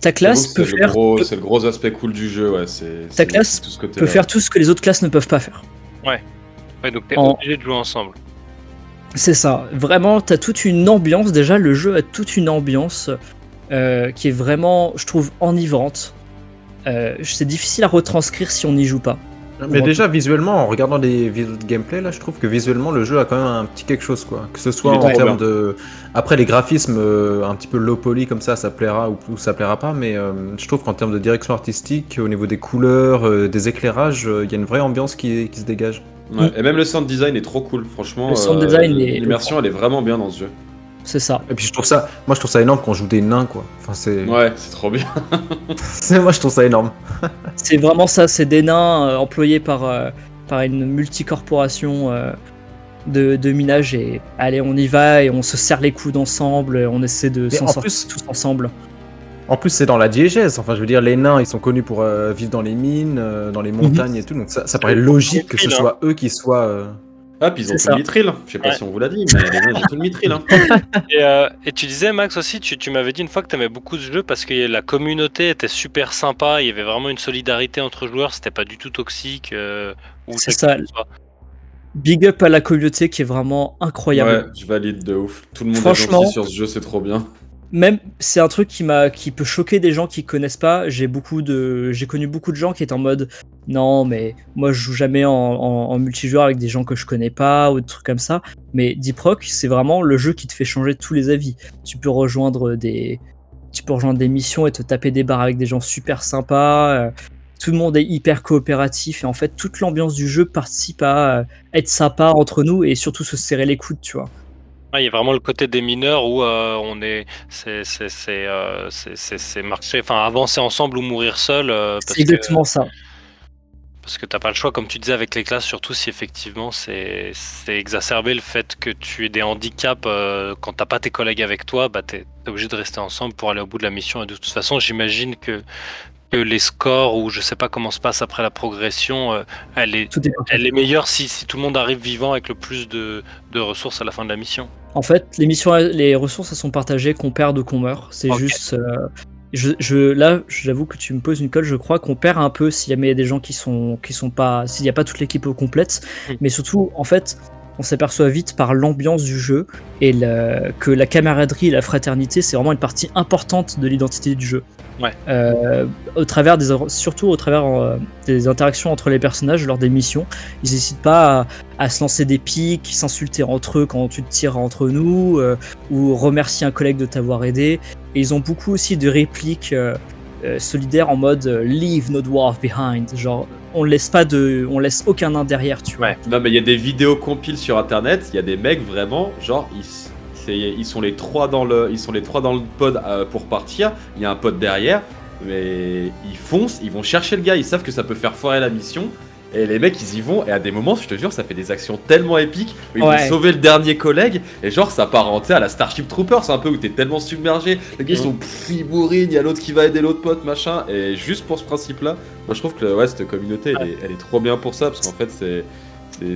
ta classe peut faire, peut, C'est le gros aspect cool du jeu, ouais. C'est ta classe tout ce côté peut faire tout ce que les autres classes ne peuvent pas faire. Ouais, donc t'es En- obligé de jouer ensemble. C'est ça. Vraiment, t'as toute une ambiance. Déjà, le jeu a toute une ambiance euh, qui est vraiment, je trouve, enivrante. Euh, c'est difficile à retranscrire si on n'y joue pas. Mais On déjà, visuellement, en regardant les vidéos de gameplay, là, je trouve que visuellement, le jeu a quand même un petit quelque chose, quoi. Que ce soit en termes de. Après, les graphismes, euh, un petit peu low poly comme ça, ça plaira ou, ou ça plaira pas, mais euh, je trouve qu'en termes de direction artistique, au niveau des couleurs, euh, des éclairages, euh, il y a une vraie ambiance qui, qui se dégage. Ouais, Et même le sound design est trop cool, franchement. Le sound euh, design est- L'immersion, elle est vraiment bien dans ce jeu. C'est ça. Et puis, je trouve ça. Moi, je trouve ça énorme quand on joue des nains, quoi. Enfin, c'est. Ouais, c'est trop bien. c'est- moi, je trouve ça énorme. C'est vraiment ça. C'est des nains euh, employés par, euh, par une multicorporation euh, de, de minage. Et allez, on y va et on se serre les coudes ensemble. et On essaie de s'en en sortir plus- tous ensemble. En plus, c'est dans la diégèse. Enfin, je veux dire, les nains, ils sont connus pour euh, vivre dans les mines, euh, dans les montagnes et tout. Donc, ça, ça paraît logique que ce Mithril, soit eux qui soient. Puis ils ont tout le mithril. Je sais pas Ouais. si on vous l'a dit, mais les mecs, ils ont tout le mithril. Hein. Et, euh, et tu disais, Max, aussi, tu, tu m'avais dit une fois que tu aimais beaucoup ce jeu parce que la communauté était super sympa, il y avait vraiment une solidarité entre joueurs, c'était pas du tout toxique. euh, ou C'est ça. Big up à la communauté qui est vraiment incroyable. Ouais, je valide de ouf. Tout le monde est Franchement- gentil sur ce jeu, c'est trop bien. Même c'est un truc qui m'a qui peut choquer des gens qui connaissent pas. J'ai beaucoup de j'ai connu beaucoup de gens qui étaient en mode non mais moi je joue jamais en, multijoueur avec des gens que je connais pas ou des trucs comme ça. Mais Deep Rock c'est vraiment le jeu qui te fait changer tous les avis. Tu peux rejoindre des tu peux rejoindre des missions et te taper des barres avec des gens super sympas. Euh, tout le monde est hyper coopératif et en fait toute l'ambiance du jeu participe à euh, être sympa entre nous et surtout se serrer les coudes tu vois il y a vraiment le côté des mineurs où euh, on est, c'est, c'est, c'est, euh, c'est, marcher, enfin avancer ensemble ou mourir seul. euh, c'est exactement ça parce que t'as pas le choix, comme tu disais avec les classes, surtout si effectivement c'est, exacerbé le fait que tu aies des handicaps quand t'as pas tes collègues avec toi, bah t'es, t'es obligé de rester ensemble pour aller au bout de la mission. Et de toute façon, j'imagine que que les scores ou je sais pas comment se passe après la progression, euh, elle est, tout est parfait. elle est meilleure si, si tout le monde arrive vivant avec le plus de, de ressources à la fin de la mission. En fait, les missions, les ressources, elles sont partagées qu'on perd ou qu'on meurt. C'est juste. euh, je, je- là, j'avoue que tu me poses une colle. Je crois qu'on perd un peu s'il y a des gens qui sont, qui sont pas. S'il n'y a pas toute l'équipe complète. Mais surtout, en fait, on s'aperçoit vite par l'ambiance du jeu et que la camaraderie et la fraternité, c'est vraiment une partie importante de l'identité du jeu. Ouais. Euh, au travers des, surtout au travers euh, des interactions entre les personnages lors des missions, ils n'hésitent pas à, à se lancer des pics, s'insulter entre eux quand tu te tires entre nous, euh, ou remercier un collègue de t'avoir aidé. Et ils ont beaucoup aussi de répliques euh, euh, solidaires en mode euh, Leave no dwarf behind. Genre, on laisse pas de, on laisse aucun nain derrière, tu vois. Ouais. Non, mais il y a des vidéos compiles sur internet, il y a des mecs vraiment, genre, ils, ils, sont, les trois dans le, ils sont les trois dans le pod euh, pour partir, il y a un pod derrière, mais ils foncent, ils vont chercher le gars, ils savent que ça peut faire foirer la mission. Et les mecs, ils y vont, et à des moments, je te jure, ça fait des actions tellement épiques. où Ils Ouais. vont sauver le dernier collègue, et genre, ça part en, à la Starship Troopers, un peu où t'es tellement submergé. Les gars, ils sont ils bourrinent, il y a l'autre qui va aider l'autre pote, machin. Et juste pour ce principe-là, moi je trouve que ouais, cette communauté, elle, est, elle est trop bien pour ça, parce qu'en fait, c'est.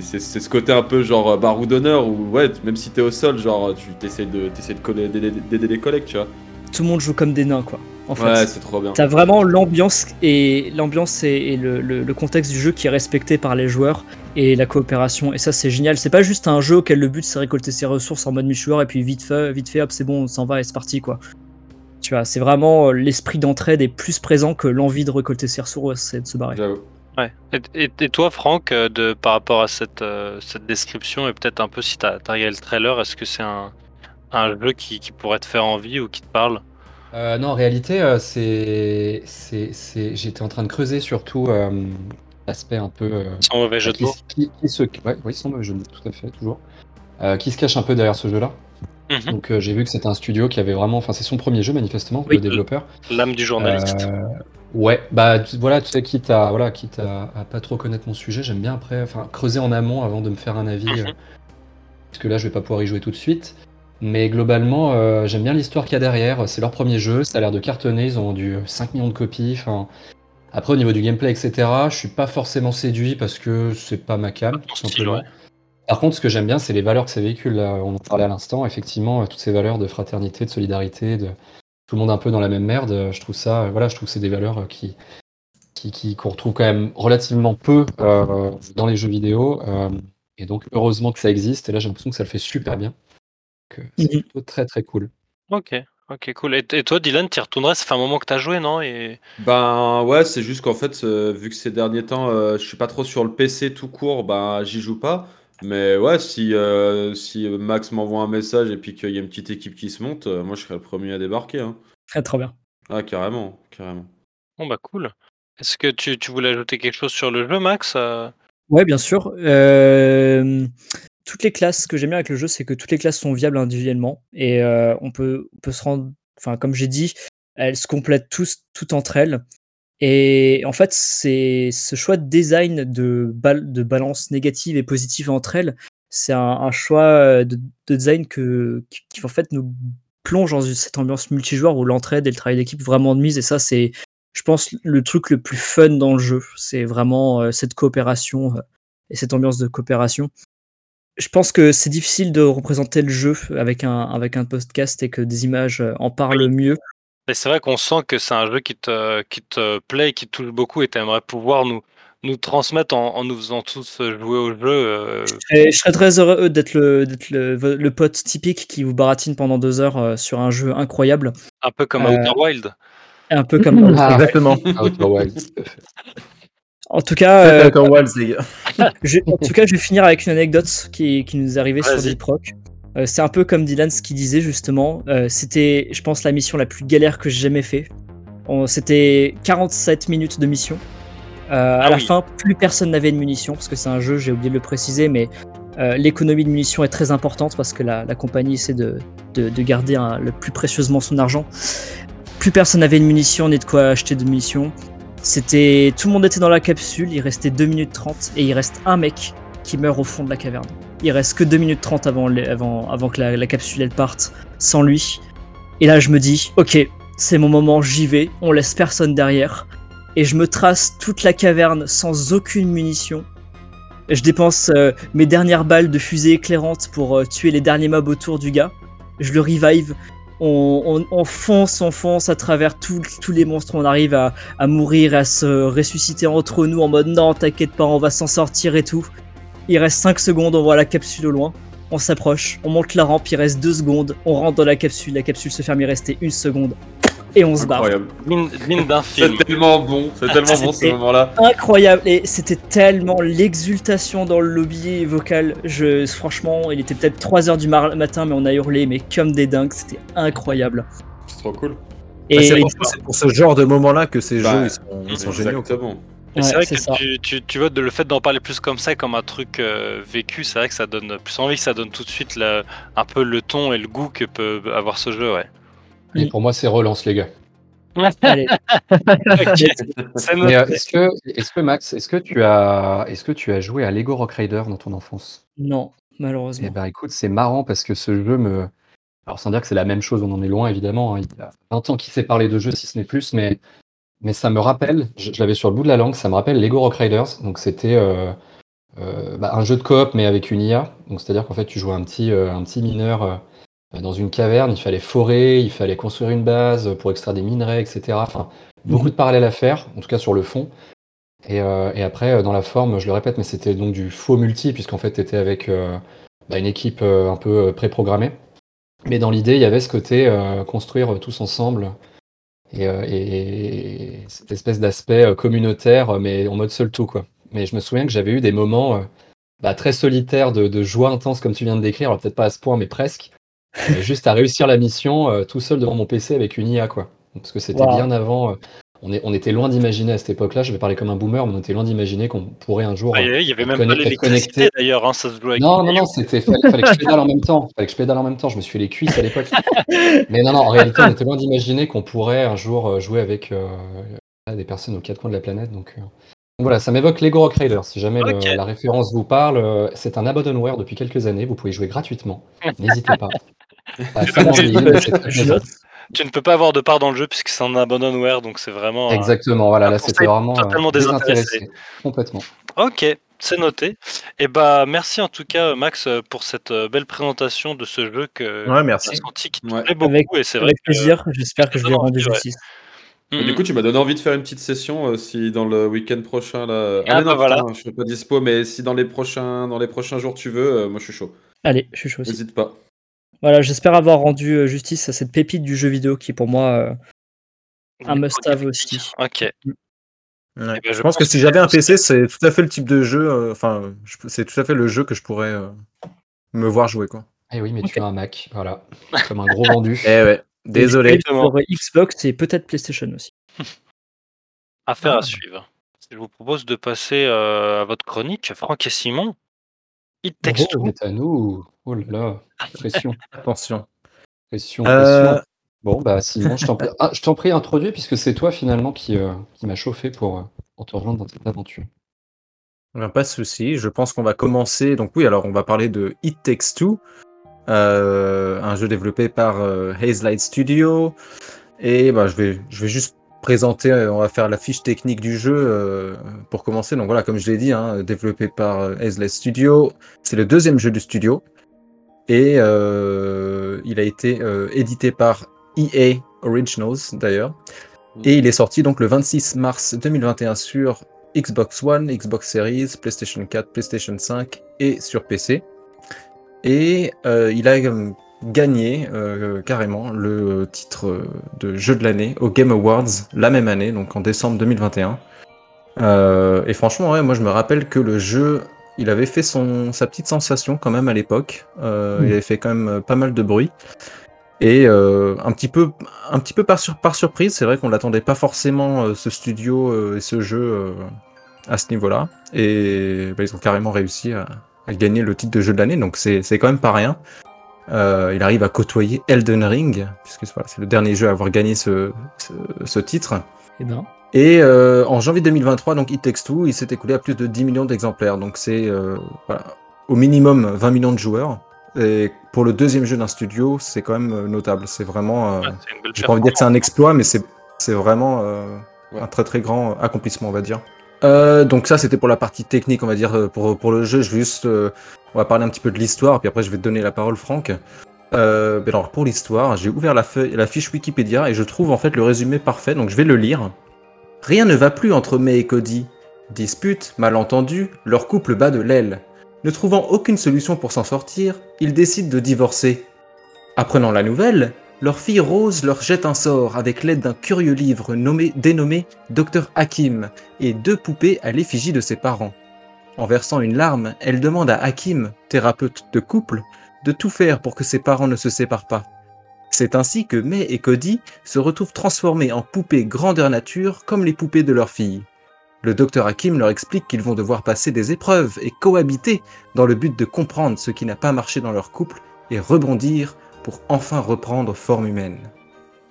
C'est- ce côté un peu genre euh, barou d'honneur où ouais même si t'es au sol genre tu t'essayes de t'essayes de coller- d'aider les collègues tu vois Tout le monde joue comme des nains, quoi. En fait. ouais c'est trop bien T'as vraiment l'ambiance et l'ambiance et, et le, le- le contexte du jeu qui est respecté par les joueurs et la coopération et ça c'est génial. C'est pas juste un jeu auquel le but c'est récolter ses ressources en mode multijoueur et puis vite fait, vite fait hop c'est bon on s'en va et c'est parti quoi. Tu vois, c'est vraiment euh, l'esprit d'entraide est plus présent que l'envie de récolter ses ressources et de se barrer. Ouais. Et, et- et toi, Franck, euh, de, par rapport à cette, euh, cette description et peut-être un peu si tu as, regardé le trailer, est-ce que c'est un, un jeu qui, qui pourrait te faire envie ou qui te parle? Euh, non, en réalité, euh, c'est, j'étais en train de creuser surtout euh, aspect un peu. Sans mauvais jeu de qui, mots. qui- qui se, ouais, oui, sans mauvais jeu de mots, tout à fait, toujours. Qui se cache un peu derrière ce jeu-là. Mhm. Donc j'ai vu que c'était un studio qui avait vraiment, enfin c'est son premier jeu manifestement, Oui. le développeur. L'âme du journaliste. Euh, ouais, bah tu- voilà, tu sais, quitte à voilà, quitte à, à pas trop connaître mon sujet, j'aime bien après, enfin creuser en amont avant de me faire un avis, Mhm. euh, parce que là je vais pas pouvoir y jouer tout de suite. Mais globalement, euh, j'aime bien l'histoire qu'il y a derrière. C'est leur premier jeu, ça a l'air de cartonner, ils ont vendu 5 millions de copies. Enfin, après au niveau du gameplay, etc., je suis pas forcément séduit parce que c'est pas ma cam, tout style, simplement. Par contre, ce que j'aime bien, c'est les valeurs que ça véhicule. Là, on en parlait à l'instant, effectivement, euh, toutes ces valeurs de fraternité, de solidarité, de tout le monde un peu dans la même merde. euh, Je trouve ça, euh, voilà, je trouve que c'est des valeurs euh, qui, qui, qui- qu'on retrouve quand même relativement peu euh, dans les jeux vidéo. euh, et donc, heureusement que ça existe. Et là, j'ai l'impression que ça le fait super bien. C'est Mhm. plutôt très très cool. Ok, ok, cool. Et, et toi, Dylan, t'y retournerais Ça fait un moment que t'as joué, non? Et Ben ouais, c'est juste qu'en fait, euh, vu que ces derniers temps, euh, je suis pas trop sur le PC tout court, ben j'y joue pas. Mais ouais, si, euh, si Max m'envoie un message et puis qu'il y a une petite équipe qui se monte, euh, moi je serais le premier à débarquer. Hein. Très très bien. Ah, carrément, carrément. bon bah cool. Est-ce que tu, tu voulais ajouter quelque chose sur le jeu, Max Euh, Ouais, bien sûr. Euh, toutes les classes, ce que j'aime bien avec le jeu, c'est que toutes les classes sont viables individuellement et euh, on peut, on peut se rendre, enfin comme j'ai dit, elles se complètent tous, toutes entre elles. Et en fait, c'est ce choix de design de, bal- de balance négative et positive entre elles, c'est un, choix euh, de, de design que, qui, en fait nous plonge dans cette ambiance multijoueur où l'entraide et le travail d'équipe vraiment de mise. Et ça, c'est, je pense, le truc le plus fun dans le jeu. C'est vraiment euh, cette coopération euh, et cette ambiance de coopération. Je pense que c'est difficile de représenter le jeu avec un, avec un podcast et que des images en parlent mieux. Et c'est vrai qu'on sent que c'est un jeu qui te, qui te plaît, qui te touche beaucoup et tu aimerais pouvoir nous, nous transmettre en, en nous faisant tous jouer au jeu. euh, je serais très heureux d'être le, d'être le, le pote typique qui vous baratine pendant deux heures euh, sur un jeu incroyable. un peu comme Euh, Outer Wild. Un peu comme. Ah, Exactement. Outer Wilds. En tout cas, euh, gars. je, en tout cas, je vais finir avec une anecdote qui, qui nous est arrivée sur. Deep Rock. Euh, c'est un peu comme Dylan ce qu'il disait justement. Euh, c'était, je pense, la mission la plus galère que j'ai jamais fait. On- C'était 47 minutes de mission. Euh, à Ah la fin, plus personne n'avait de munitions parce que c'est un jeu, j'ai oublié de le préciser, mais l'économie de munitions est très importante parce que la, la compagnie essaie de, de, de garder le plus précieusement son argent. Plus personne n'avait de munitions ni de quoi acheter de munitions. C'était tout le monde était dans la capsule, il restait 2 minutes 30 et il reste un mec qui meurt au fond de la caverne. Il reste que 2 minutes 30 avant, avant, avant que la, capsule elle parte sans lui. Et là je me dis, ok, c'est mon moment, j'y vais, on laisse personne derrière. Et je me trace toute la caverne sans aucune munition. Je dépense euh, mes dernières balles de fusée éclairante pour euh, tuer les derniers mobs autour du gars. Je le revive. On, on- on fonce, on fonce à travers tous les monstres. On arrive à, à mourir, à se ressusciter entre nous en mode non, t'inquiète pas, on va s'en sortir et tout. Il reste 5 secondes, on voit la capsule au loin. On s'approche, on monte la rampe, il reste 2 secondes. On rentre dans la capsule, la capsule se ferme, il restait une seconde. Et on se barre. Ligne d'un film. C'est tellement bon, c'est tellement bon ce C'était- moment-là. incroyable et c'était tellement l'exultation dans le lobby vocal. Je, franchement, il était peut-être 3h du matin, mais on a hurlé, mais comme des dingues, c'était incroyable. C'est trop cool. Et Bah, c'est pour, ce genre de moment-là que ces Bah, jeux ils sont, ils sont géniaux. Exactement. Et c'est Ouais, vrai que ça. tu, tu, tu vois, de le fait d'en parler plus comme ça, comme un truc euh, vécu, c'est vrai que ça donne plus envie, ça donne tout de suite le- un peu le ton et le goût que peut avoir ce jeu, ouais. Et pour moi, c'est relance, les gars. allez, Ok, c'est Mais euh, est-ce que, que Max, est-ce que tu as, est-ce que tu as joué à Lego Rock Rider dans ton enfance? Non, Eh malheureusement. ben, écoute, c'est marrant parce que ce jeu me, alors sans dire que c'est la même chose, on en est loin évidemment. hein, il y a 20 ans qu'il s'est parlé de jeux, si ce n'est plus, mais mais ça me rappelle, je, je l'avais sur le bout de la langue, ça me rappelle Lego Rock Riders. Donc c'était euh, euh, bah, un jeu de coop mais avec une IA. Donc c'est-à-dire qu'en fait tu jouais un petit, euh, un petit mineur dans une caverne, il fallait forer, il fallait construire une base pour extraire des minerais, etc. Enfin, beaucoup de parallèles à faire, en tout cas sur le fond. Et, et après, dans la forme, je le répète, mais c'était donc du faux multi, puisqu'en fait, tu étais avec bah, une équipe un peu préprogrammée. Mais dans l'idée, il y avait ce côté construire tous ensemble et, euh, et- et cette espèce d'aspect euh, communautaire, euh, mais en mode seul tout, quoi. Mais je me souviens que j'avais eu des moments bah, très solitaires de, de joie intense, comme tu viens de décrire, alors peut-être pas à ce point, mais presque, juste à réussir la mission tout seul devant mon PC avec une IA, quoi. Parce que c'était Wow. bien avant. Euh, on, est, on était loin d'imaginer à cette époque-là, je vais parler comme un boomer, mais on était loin d'imaginer qu'on pourrait un jour. Ah, Il y avait être même pas l'électricité d'ailleurs, hein, ça se jouait avec Non, non, non, c'était fallait, fallait que je pédale en même temps. Fallait que je pédale en même temps. Je me suis fait les cuisses à l'époque. Mais non, non, en réalité, on était loin d'imaginer qu'on pourrait un jour euh, jouer avec euh, des personnes aux quatre coins de la planète. Donc, euh, donc voilà, ça m'évoque Lego Rock Raider. Si jamais le- la référence vous parle, euh, c'est un abandonware depuis quelques années. Vous pouvez jouer gratuitement. N'hésitez pas. Tu ne peux pas avoir de part dans le jeu puisque c'est un abandonware, donc c'est vraiment. euh, Exactement, voilà, là c'était vraiment euh, totalement désintéressé. désintéressé. Complètement. Ok, c'est noté. Et bah merci en tout cas Max euh, pour cette belle présentation de ce jeu que Ouais, merci. senti qui te Ouais. plaît beaucoup Avec, et c'est vrai avec que plaisir, j'espère que je lui ai donne rendu justice. Et du coup, tu m'as donné envie de faire une petite session euh, si dans le week-end prochain là. Ah, mais bah non, voilà. putain, je serai pas dispo, mais si dans les prochains dans les prochains jours tu veux, euh, moi je suis chaud. Allez, je suis chaud aussi. N'hésite pas. Voilà, j'espère avoir rendu euh, justice à cette pépite du jeu vidéo qui est pour moi euh, un must-have aussi. Ok. Ouais. ben, je je pense que si j'avais un PC, c'est tout à fait le type de jeu. euh, Enfin, je- c'est tout à fait le jeu que je pourrais euh, me voir jouer, quoi. Eh oui, mais tu as un Mac, voilà. Comme un gros vendu. Eh ouais, désolé. Et Pour Xbox et peut-être PlayStation aussi. Affaire Ah. à suivre. Je vous propose de passer euh, à votre chronique, Franck et Simon. It Takes Oh, Two. à nous. Oh là là, pression, Attention. pression, Euh, pression. Bon, bah Simon, je t'en prie, ah, prie, introduis, puisque c'est toi finalement qui, euh, qui m'a chauffé pour, euh, pour te rejoindre dans cette aventure. Ben, pas de souci. Je pense qu'on va commencer. Donc oui, alors on va parler de It Takes Two, euh, un jeu développé par Haze Light Studio. Et ben, je vais, je vais juste présenter. on va faire la fiche technique du jeu euh, pour commencer. Donc voilà, comme je l'ai dit, hein, développé par euh, Haze Light Studio. C'est le deuxième jeu du studio et euh, il a été euh, édité par EA Originals d'ailleurs. Et il est sorti donc le 26 mars 2021 sur Xbox One, Xbox Series, PlayStation 4, PlayStation 5 et sur PC. Et euh, il a gagné euh, carrément le titre de jeu de l'année au Game Awards la même année, donc en décembre 2021. Euh, et franchement, ouais, moi je me rappelle que le jeu, il avait fait son, sa petite sensation quand même à l'époque. Euh. Il avait fait quand même euh, pas mal de bruit. Et euh, un petit peu, un petit peu par, sur- par surprise, c'est vrai qu'on l'attendait pas forcément euh, ce studio et ce jeu à ce niveau-là. Et bah, ils ont carrément réussi à, à gagner le titre de jeu de l'année, donc c'est quand même pas rien. Il arrive à côtoyer Elden Ring, puisque voilà, c'est le dernier jeu à avoir gagné ce, ce, ce titre. Eh ben, Et euh, en janvier 2023, donc It Takes Two, il s'est écoulé à plus de 10 millions d'exemplaires. Donc c'est euh, voilà, au minimum 20 millions de joueurs. Et pour le deuxième jeu d'un studio, c'est quand même euh, notable. C'est vraiment. euh, Ouais, J'ai pas envie de dire que c'est un exploit, mais c'est c'est vraiment euh, Ouais. un très très grand accomplissement, on va dire. Euh, donc ça, c'était pour la partie technique, on va dire, pour, pour le jeu. Je vais juste, euh, on va parler un petit peu de l'histoire, puis après je vais te donner la parole, Franck. Euh, ben alors pour l'histoire, j'ai ouvert la, feuille, la fiche Wikipédia et je trouve en fait le résumé parfait, donc je vais le lire. Rien ne va plus entre May et Cody. Dispute, malentendu, leur couple bat de l'aile. Ne trouvant aucune solution pour s'en sortir, ils décident de divorcer. Apprenant la nouvelle, leur fille Rose leur jette un sort avec l'aide d'un curieux livre nommé, dénommé Dr Hakim et deux poupées à l'effigie de ses parents. En versant une larme, elle demande à Hakim, thérapeute de couple, de tout faire pour que ses parents ne se séparent pas. C'est ainsi que May et Cody se retrouvent transformés en poupées grandeur nature comme les poupées de leur fille. Le docteur Hakim leur explique qu'ils vont devoir passer des épreuves et cohabiter dans le but de comprendre ce qui n'a pas marché dans leur couple et rebondir pour enfin reprendre forme humaine.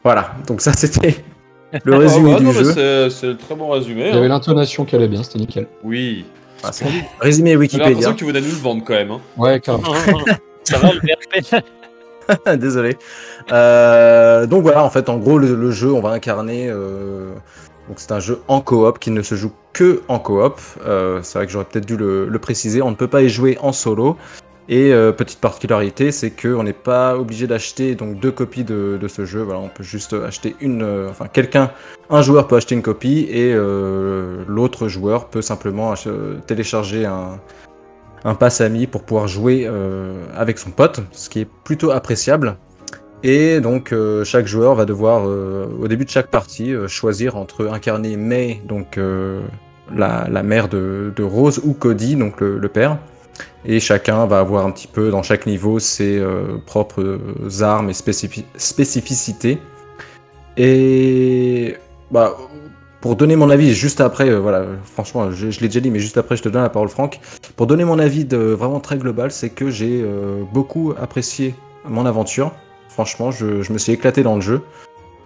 Voilà, donc ça c'était le résumé Ah ouais, du non, jeu. c'est- très bon résumé. Il y avait hein. l'intonation qui allait bien, c'était nickel. Oui. C'est- Résumé J'ai Wikipédia. l'impression que tu voulais nous le vendre quand même. hein. Ouais, carrément. Ça va le VRP Désolé. Euh, donc voilà, en fait, en gros, le, jeu, on va incarner. euh, donc c'est un jeu en coop qui ne se joue que en coop. Euh, c'est vrai que j'aurais peut-être dû le, préciser. On ne peut pas y jouer en solo. Et petite particularité, c'est qu'on n'est pas obligé d'acheter donc deux copies de, ce jeu. On peut juste acheter une. enfin, quelqu'un, un joueur peut acheter une copie et l'autre joueur peut simplement télécharger un, un pass ami pour pouvoir jouer euh, avec son pote, ce qui est plutôt appréciable. Et donc euh, chaque joueur va devoir, euh, au début de chaque partie, choisir entre incarner May, donc la, mère de, Rose, ou Cody, donc le, père. Et chacun va avoir un petit peu dans chaque niveau ses propres armes et spécifi- spécificités. Et bah, pour donner mon avis juste après, euh, voilà, franchement, je, je l'ai déjà dit, mais juste après, je te donne la parole, Franck. Pour donner mon avis de vraiment très global, c'est que j'ai euh, beaucoup apprécié mon aventure. Franchement, je, je me suis éclaté dans le jeu.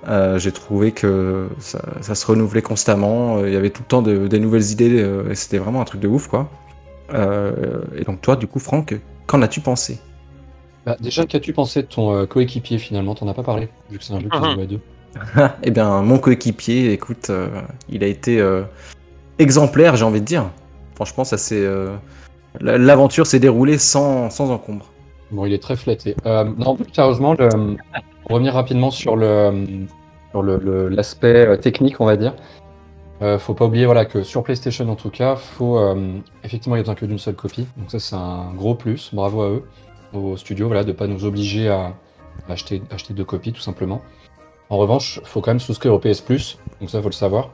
Euh, j'ai trouvé que ça, ça se renouvelait constamment. euh, Il y avait tout le temps de- des nouvelles idées. euh, et C'était vraiment un truc de ouf, quoi. Euh, et donc, toi, du coup, Franck, qu'en as-tu pensé? Bah, déjà, qu'as-tu pensé de ton euh, coéquipier finalement? T'en as pas parlé, vu que c'est un jeu qui se Mhm. joue à deux. Eh bien, mon coéquipier, écoute, euh, il a été euh, exemplaire, j'ai envie de dire. Franchement, ça c'est la- l'aventure s'est déroulée sans, sans encombre. Bon, il est très flatté. Euh, non, sérieusement, le- revenir rapidement sur le sur le- le- l'aspect euh, technique, on va dire. Euh, faut pas oublier voilà, que sur PlayStation en tout cas, faut euh, effectivement il y a besoin que d'une seule copie. Donc ça c'est un gros plus. Bravo à eux, au studio, voilà, de pas nous obliger à acheter, acheter deux copies tout simplement. En revanche, faut quand même souscrire au PS Plus, donc ça faut le savoir.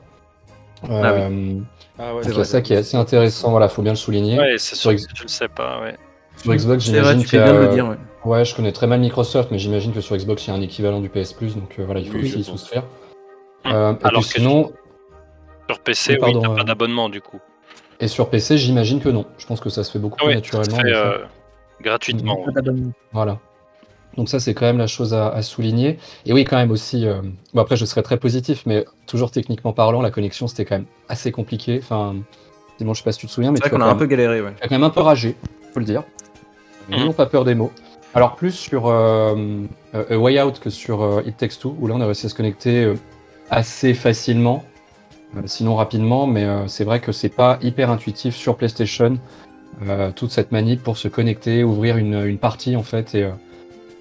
Ah oui. Euh, Ah ouais, a ça qui est assez intéressant, voilà, faut bien le souligner. Ouais, c'est sûr que je le sais pas, ouais. Sur Xbox, C'est j'imagine qu'il y a- le dire. ouais. Ouais, je connais très mal Microsoft, mais j'imagine que sur Xbox, il y a un équivalent du PS Plus, donc euh, voilà, il faut Oui, aussi y souscrire. Hum. Euh, et Alors puis que sinon, Sur PC, Oui, oui, pardon, t'as pas d'abonnement du coup. et sur PC, j'imagine que non. Je pense que ça se fait beaucoup plus Oui, ça se naturellement. fait euh, gratuitement. Voilà. Donc ça, c'est quand même la chose à, à souligner. Et oui, quand même aussi, euh, bon après, je serais très positif, mais toujours techniquement parlant, la connexion, c'était quand même assez compliqué. Enfin, Simon, je sais pas si tu te souviens, mais C'est vrai tu as qu'on a quand un même- peu galéré, ouais. Tu as quand même un peu ragé, faut le dire. Mais Mhm. n'ayons pas peur des mots. Alors plus sur euh, euh, A Way Out que sur euh, It Takes Two, où là on a réussi à se connecter euh, assez facilement, euh, sinon rapidement, mais euh, c'est vrai que c'est pas hyper intuitif sur PlayStation, euh, toute cette manip pour se connecter, ouvrir une, une partie en fait, et, euh,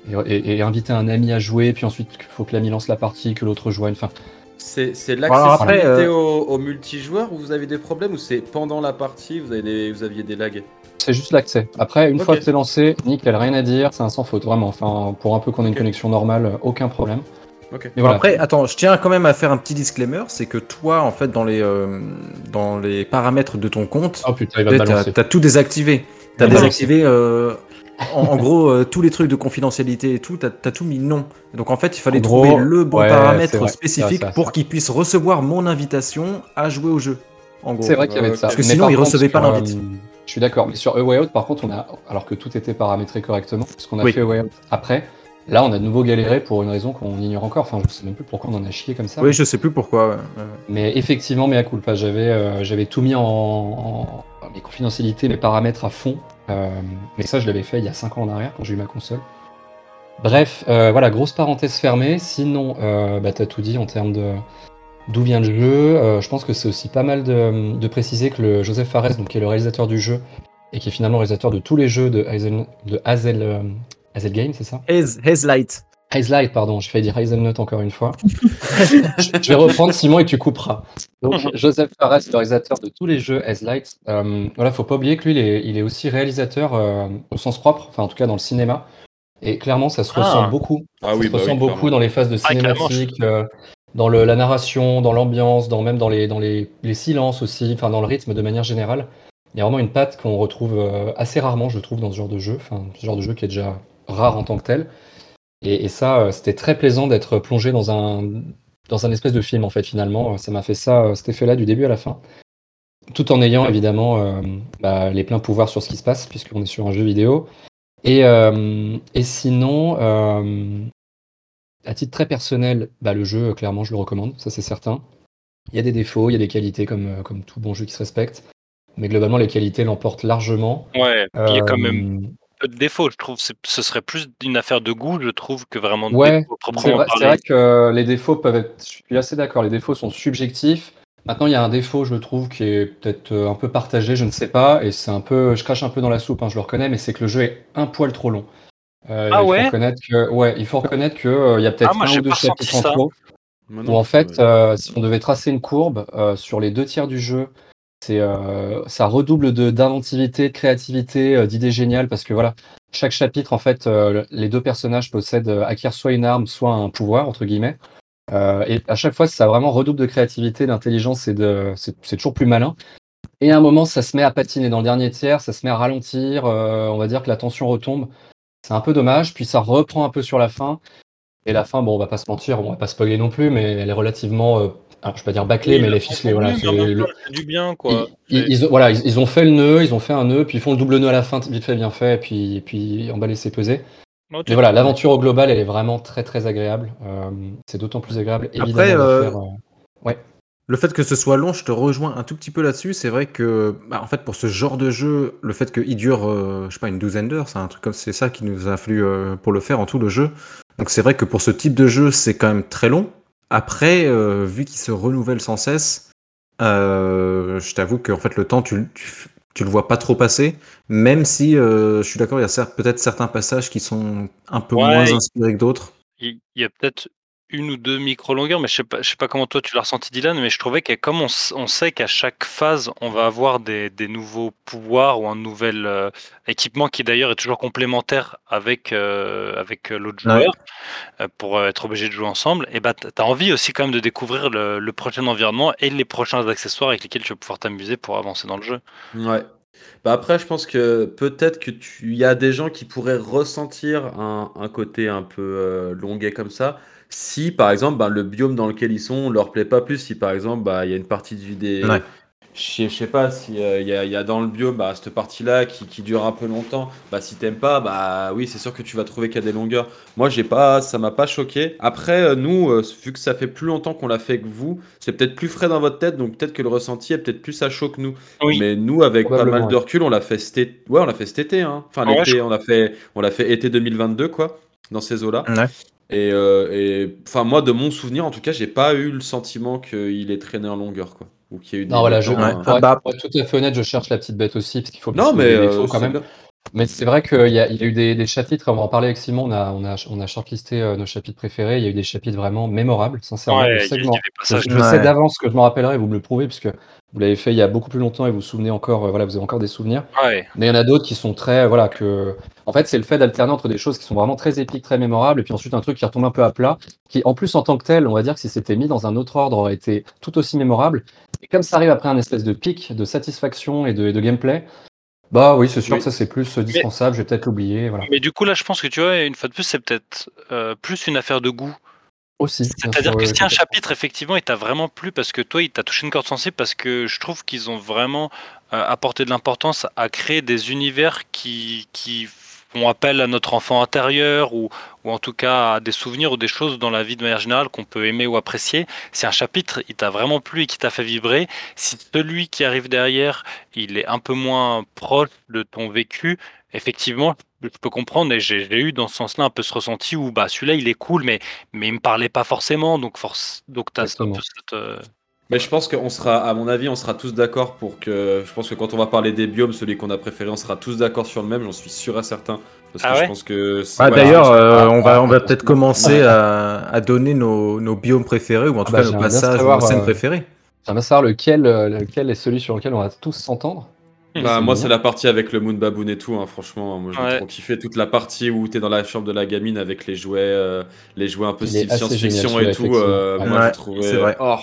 et, et- et inviter un ami à jouer, puis ensuite il faut que l'ami lance la partie, que l'autre joigne, enfin C'est c'est Alors après, l'accessibilité euh, au, au multijoueur où vous avez des problèmes ou c'est pendant la partie vous, avez des- vous aviez des lags? C'est juste l'accès. Après, une fois que c'est lancé, nickel, rien à dire, c'est un sans faute, vraiment. Enfin, pour un peu qu'on ait une connexion normale, aucun problème. Ok. Mais voilà. Après, attends, je tiens quand même à faire un petit disclaimer, c'est que toi, en fait, dans les, euh, dans les paramètres de ton compte, Oh putain, il va tu me as, balancer. tout désactivé. Tu as Il va désactivé, euh, en, en gros, euh, tous les trucs de confidentialité et tout, tu as, tout mis non. Donc en fait, il fallait En trouver gros, le bon ouais, paramètre vrai, spécifique pour qu'il puisse recevoir mon invitation à jouer au jeu. En gros. C'est vrai qu'il y avait de ça. Parce que Mais sinon, par il contre, recevait pas l'invite. euh, Je suis d'accord, mais sur A Way Out, par contre, on a, alors que tout était paramétré correctement, parce qu'on a Oui. fait A Way Out après, là, on a de nouveau galéré pour une raison qu'on ignore encore. Enfin, je sais même plus pourquoi on en a chié comme ça. Oui, je sais plus pourquoi. ouais. Mais effectivement, mais à culpa, j'avais euh, j'avais tout mis en, en- mes confidentialités, mes paramètres à fond. Euh, mais ça, je l'avais fait il y a 5 ans en arrière quand j'ai eu ma console. Bref, euh, voilà, grosse parenthèse fermée. Sinon, euh, bah, t'as tout dit en termes de d'où vient le jeu. Je pense que c'est aussi pas mal de, préciser que le Joseph Fares, donc, qui est le réalisateur du jeu et qui est finalement le réalisateur de tous les jeux de Hazel, Hazel, Hazel Game, c'est ça? Haze, Haze Light. Hazelight, pardon, j'ai failli dire Hazelnut encore une fois. je je vais reprendre Simon et tu couperas. Donc, Joseph Fares, le réalisateur de tous les jeux Hazelight. Euh, voilà, faut pas oublier que lui, il est, il est aussi réalisateur euh, au sens propre, enfin en tout cas dans le cinéma. Et clairement, ça se Ah. ressent beaucoup. Ah ça oui, se bah ressent oui, beaucoup clairement. dans les phases de Ah, cinématique, euh, dans le, la narration, dans l'ambiance, dans même dans les, dans les, les silences aussi, enfin dans le rythme de manière générale. Il y a vraiment une patte qu'on retrouve euh, assez rarement, je trouve, dans ce genre de jeu. Enfin, ce genre de jeu qui est déjà rare en tant que tel. Et, et ça, euh, c'était très plaisant d'être plongé dans un, dans un espèce de film, en fait, finalement. Ça m'a fait ça, euh, cet effet-là, du début à la fin. Tout en ayant, évidemment, euh, bah, les pleins pouvoirs sur ce qui se passe, puisqu'on est sur un jeu vidéo. Et, euh, et sinon, euh, à titre très personnel, bah, le jeu, euh, clairement, je le recommande, ça c'est certain. Il y a des défauts, il y a des qualités, comme, euh, comme tout bon jeu qui se respecte. Mais globalement, les qualités l'emportent largement. Ouais, il y a quand même Euh, peu de défauts, je trouve. C'est- Ce serait plus une affaire de goût, je trouve, que vraiment de Ouais, défauts c'est proprement vrai, c'est parlé. vrai que les défauts peuvent être. Je suis assez d'accord, les défauts sont subjectifs. Maintenant, il y a un défaut, je trouve, qui est peut-être euh, un peu partagé, je ne sais pas, et c'est un peu. Je crache un peu dans la soupe, hein, je le reconnais, mais c'est que le jeu est un poil trop long. Euh, Ah il ouais? faut reconnaître que, ouais, il faut reconnaître que euh, il y a peut-être Ah, un ou deux chapitres en trop. Où en fait, ouais. euh, si on devait tracer une courbe euh, sur les deux tiers du jeu, c'est euh, ça redouble de d'inventivité, de créativité, euh, d'idées géniales parce que voilà, chaque chapitre en fait, euh, les deux personnages possèdent acquièrent soit une arme, soit un pouvoir entre guillemets. Et à chaque fois, ça vraiment redouble de créativité, d'intelligence et de c'est c'est toujours plus malin. Et à un moment, ça se met à patiner dans le dernier tiers, ça se met à ralentir. on va dire que la tension retombe. C'est un peu dommage. Puis ça reprend un peu sur la fin. Et la fin, bon, on va pas se mentir, on va pas spoiler non plus, mais elle est relativement alors, je vais pas dire bâclé, Oui, mais le les ficelés, voilà. c'est le- du bien, quoi. Ils, ils- ils ont, voilà, ils, ils ont fait le nœud, ils ont fait un nœud, puis ils font le double nœud à la fin, vite fait, bien fait, et puis, et puis emballer, c'est pesé. Tu- Mais voilà, l'aventure au global, elle est vraiment très très agréable. Euh, c'est d'autant plus agréable, évidemment, Après, de euh, faire, euh, Ouais. Le fait que ce soit long, je te rejoins un tout petit peu là-dessus. C'est vrai que, bah, en fait, pour ce genre de jeu, le fait qu'il dure, euh, je sais pas, une douzaine d'heures, c'est un truc comme c'est ça qui nous a fallu euh, pour le faire en tout le jeu. Donc c'est vrai que pour ce type de jeu, c'est quand même très long. Après, euh, vu qu'il se renouvelle sans cesse, euh, je t'avoue qu'en fait le temps, tu, tu, tu le vois pas trop passer. Même si, euh, je suis d'accord, il y a peut-être certains passages qui sont un peu Ouais. moins inspirés que d'autres. Il y a peut-être une ou deux micro-longueurs, mais je sais pas, je sais pas comment toi tu l'as ressenti, Dylan, mais je trouvais que comme on, on sait qu'à chaque phase, on va avoir des, des nouveaux pouvoirs ou un nouvel euh, équipement qui d'ailleurs est toujours complémentaire avec, euh, avec euh, l'autre joueur pour être obligé de jouer ensemble, et bah t'as envie aussi quand même de découvrir le, le prochain environnement et les prochains accessoires avec lesquels tu vas pouvoir t'amuser pour avancer dans le jeu. Ouais. Bah après, je pense que peut-être que tu, y a des gens qui pourraient ressentir un, un côté un peu euh, longuet comme ça. Si par exemple, bah, le biome dans lequel ils sont leur plaît pas plus. Si par exemple, bah, il y a une partie du des, Ouais. je sais- pas si euh, il y, a, il y a dans le biome bah, cette partie-là qui, qui dure un peu longtemps. Bah si t'aimes pas, bah oui, c'est sûr que tu vas trouver qu'il y a des longueurs. Moi, j'ai pas, ça m'a pas choqué. Après, euh, nous, euh, vu que ça fait plus longtemps qu'on l'a fait que vous, c'est peut-être plus frais dans votre tête, donc peut-être que le ressenti est peut-être plus à chaud que nous. Oui. Mais nous, avec pas mal de recul, on l'a fait cet été. Ouais, on l'a fait cet été. Hein. Enfin, Ouais, l'été, je- on l'a fait, on l'a fait été 2022, quoi, dans ces eaux-là. Ouais. Et, euh, et enfin, moi, de mon souvenir, en tout cas, j'ai pas eu le sentiment qu'il ait traîné en longueur, quoi, ou qu'il y a eu des Non, voilà, je, débuts, Ouais. pour, être, bah- pour être tout à fait honnête, je cherche la petite bête aussi, parce qu'il faut Non, mais euh, quand même. Mais c'est vrai qu'il y, y a eu des, des chapitres, on va en parler avec Simon, on a, on a, on a shortlisté euh, nos chapitres préférés, il y a eu des chapitres vraiment mémorables, sincèrement. Ouais, je sais, je je d'avance que je m'en rappellerai, vous me le prouvez, puisque vous l'avez fait il y a beaucoup plus longtemps et vous vous souvenez encore, euh, voilà, vous avez encore des souvenirs. Ouais. Mais il y en a d'autres qui sont très, voilà, que, en fait, c'est le fait d'alterner entre des choses qui sont vraiment très épiques, très mémorables, et puis ensuite un truc qui retombe un peu à plat, qui, en plus, en tant que tel, on va dire que si c'était mis dans un autre ordre, aurait été tout aussi mémorable. Et comme ça arrive après un espèce de pic de satisfaction et de, et de gameplay, bah oui, c'est sûr que ça c'est plus euh, dispensable, je vais peut-être l'oublier, voilà. Mais du coup, là, je pense que tu vois, une fois de plus, c'est peut-être euh, plus une affaire de goût. Aussi. C'est-à-dire que si un chapitre, effectivement, il t'a vraiment plu parce que toi, il t'a touché une corde sensible, parce que je trouve qu'ils ont vraiment euh, apporté de l'importance à créer des univers qui, qui font appel à notre enfant intérieur ou, ou en tout cas à des souvenirs ou des choses dans la vie de manière générale qu'on peut aimer ou apprécier. Si un chapitre, il t'a vraiment plu et qui t'a fait vibrer, si celui qui arrive derrière, il est un peu moins proche de ton vécu, effectivement, je peux comprendre et j'ai eu dans ce sens-là un peu ce ressenti où bah celui-là il est cool mais mais il me parlait pas forcément donc force donc t'as un Exactement. peu cette Mais je pense qu'on sera, à mon avis, on sera tous d'accord pour que. Je pense que quand on va parler des biomes, celui qu'on a préféré, on sera tous d'accord sur le même, j'en suis sûr et certain. Parce que Ah je ouais pense que. c'est- Ah, D'ailleurs, je- euh, ah, on va, ah, on va ah, peut-être ah, commencer ah. à, à donner nos, nos biomes préférés, ou en tout bah, cas nos passages, savoir, nos scènes euh, préférées. J'aimerais savoir lequel, euh, lequel est celui sur lequel on va tous s'entendre. Bah, moi, c'est la partie avec le Moon Baboon et tout, hein, franchement. Moi, j'ai Ouais. trop kiffé toute la partie où t'es dans la chambre de la gamine avec les jouets, euh, les jouets un peu science-fiction et tout. euh, moi, Ouais, j'ai trouvé. c'est vrai. Oh.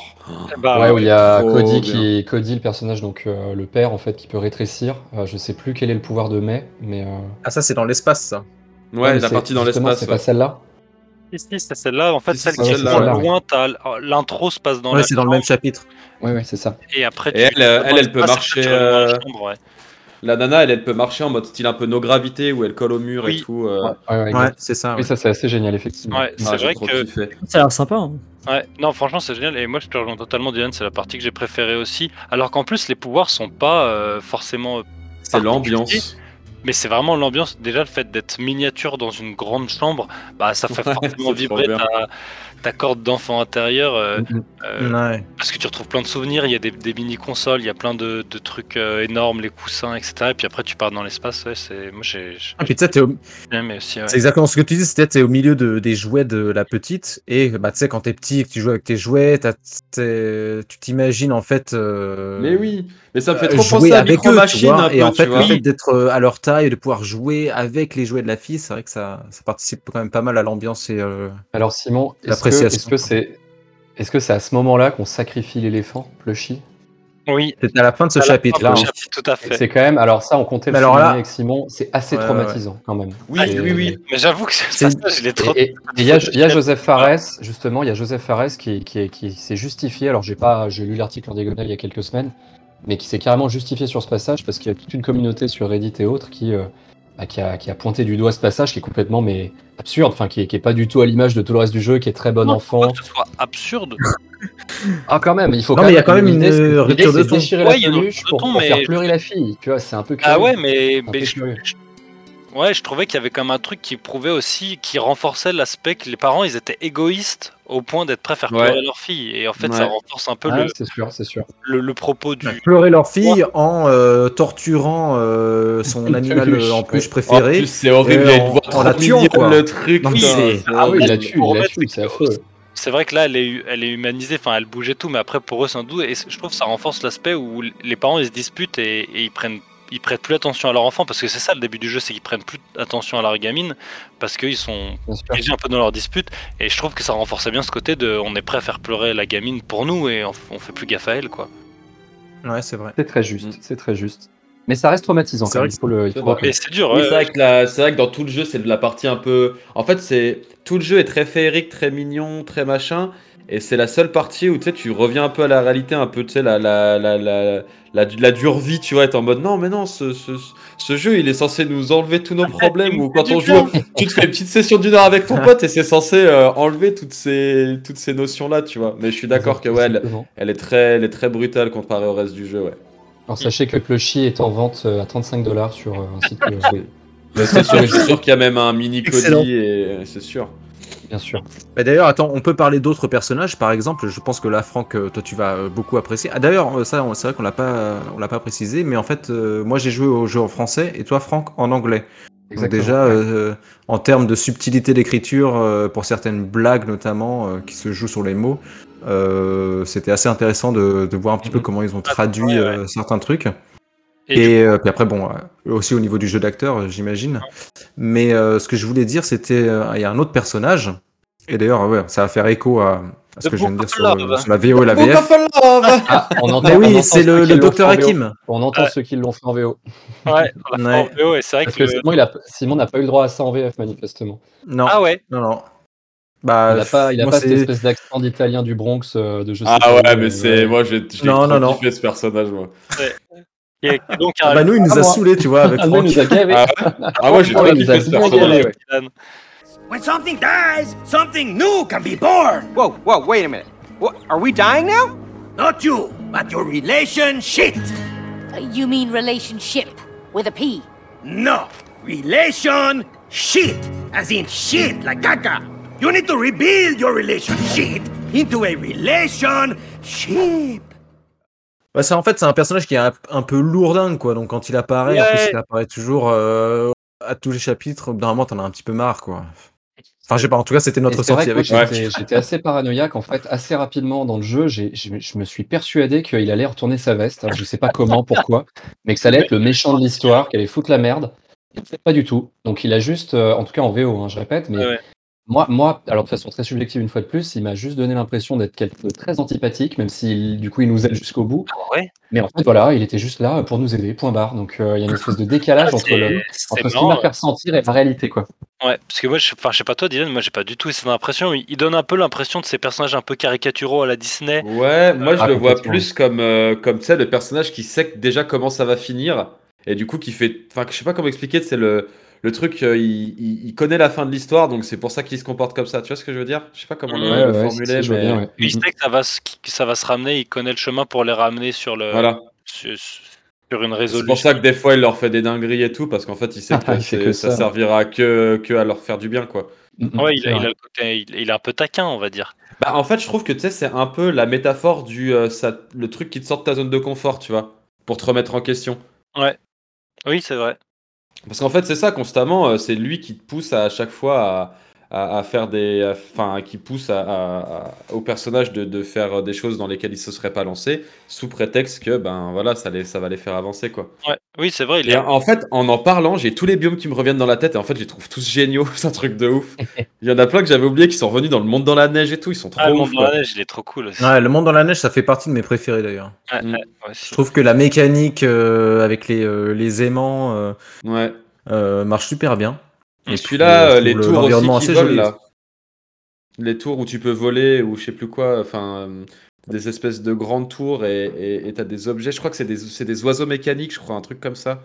bah, ouais, où il y a Cody, qui, Cody, le personnage, donc euh, le père, en fait, qui peut rétrécir. Euh, je sais plus quel est le pouvoir de May, mais. euh, Ah, ça, c'est dans l'espace, ça. Ouais, la partie dans l'espace. C'est ouais. pas celle-là si, si, c'est celle-là en fait celle qui est ouais. loin t'as l'intro se passe dans Ouais, la c'est dans le même chapitre. Oui, oui, c'est ça. et après Et elle, euh, elle, elle peut marcher, la euh, chambre, ouais. La nana, elle, elle peut marcher en mode style un peu no gravité où elle colle au mur Oui. et tout. euh. Ouais, ouais, Ouais, c'est ça. Oui, ouais. ça, c'est assez génial, effectivement. Ouais, c'est Ah, vrai que kiffé. Ça a l'air sympa. hein. Ouais, non, franchement, c'est génial. Et moi, je te rejoins totalement, Dylan. C'est la partie que j'ai préférée aussi. Alors qu'en plus, les pouvoirs sont pas euh, forcément. euh, C'est l'ambiance. Mais c'est vraiment l'ambiance. Déjà, le fait d'être miniature dans une grande chambre, bah, ça fait Ouais, forcément vibrer ta, ta corde d'enfant intérieur. euh, euh, Ouais. Parce que tu retrouves plein de souvenirs. Il y a des, des mini-consoles, il y a plein de, de trucs euh, énormes, les coussins, etc. Et puis après, tu pars dans l'espace. Ouais, c'est... Moi, j'ai, Ah, puis tu sais, au- ouais. c'est exactement ce que tu dis, c'était t'es au milieu de, des jouets de la petite, et bah, tu sais, quand t'es petit et que tu joues avec tes jouets, t'as- t'es- tu t'imagines en fait. euh, Mais oui, mais ça me fait trop jouer penser à avec eux, tu Machine vois, un et en fait, le fait d'être à leur taille, de pouvoir jouer avec les jouets de la fille, c'est vrai que ça, ça participe quand même pas mal à l'ambiance et euh, Alors, Simon, est-ce que L'appréciation. est-ce que c'est est -ce c'est à ce moment-là qu'on sacrifie l'éléphant, Plushy Oui. C'était à la fin de ce À la chapitre fin là. du hein. tout à fait. C'est quand même, alors ça, on comptait le alors là- avec Simon, c'est assez Ouais, ouais, traumatisant quand même. Oui, C'est- oui, oui. Mais j'avoue que passage, il est trop. Et et- et il y a, il y a Joseph Fares, justement, il y a Joseph Fares qui, qui, qui s'est justifié. Alors, j'ai pas, j'ai lu l'article en diagonale il y a quelques semaines, mais qui s'est carrément justifié sur ce passage parce qu'il y a toute une communauté sur Reddit et autres qui, euh, qui, a, qui a pointé du doigt ce passage qui est complètement mais absurde, enfin qui est, qui est pas du tout à l'image de tout le reste du jeu, qui est très bon Non, enfant. Que ce soit absurde. Ah, quand même, il faut Non, quand mais il y a quand même une, rupture de ton. déchirer Ouais, la il y a une peluche pour, ton, pour mais faire pleurer la fille. Tu vois, c'est un peu. Ah ouais, mais, Un peu mais je, curieux. je- ouais, je trouvais qu'il y avait quand même un truc qui prouvait aussi, qui renforçait l'aspect que les parents, ils étaient égoïstes au point d'être prêts à faire Ouais. pleurer leur fille. Et en fait, ça Ouais. renforce un peu Ah, le, c'est sûr, c'est sûr. le, le propos du. Pleurer leur fille en euh, torturant euh, son animal peluche, euh, en plus ouais. En préféré. plus, c'est horrible, Et il y a une voix en la tuant, quoi. le truc. Non, c'est- c'est Ah oui, il la tue, il la tue, c'est c'est que- affreux. C'est vrai que là, elle est, elle est humanisée, enfin, elle bougeait tout, mais après, pour eux, c'est un doux. Et je trouve que ça renforce l'aspect où les parents, ils se disputent et, et ils prennent. Ils prêtent plus attention à leur enfant parce que c'est ça le début du jeu, c'est qu'ils prennent plus attention à leur gamine parce qu'ils sont piégés un peu dans leur dispute. Et je trouve que ça renforçait bien ce côté de on est prêt à faire pleurer la gamine pour nous et on, on fait plus gaffe à elle quoi. Ouais, c'est vrai. C'est très juste, c'est très juste. Mais ça reste traumatisant C'est quand vrai même, il faut le, C'est dur, Oui, vrai, c'est vrai que dans tout le jeu, c'est de la partie un peu. En fait, c'est tout le jeu est très féerique, très mignon, très machin. Et c'est la seule partie où tu sais, tu reviens un peu à la réalité, un peu, tu sais, la, la, la, la, la, la dure vie, tu vois, être en mode non, mais non, ce, ce, ce jeu, il est censé nous enlever tous nos problèmes. Ou quand on joue, tu te fais une petite session d'une heure avec ton pote et c'est censé euh, enlever toutes ces, toutes ces notions-là, tu vois. Mais je suis d'accord que, ouais, elle, est très, elle est très brutale comparée au reste du jeu, ouais. Alors sachez que Plushy est en vente euh, à 35 dollars sur euh, un site que c'est sûr, c'est sûr qu'il y a même un mini. Cody et c'est sûr. Bien sûr. Bah, D'ailleurs, attends, on peut parler d'autres personnages. Par exemple, je pense que là, Franck, euh, toi, tu vas euh, beaucoup apprécier. Ah, D'ailleurs, euh, ça, c'est vrai qu'on l'a pas, on l'a pas précisé, mais en fait, euh, moi, j'ai joué au jeu en français et toi, Franck, en anglais. Donc déjà, euh, en termes de subtilité d'écriture, euh, pour certaines blagues notamment euh, qui se jouent sur les mots, c'était assez intéressant de, de voir un petit peu Mhm. comment ils ont Ah, traduit ouais, ouais. certains trucs. Et Et, euh, puis après, bon, euh, aussi au niveau du jeu d'acteur, euh, j'imagine. Mais euh, ce que je voulais dire, c'était, euh, il y a un autre personnage. Et d'ailleurs, ouais, ça va faire écho à, à ce The que je viens de dire sur, sur la VO et la VF. Love Ah, on entend, Mais on oui, c'est le, le docteur. Hakim. On entend Ouais. ceux qui l'ont fait en VO. ouais, on l'a fait en Ouais. VO, et c'est vrai Parce que. que Simon, il a, Simon n'a pas eu le droit à ça en VF, manifestement. Non, Ah ouais, non, non. Bah, Il n'a pas, il a moi, pas cette espèce d'accent d'italien du Bronx euh, de je sais Ah ouais, mais c'est. ouais. Moi, j'ai Non, non, ce personnage, moi. Et et donc Ah bah, nous, il nous Ah, a moi. saoulés, tu vois, avec Ah, nous, il Franck. nous a gavé. Ah, ah moi, j'ai Ah, trop il kiffé ce personnage. galé, ouais. Dan. When something dies, something new can be born. Whoa, whoa, wait a minute. What, are we dying now? Not you, but your relationship. You mean relationship with a P? No, relation shit, as in shit like caca. You need to rebuild your relationship into a relationship. Bah, c'est en fait, c'est un personnage qui est un, un peu lourdingue, quoi. Donc, quand il apparaît, en plus, il apparaît toujours euh, à tous les chapitres. D'un moment, t'en as un petit peu marre, quoi. Enfin, je sais pas, en tout cas, c'était notre moi, avec j'étais j'étais assez paranoïaque. En fait, assez rapidement dans le jeu, j'ai- je je me suis persuadé qu'il allait retourner sa veste. Alors, je sais pas comment, pourquoi, mais que ça allait être le méchant de l'histoire, qu'il allait foutre la merde. Pas du tout. Donc, il a juste, euh, en tout cas en VO, hein, je répète, mais ouais. Moi, moi, alors de façon très subjective une fois de plus, il m'a juste donné l'impression d'être quelqu'un de très antipathique, même si du coup il nous aide jusqu'au bout. Ouais? Mais en fait, voilà, il était juste là pour nous aider, point barre. Donc, euh, il y a une espèce de décalage Ah, entre, le, ce qu'il m'a fait ressentir et la réalité, quoi. Ouais, parce que moi, je, enfin, je sais pas toi, Dylan, moi j'ai pas du tout cette impression. Il, il donne un peu l'impression de ces personnages un peu caricaturaux à la Disney. Ouais, moi je Ah, le vois plus comme, euh, comme tu sais, le personnage qui sait déjà comment ça va finir et du coup qui fait. Enfin, je sais pas comment expliquer, c'est le, le truc, euh, il, il- il connaît la fin de l'histoire donc c'est pour ça qu'il se comporte comme ça. Tu vois ce que je veux dire? Je sais pas comment le, Ouais, le ouais, formuler, mais. bien, ouais. Il sait que ça va, se, que ça va se ramener, il connaît le chemin pour les ramener sur le Voilà. sur, sur une C'est résolution. pour ça que des fois il leur fait des dingueries et tout parce qu'en fait il sait que, Il fait c'est- que ça, ça. servira que, que à leur faire du bien quoi. Mm, mm, Ouais, il, c'est a, il vrai. a le côté, il, il est un peu taquin, on va dire. Bah en fait je trouve que tu sais c'est un peu la métaphore du euh, ça, le truc qui te sort de ta zone de confort tu vois pour te remettre en question. Ouais. Oui, c'est vrai. Parce qu'en fait, c'est ça constamment, euh, c'est lui qui te pousse à, à chaque fois à, à faire des, enfin, qui pousse à, à- à- au personnage de, de faire des choses dans lesquelles il se serait pas lancé, sous prétexte que ben voilà, ça, les, ça va les faire avancer quoi. Ouais. Oui, c'est vrai. Il Et est... en fait, en en parlant, j'ai tous les biomes qui me reviennent dans la tête et en fait, je les trouve tous géniaux. C'est un truc de ouf. Il y en a plein que j'avais oublié qui sont revenus dans le monde dans la neige et tout. Ils sont trop Ah, le ouf. monde dans quoi. la neige, il est trop cool aussi. Ouais, le monde dans la neige, ça fait partie de mes préférés d'ailleurs. Mm. ouais. Je trouve que la mécanique euh, avec les, euh, les aimants euh, Ouais. euh, marche super bien. Et puis, euh, euh, les tours aussi qui volent joli. là. Les tours où tu peux voler ou je sais plus quoi. Enfin, euh, des espèces de grandes tours et t'as des objets. Je crois que c'est des, c'est des oiseaux mécaniques, je crois, un truc comme ça.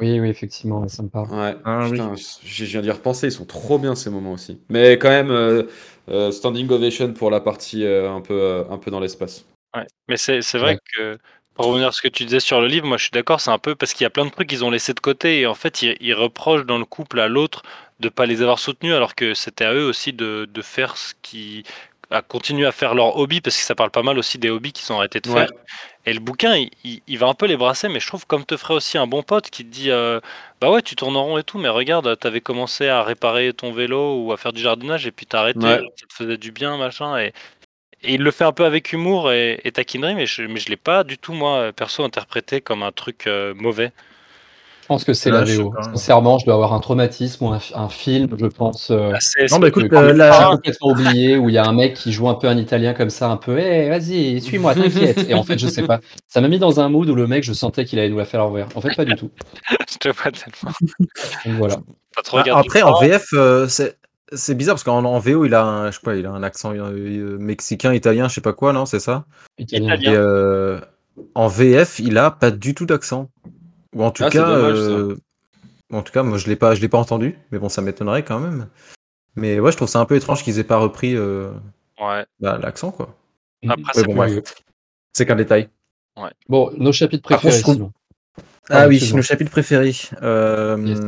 Oui, oui, effectivement, ça me parle. Ouais, Ah oui. je je viens d'y repenser, ils sont trop bien ces moments aussi. Mais quand même, euh, euh, standing ovation pour la partie euh, un peu, euh, un peu dans l'espace. Ouais. Mais c'est c'est vrai Ouais. que pour revenir à ce que tu disais sur le livre, moi je suis d'accord, c'est un peu parce qu'il y a plein de trucs qu'ils ont laissé de côté et en fait ils, ils reprochent dans le couple à l'autre de pas les avoir soutenus alors que c'était à eux aussi de, de faire ce qui à continuer à faire leur hobby parce que ça parle pas mal aussi des hobbies qu'ils ont arrêté de Ouais. faire. Et le bouquin, il, il- il va un peu les brasser, mais je trouve comme te ferait aussi un bon pote qui te dit euh, Bah ouais, tu tournes en rond et tout, mais regarde, t'avais commencé à réparer ton vélo ou à faire du jardinage et puis t'as arrêté, Ouais. ça te faisait du bien, machin. Et, et il le fait un peu avec humour et, et taquinerie, mais je, mais je l'ai pas du tout, moi, perso, interprété comme un truc euh, mauvais. Je pense que c'est la VO. Sincèrement, je dois avoir un traumatisme ou un, un film, je pense. euh, Ah, c'est- Non, bah écoute, que- euh, que la- j'ai complètement oublié, où il y a un mec qui joue un peu un italien comme ça, un peu, hé, vas-y, suis-moi, t'inquiète. Et en fait, je sais pas. Ça m'a mis dans un mood où le mec, je sentais qu'il allait nous la faire à l'envers. En fait, pas du tout. je te vois tellement. Donc voilà. Pas trop regarder Après, en. VF, euh, c'est c'est bizarre parce qu'en en VO, il a un, je sais pas, il a un accent euh, euh, mexicain, italien, je sais pas quoi, non, c'est ça? Italien. Et euh, en VF, il a pas du tout d'accent. Ou en tout Ah, cas, dommage, euh, en tout cas, moi je l'ai pas, je l'ai pas entendu, mais bon, ça m'étonnerait quand même. Mais ouais, je trouve ça un peu étrange qu'ils aient pas repris euh, Ouais. bah, l'accent, quoi. Après, c'est bon, qu'un détail. Bon, nos chapitres contre, préférés, trouve-. Ah Pardon, oui, nos chapitres préférés. Euh, Yes.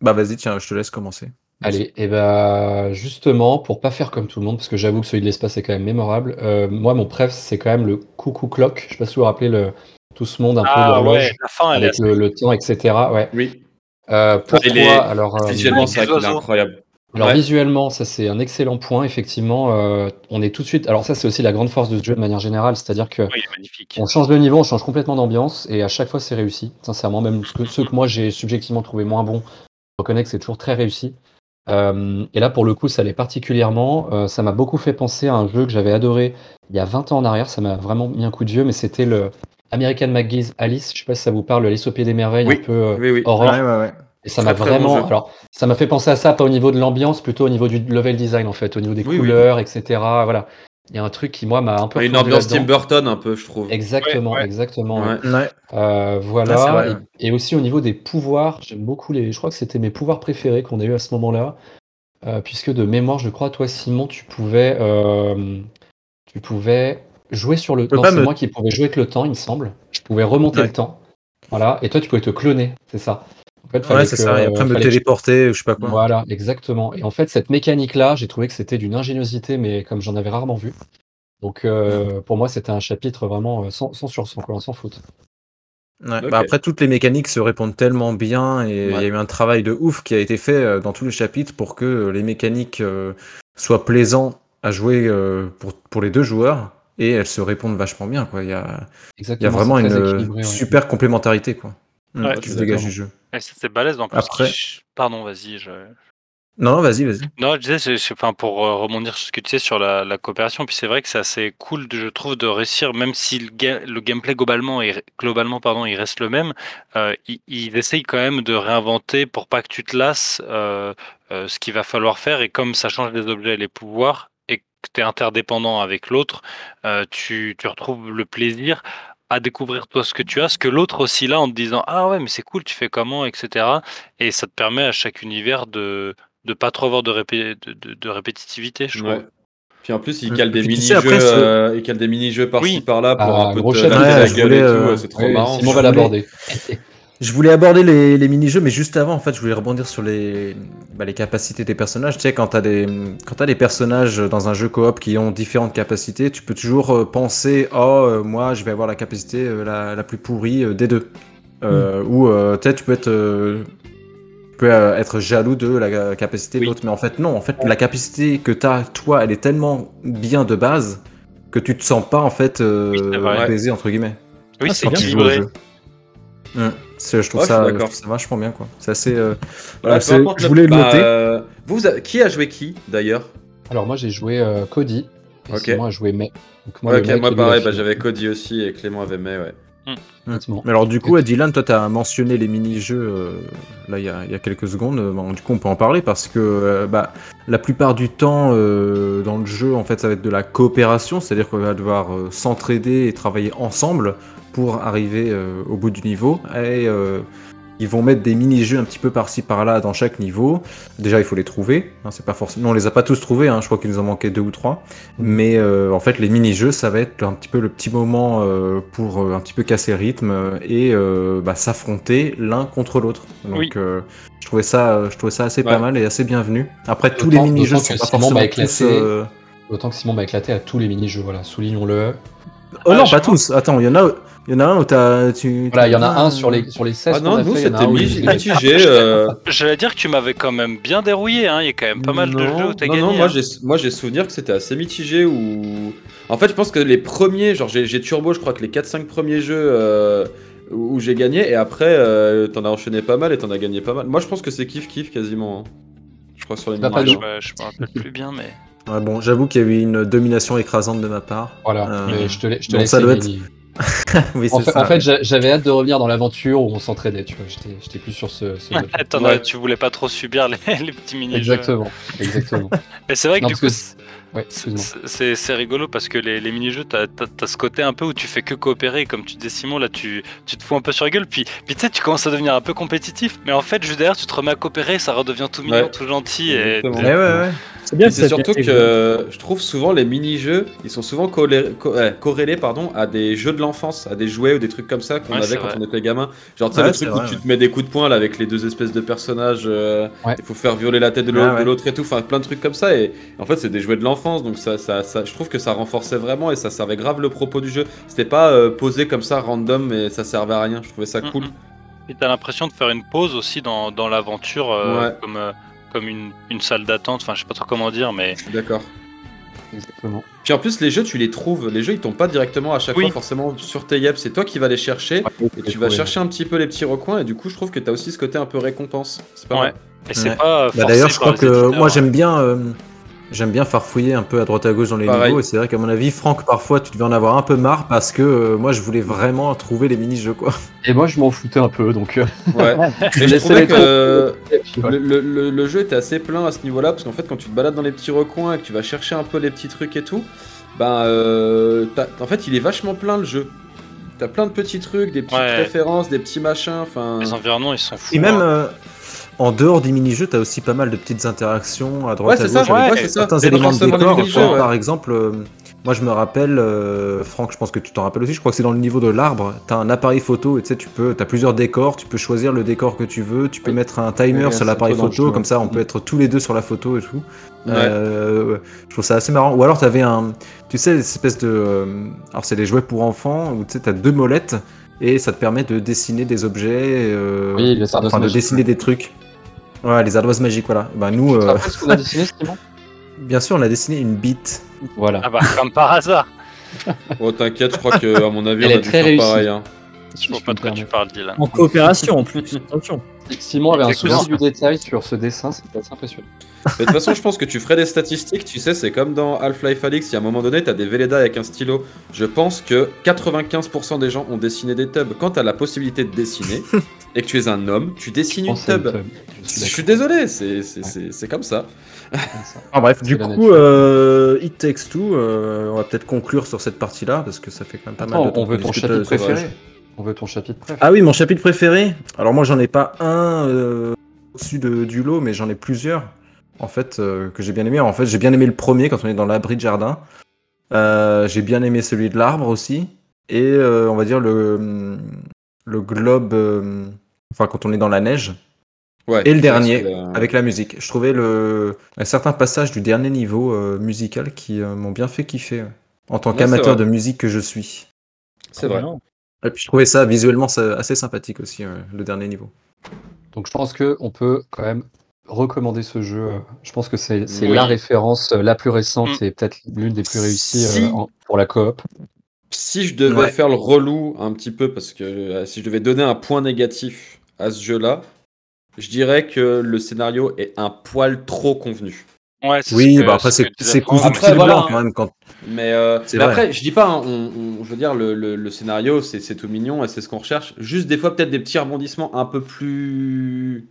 Bah vas-y, tiens, je te laisse commencer. Allez, et ben justement, pour pas faire comme tout le monde, parce que j'avoue que celui de l'espace est quand même mémorable, euh, moi mon préf c'est quand même le coucou clock. Je sais pas si vous vous rappelez le, tout ce monde un peu Ah d'horloge ouais, la fin, elle est avec le, le temps, etc. Ouais. Oui. Euh, pourquoi Il est- Alors, euh, Visuellement, c'est incroyable. alors Ouais. visuellement, ça c'est un excellent point. Effectivement, euh, on est tout de suite. Alors ça c'est aussi la grande force de ce jeu de manière générale, c'est-à-dire que Oui, on change de niveau, on change complètement d'ambiance et à chaque fois c'est réussi. Sincèrement, même que- ceux que moi j'ai subjectivement trouvé moins bons, je reconnais que c'est toujours très réussi. Euh, et là pour le coup ça l'est particulièrement. Euh, ça m'a beaucoup fait penser à un jeu que j'avais adoré il y a 20 ans en arrière. Ça m'a vraiment mis un coup de vieux, mais c'était le American McGee's Alice. Je sais pas si ça vous parle, Alice au pied des merveilles, Oui, un peu euh, oui, oui. horreur. Ouais, ouais, ouais. Et ça m'a bon vraiment. alors, ça m'a fait penser à ça, pas au niveau de l'ambiance, plutôt au niveau du level design en fait, au niveau des Oui, oui. couleurs, etc. Voilà. Il y a un truc qui moi m'a un peu. Une ambiance Tim. Burton un peu, je trouve. Exactement, Ouais, ouais. exactement. ouais. Ouais. Ouais. Euh, voilà. Vrai, et, ouais. et aussi au niveau des pouvoirs, j'aime beaucoup les. Je crois que c'était mes pouvoirs préférés qu'on a eu à ce moment-là, Euh, puisque de mémoire, je crois, toi, Simon, tu pouvais, euh, tu pouvais jouer sur le. pas c'est me- moi qui pouvais jouer avec le temps, il me semble. Je pouvais remonter Ouais. le temps. Voilà. Et toi, tu pouvais te cloner, c'est ça. En fait, fallait Ouais, c'est que- ça. Et après me fallait que je- téléporter, je sais pas quoi. Voilà, exactement. Et en fait, cette mécanique-là, j'ai trouvé que c'était d'une ingéniosité, mais comme j'en avais rarement vu. Donc, euh, pour moi, c'était un chapitre vraiment euh, sans, sans sursaut, quoi, sans faute. Ouais, Ok. bah après, toutes les mécaniques se répondent tellement bien et il y a eu un travail de ouf qui a été fait euh, dans tous les chapitres pour que les mécaniques soient plaisantes à jouer pour, pour les deux joueurs et elles se répondent vachement bien. Quoi. Il, y a, il y a vraiment une ouais. super complémentarité quoi, Mm, Ouais, qui se dégage du jeu. Et ça, c'est balèze en plus. Après- Pardon, vas-y. Je... Non, non, vas-y, vas-y. Non, je disais, c'est- c'est- enfin, pour euh, rebondir sur ce que tu sais sur la, la coopération, puis c'est vrai que c'est assez cool, de, je trouve, de réussir, même si le, ga- le gameplay globalement, est, globalement pardon, il reste le même, euh, ils, ils essayent quand même de réinventer pour pas que tu te lasses euh, euh, ce qu'il va falloir faire, et comme ça change les objets et les pouvoirs, et que tu es interdépendant avec l'autre, euh, tu, tu retrouves le plaisir à découvrir toi ce que tu as, ce que l'autre aussi là en te disant ah ouais mais c'est cool tu fais comment etc et ça te permet à chaque univers de de pas trop avoir de, répé- de, de- de répétitivité, je trouve. Ouais. Puis en plus, il Mm. cale des mini-jeux euh, il cale des mini-jeux par-ci Oui. par-là pour Ah, un peu gros te la gueule voulais, et tout, euh, c'est trop Oui, marrant. Simon va l'aborder. Je voulais aborder les, les mini-jeux, mais juste avant, en fait, je voulais rebondir sur les, bah, les capacités des personnages. Tu sais, quand t'as des, quand t'as des personnages dans un jeu coop qui ont différentes capacités, tu peux toujours euh, penser, oh, euh, moi, je vais avoir la capacité euh, la, la plus pourrie euh, des deux. Euh, Ou, tu sais, tu peux être, euh, peux être jaloux de la capacité de l'autre. Mais en fait, non. En fait, la capacité que tu as, toi, elle est tellement bien de base que tu te sens pas, en fait, euh, Oui, baisé, entre guillemets. Oui, quand c'est tu joues au équilibré. jeu. C'est- Je trouve Ouais, ça, je d'accord. trouve ça vachement bien, quoi. C'est assez. euh, Voilà, je le- voulais le bah, noter. euh, vous, qui a joué qui d'ailleurs? Alors moi j'ai joué euh, Cody. Et Ok. Simon a joué May. Donc, Ouais, moi pareil, bah, j'avais Cody aussi et Clément avait May, ouais. Effectivement. Mais alors du coup, Dylan, toi, tu as mentionné les mini-jeux euh, là il y, a, il y a quelques secondes. Bon, du coup, on peut en parler parce que euh, bah, la plupart du temps euh, dans le jeu, en fait, ça va être de la coopération, c'est-à-dire qu'on va devoir euh, s'entraider et travailler ensemble pour arriver euh, au bout du niveau. Et euh, ils vont mettre des mini-jeux un petit peu par-ci par-là dans chaque niveau. Déjà, il faut les trouver. hein, c'est pas forcément. On les a pas tous trouvés. hein, je crois qu'il nous en manquait deux ou trois. Mais euh, en fait, les mini-jeux, ça va être un petit peu le petit moment euh, pour euh, un petit peu casser le rythme et euh, bah, s'affronter l'un contre l'autre. Donc, Oui. euh, je trouvais ça, je trouvais ça assez pas mal et assez bienvenu. Après, tous les mini-jeux sont pas forcément tous. euh, Autant que Simon m'a éclaté à tous les mini-jeux, voilà, soulignons-le. Oh Ah, non, je pas pense- tous. Attends, il y en a, il y en a un où t'as, tu. Voilà, il y en a un sur les, sur les 16 Ah non, nous c'était où mitigé. euh, J'allais dire que tu m'avais quand même bien dérouillé, hein. il y a quand même pas mal de non, jeux où t'as non, gagné. Non, moi hein. j'ai moi j'ai souvenir que c'était assez mitigé ou en fait je pense que les premiers genre j'ai j'ai turbo je crois que les 4 5 premiers jeux euh, où où j'ai gagné et après euh, t'en as enchaîné pas mal et t'en as gagné pas mal. Moi je pense que c'est kiff kiff quasiment. hein. Je crois sur les pas je, me- rappelle plus bien, mais. Ouais, bon, j'avoue qu'il y a eu une domination écrasante de ma part. Voilà, Euh, mais je te, je te donc laisse ça doit être-. oui, En fait, ça. en fait, j'a- j'avais hâte de revenir dans l'aventure où on s'entraidait, tu vois. J'étais j'étais plus sur ce. ce Ouais. as- tu voulais pas trop subir les, les petits mini-jeux. Exactement, exactement. Mais c'est vrai que Non, du coup, que c'est- Ouais, c'est c'est rigolo parce que les, les mini-jeux, t'as as, ce côté un peu où tu fais que coopérer. Comme tu disais, Simon, là, tu, tu te fous un peu sur la gueule. Puis, puis tu sais, tu commences à devenir un peu compétitif. Mais en fait, juste derrière, tu te remets à coopérer. Ça redevient tout mignon, Ouais. tout gentil. Et Exactement. Ouais, ouais, ouais. C'est bien c'est surtout que euh, je trouve souvent les mini-jeux, ils sont souvent corrélés pardon, à des jeux de l'enfance, à des jouets ou des trucs comme ça qu'on avait quand vrai. on était gamin. Genre, tu sais, Ouais, le truc où tu te mets des coups de poing là avec les deux espèces de personnages, euh, Ouais. il faut faire violer la tête de l'autre ouais. de l'autre et tout, enfin plein de trucs comme ça. Et en fait, c'est des jouets de l'enfance, donc ça, ça, ça- je trouve que ça renforçait vraiment et ça servait grave le propos du jeu. C'était pas euh, posé comme ça random et ça servait à rien, je trouvais ça cool. Mhm. Et t'as l'impression de faire une pause aussi dans, dans l'aventure, euh, Ouais. comme, euh, comme une, une salle d'attente. Enfin, je sais pas trop comment dire, mais. Je suis d'accord. Exactement. Puis en plus, les jeux, tu les trouves. Les jeux, ils tombent pas directement à chaque Oui. fois forcément sur tes yep. C'est toi qui vas les chercher et tu vas chercher un petit peu les petits recoins. Et du coup, je trouve que t'as aussi ce côté un peu récompense. C'est pas Ouais. mal. Et c'est Ouais. pas. Bah, D'ailleurs, je crois que moi j'aime bien, euh, j'aime bien farfouiller un peu à droite à gauche dans les Pareil. niveaux. Et c'est vrai qu'à mon avis, Franck, parfois, tu devais en avoir un peu marre parce que euh, moi, je voulais vraiment trouver les mini-jeux, quoi. Et moi, je m'en foutais un peu, donc. euh, Ouais. je Et je trouvais que le, le- le- jeu était assez plein à ce niveau-là. Parce qu'en fait, quand tu te balades dans les petits recoins et que tu vas chercher un peu les petits trucs et tout, ben, euh, en fait, il est vachement plein le jeu. T'as plein de petits trucs, des petites Ouais. références, des petits machins. Enfin. Les environnements, ils sont fous. Et même hein. En dehors des mini-jeux, t'as aussi pas mal de petites interactions à droite Ouais, à c'est ça, gauche avec ouais, c'est ça. certains éléments de décor. Par- ouais. Par exemple, euh, moi je me rappelle, euh, Franck, je pense que tu t'en rappelles aussi. Je crois que c'est dans le niveau de l'arbre. T'as un appareil photo et tu sais, tu peux, t'as plusieurs décors. Tu peux choisir le décor que tu veux. Tu peux Oui. mettre un timer Oui, sur l'appareil photo. Comme ça, on peut être tous les deux sur la photo et tout. Ouais. Euh, je trouve ça assez marrant. Ou alors t'avais un, tu sais, cette espèce de, euh, alors c'est des jouets pour enfants où tu sais, t'as deux molettes et ça te permet de dessiner des objets, euh, Oui, enfin de dessiner des trucs. Ouais, les ardoises magiques, voilà. Bah nous, euh, rappelles ce qu'on a dessiné, Simon bien sûr, on a dessiné une bite. Voilà. Ah bah, comme par hasard. Oh, t'inquiète, je crois que à mon avis, Elle on est a dû faire réussie. pareil. hein. Je vois pas de quoi tu parles, Dylan. En coopération en plus. Attention. Simon avait un souci du détail sur ce dessin, c'était assez impressionnant. Mais De toute façon, je pense que tu ferais des statistiques, tu sais, c'est comme dans Half-Life Alyx, il y a un moment donné, t'as des Velleda avec un stylo. Je pense que 95% des gens ont dessiné des tubs. Quand t'as la possibilité de dessiner, et que tu es un homme, tu dessines une tub. Je Je suis désolé, c'est c'est- c'est- c'est comme ça. Ah, bref, du coup, euh, It Takes Two, euh, on va peut-être conclure sur cette partie-là parce que ça fait quand même pas mal de temps on veut ton chapitre euh, sur- préféré. On veut ton chapitre préféré. Ah oui, mon chapitre préféré. Alors moi, j'en ai pas un euh, au-dessus de, du lot, mais j'en ai plusieurs. En fait, euh, que j'ai bien aimé. En fait, j'ai bien aimé le premier quand on est dans l'abri de jardin. Euh, j'ai bien aimé celui de l'arbre aussi. Et euh, on va dire le, le globe. euh, enfin, quand on est dans la neige. Ouais, Et le dernier, la- avec la musique. Je trouvais le... un certain passage du dernier niveau euh, musical qui euh, m'ont bien fait kiffer. euh, En tant qu'amateur de musique que je suis. C'est vrai. Et puis je trouvais ça visuellement ça- assez sympathique aussi, euh, le dernier niveau. Donc je pense qu'on peut quand même recommander ce jeu. Je pense que c'est Oui. la référence la plus récente Mm. et peut-être l'une des plus réussies euh, Si. en- pour la coop. Si je devais Ouais. faire le relou un petit peu, parce que euh, si je devais donner un point négatif à ce jeu-là, je dirais que le scénario est un poil trop convenu. Ouais, c'est Oui, ce que- bah après, ce c'est Après, fil voilà, blanc hein. quand même. Quand... Mais, euh, mais après, je dis pas, hein, on, on- je veux dire, le, le- le scénario, c'est c'est tout mignon et c'est ce qu'on recherche. Juste des fois, peut-être des petits rebondissements un peu plus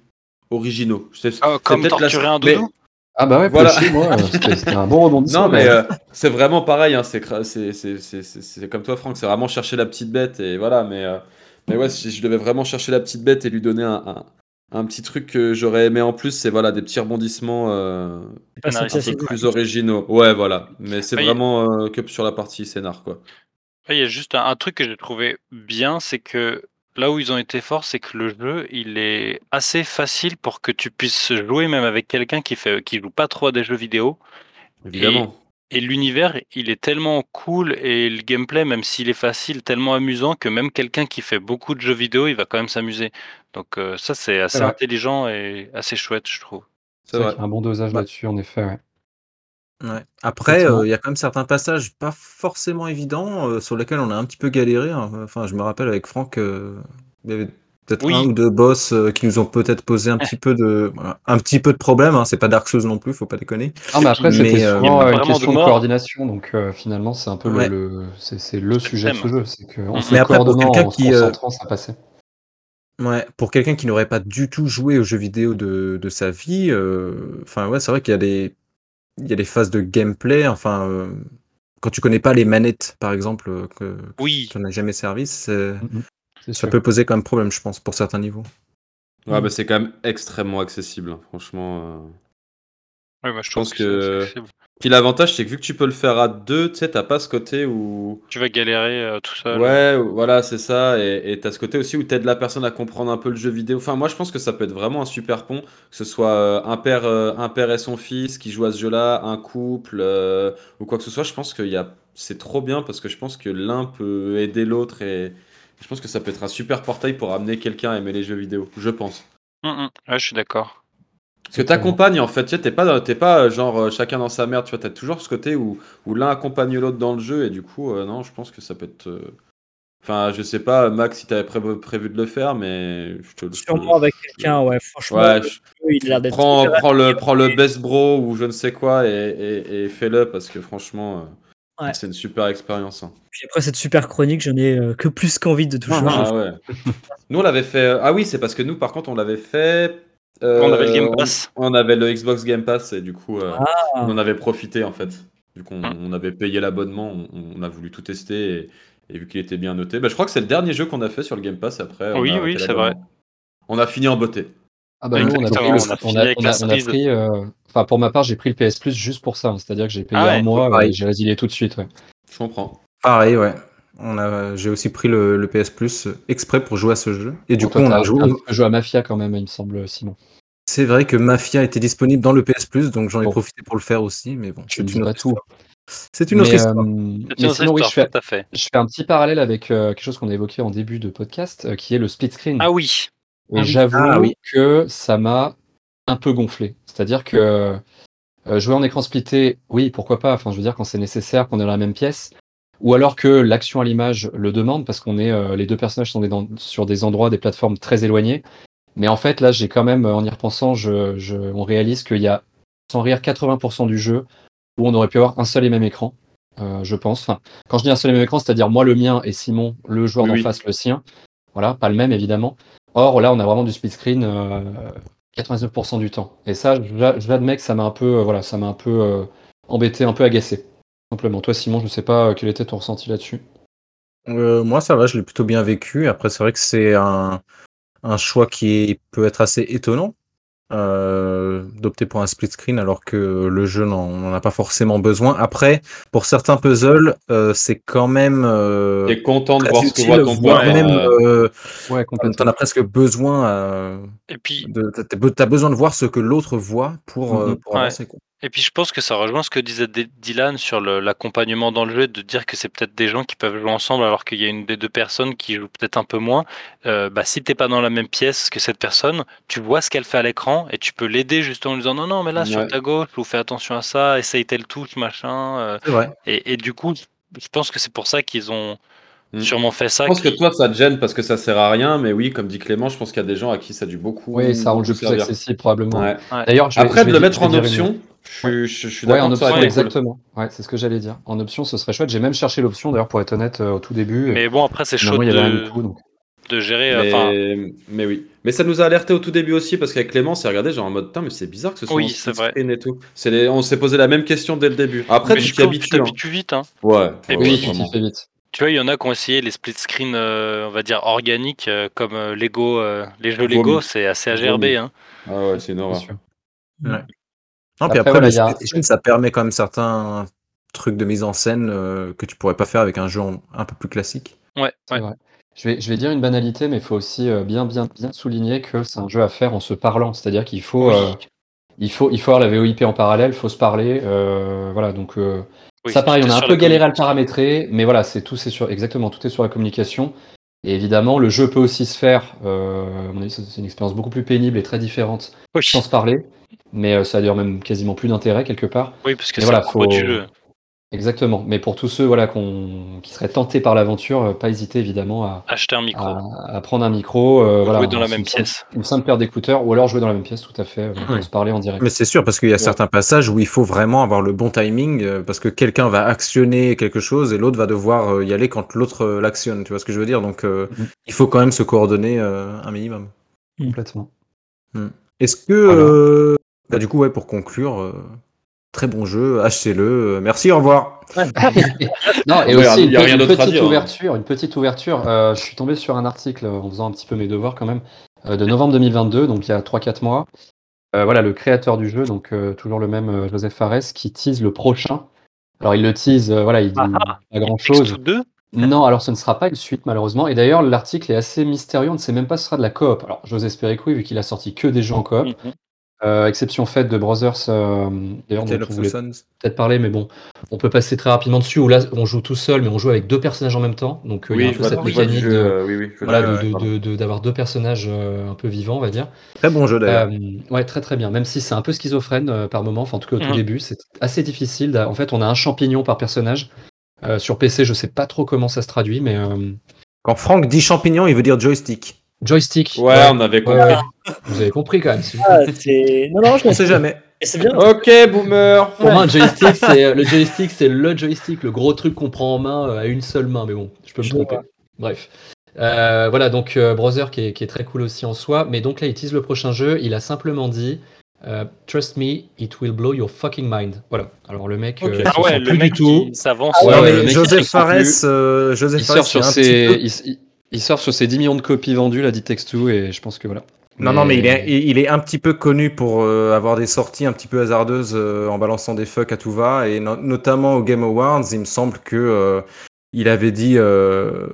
originaux. Ah, comme peut-être la- torturer un mais- doudou Ah bah ouais, Voilà. Moi, c'était un bon rebondissement. Non, mais euh, c'est vraiment pareil. Hein, c'est cra- c'est- c'est- c'est- c'est- c'est comme toi, Franck. C'est vraiment chercher la petite bête et voilà. Mais, euh, mais ouais, si je devais vraiment chercher la petite bête et lui donner un, un, un petit truc que j'aurais aimé en plus, c'est voilà des petits rebondissements euh, un peu plus originaux. Ouais, voilà. Mais c'est vraiment euh, que sur la partie scénar, quoi. Ouais, Il y a juste un, un truc que j'ai trouvé bien, c'est que là où ils ont été forts, c'est que le jeu, il est assez facile pour que tu puisses jouer même avec quelqu'un qui fait, qui joue pas trop à des jeux vidéo. Évidemment. Et l'univers, il est tellement cool et le gameplay, même s'il est facile, tellement amusant que même quelqu'un qui fait beaucoup de jeux vidéo, il va quand même s'amuser. Donc euh, ça, c'est assez intelligent et assez chouette, je trouve. C'est un bon dosage Ouais. là-dessus, en effet. ouais. Ouais. Après, euh, il y a quand même certains passages pas forcément évidents euh, sur lesquels on a un petit peu galéré. hein. Enfin, je me rappelle avec Franck, euh, il y avait peut-être Oui. un ou deux boss euh, qui nous ont peut-être posé un petit peu de, voilà, un petit peu de problème. Hein. C'est pas Dark Souls non plus, faut pas déconner. Ah, mais après, c'était souvent euh, une de question de, coordination, donc euh, finalement, c'est un peu Ouais. le, le- c'est c'est le sujet de ce jeu, c'est qu'en Mhm. se Mais après, pour coordonnant, quelqu'un en se qui, euh, concentrant, ça passait. Ouais, pour quelqu'un qui n'aurait pas du tout joué aux jeux vidéo de, de sa vie, euh, enfin ouais, c'est vrai qu'il y a des, il y a des phases de gameplay. Enfin, euh, quand tu connais pas les manettes, par exemple, euh, que, Oui. tu n'as jamais servi, ça sûr. peut poser quand même problème, je pense, pour certains niveaux. Ouais, bah, c'est quand même extrêmement accessible, hein, franchement. euh. Ouais, moi, je pense que, que- c'est accessible. Puis l'avantage, c'est que vu que tu peux le faire à deux, tu sais, t'as pas ce côté où. tu vas galérer euh, tout seul. Ouais, voilà, c'est ça. Et t'as ce côté aussi où t'aides la personne à comprendre un peu le jeu vidéo. Enfin, moi, je pense que ça peut être vraiment un super pont. Que ce soit euh, un père, euh, un père et son fils qui jouent à ce jeu-là, un couple, ou quoi que ce soit. Je pense y a... c'est trop bien parce que je pense que l'un peut aider l'autre. Et je pense que ça peut être un super portail pour amener quelqu'un à aimer les jeux vidéo. Je pense. Mm, mm. Ouais, je suis d'accord. Parce que t'accompagnes, en fait, tu sais, t'es pas, t'es pas euh, genre euh, chacun dans sa merde, tu vois, t'as toujours ce côté où, où l'un accompagne l'autre dans le jeu, et du coup, euh, non, je pense que ça peut être. euh, Enfin, je sais pas, Max, si t'avais pré- prévu de le faire, mais je te le Sûrement avec quelqu'un, ouais, franchement. Ouais, le je- jeu, il a l'air d'être prends, le, actif. prends le best bro ou je ne sais quoi et, et, et fais-le parce que franchement, euh, Ouais. c'est une super expérience. hein. Puis après cette super chronique, j'en ai euh, que plus qu'envie de tout changer. Ah ouais. nous, on l'avait fait. Ah oui, c'est parce que nous, par contre, on l'avait fait. Euh, On avait le Game on- Pass. On, avait le Xbox Game Pass et du coup, euh, Ah. on en avait profité en fait. Vu qu'on Mm. on avait payé l'abonnement, on, on a voulu tout tester et, et vu qu'il était bien noté, bah, je crois que c'est le dernier jeu qu'on a fait sur le Game Pass après. on Oui, a oui, c'est vrai. On a fini en beauté. Ah bah nous, on a pris, le- on a on fini a- avec on la a- on a cerise. pris, euh, enfin pour ma part, j'ai pris le PS Plus juste pour ça, hein. c'est-à-dire que j'ai payé Ah ouais, un mois et j'ai résilié tout de suite. Ouais. Je comprends. Pareil, ouais. On a, j'ai aussi pris le, le PS Plus exprès pour jouer à ce jeu. Et du Bon, coup, toi, on a joué. à Mafia quand même, il me semble, Simon. C'est vrai que Mafia était disponible dans le PS Plus, donc j'en ai Bon. profité pour le faire aussi. Mais bon, Tu c'est une pas autre tout. histoire. C'est une autre Mais, histoire. euh, mais sinon, oui, je fais, tout à fait. je fais un petit parallèle avec euh, quelque chose qu'on a évoqué en début de podcast, euh, qui est le split screen. Ah oui. Et Ah oui. j'avoue Ah oui. que ça m'a un peu gonflé. C'est-à-dire que euh, jouer en écran splitté, oui, pourquoi pas. Enfin, je veux dire quand c'est nécessaire, qu'on est dans la même pièce, ou alors que l'action à l'image le demande, parce qu'on est euh, les deux personnages sont des- dans- sur des endroits, des plateformes très éloignées. Mais en fait, là, j'ai quand même, en y repensant, je, je- on réalise qu'il y a, sans rire, 80% du jeu où on aurait pu avoir un seul et même écran, euh, je pense. Enfin, quand je dis un seul et même écran, c'est-à-dire moi le mien et Simon, le joueur Oui, d'en face, le sien. Voilà, pas le même évidemment. Or, là, on a vraiment du split screen euh, 99% du temps. Et ça, j'a- j'admets que ça m'a un peu, euh, voilà, ça m'a un peu embêté, un peu agacé. Simplement. Toi, Simon, je sais pas euh, quel était ton ressenti là-dessus. Euh, moi, ça va, je l'ai plutôt bien vécu. Après, c'est vrai que c'est un, un choix qui peut être assez étonnant euh, d'opter pour un split screen alors que le jeu n'en a pas forcément besoin. Après, pour certains puzzles, euh, c'est quand même euh, T'es content de voir ce que voit ton voire même euh, Ouais, t'en as presque besoin. euh, Et puis, t'as- t'as be- t'as besoin de voir ce que l'autre voit pour, euh, Mhm. pour Ouais. avancer. Quoi. Et puis je pense que ça rejoint ce que disait D- Dylan sur l'accompagnement dans le jeu, de dire que c'est peut-être des gens qui peuvent jouer ensemble alors qu'il y a une des deux personnes qui joue peut-être un peu moins. Euh, bah, si t'es pas dans la même pièce que cette personne, tu vois ce qu'elle fait à l'écran et tu peux l'aider justement en lui disant non non mais là sur ta gauche, vous fais attention à ça, essaye telle touche machin. euh, et, et du coup, je pense que c'est pour ça qu'ils ont Mm. sûrement fait ça. Je pense que toi, ça te gêne parce que ça sert à rien, mais oui, comme dit Clément, je pense qu'il y a des gens à qui ça a dû beaucoup. Oui, ça rend le jeu plus accessible probablement. Ouais. Ouais. D'ailleurs, je vais- Après, je de vais le mettre vais en une- option, je, suis- je, je suis Ouais, d'accord en ça option, cool. exactement. Ouais, c'est ce que j'allais dire. En option, ce serait chouette. J'ai même cherché l'option, d'ailleurs, pour être honnête, euh, au tout début. Mais bon, après, c'est chaud de- rien du tout, donc. de gérer. Mais, mais oui. Mais ça nous a alerté au tout début aussi parce qu'avec Clément, c'est regardé genre en mode putain, mais c'est bizarre que ce soit Oui, en c'est split vrai. screen et tout. Les... On s'est posé la même question dès le début. Après, mais tu je t'y trouve que habitues. tu hein. t'habitues vite. Hein. Ouais. Et ouais, puis, tu vite. Vois, il y en a qui ont essayé les split screen, euh, on va dire organiques, euh, comme Lego, euh, les jeux. Lego, c'est assez. AGRB. Hein. Ah ouais, c'est une horreur. sûr. Ouais. Non, Après, puis après, voilà, a- ça permet quand même certains trucs de mise en scène euh, que tu pourrais pas faire avec un jeu un peu plus classique. Ouais, ouais. vrai. Je vais, je vais dire une banalité, mais il faut aussi euh, bien, bien, bien souligner que c'est un jeu à faire en se parlant. C'est-à-dire qu'il faut, Oui. euh, il faut, il faut avoir la VOIP en parallèle, il faut se parler. euh, voilà, donc euh, Oui, ça, pareil, on a un peu galéré à le paramétrer, mais voilà, c'est tout, c'est sur, exactement, tout est sur la communication. Et évidemment, le jeu peut aussi se faire. Euh, à mon avis, c'est une expérience beaucoup plus pénible et très différente Oui. sans se parler, mais euh, ça a d'ailleurs même quasiment plus d'intérêt quelque part. Oui, parce que c'est voilà, du faut- jeu. Exactement. Mais pour tous ceux voilà, qu'on- qui seraient tentés par l'aventure, euh, pas hésiter évidemment à, Acheter un micro. à, à prendre un micro. euh, voilà, Jouer dans la une même simple- pièce. Une simple paire d'écouteurs, ou alors jouer dans la même pièce, tout à fait, euh, pour Oui. se parler en direct. Mais c'est sûr, parce qu'il y a Ouais. certains passages où il faut vraiment avoir le bon timing, euh, parce que quelqu'un va actionner quelque chose et l'autre va devoir euh, y aller quand l'autre euh, l'actionne. Tu vois ce que je veux dire? Donc, euh, Mhm. il faut quand même se coordonner euh, un minimum. Complètement. Est-ce que, Voilà. euh, bah, du coup, ouais, pour conclure, euh, très bon jeu, achetez-le. euh, merci, au revoir. Non, et aussi il y a une, rien petite dire, hein. ouverture, une petite ouverture. euh, je suis tombé sur un article en faisant un petit peu mes devoirs quand même, euh, de novembre 2022, donc il y a 3-4 mois. Euh, voilà, le créateur du jeu, donc euh, toujours le même euh, Joseph Fares, qui tease le prochain. Alors il le tease, euh, voilà, il dit Ah ah, pas grand chose. Two 2 Non, alors ce ne sera pas une suite malheureusement. Et d'ailleurs, l'article est assez mystérieux. On ne sait même pas si ce sera de la coop. Alors, j'ose espérer que oui, vu qu'il a sorti que des jeux en coop. Mhm. Euh, exception faite de Brothers, euh, d'ailleurs, dont on voulait peut-être parler, mais bon, on peut passer très rapidement dessus. Où là, on joue tout seul, mais on joue avec deux personnages en même temps. Donc, euh, il y a Oui, un peu cette mécanique oui, oui. d'avoir deux personnages euh, un peu vivants, on va dire. Très bon jeu, d'ailleurs. Euh, ouais, très très bien. Même si c'est un peu schizophrène euh, par moment, enfin en tout cas au tout Mhm. début, c'est assez difficile. En fait, on a un champignon par personnage. Euh, sur PC, je sais pas trop comment ça se traduit, mais euh, Quand Franck dit champignon, il veut dire joystick. joystick. Ouais, on avait compris. ouais. Vous avez compris quand même. Ah. Non, non, je On sait jamais. Et c'est bien. Ok, boomer. Pour moi, un joystick, c'est le joystick, c'est le joystick, le gros truc qu'on prend en main euh, à une seule main. Mais bon, je peux me Je tromper. vois. Bref. Euh, voilà, donc euh, Brother qui est, qui est très cool aussi en soi. Mais donc là, il tease le prochain jeu. Il a simplement dit euh, Trust me, it will blow your fucking mind. Voilà. Alors le mec, Ok. euh, Ah ouais, sent le plus mec du tout. qui s'avance. Ouais, non, ouais, mais le mec, il Joseph Fares, euh, Joseph Il Fares, sort sur ses, il, sort sur ses 10 millions de copies vendues, là, dit Text2, et je pense que voilà. Non, non, mais il est, il est un petit peu connu pour euh, avoir des sorties un petit peu hasardeuses euh, en balançant des fucks à tout va, et no- notamment au Game Awards, il me semble que euh, il avait dit, euh,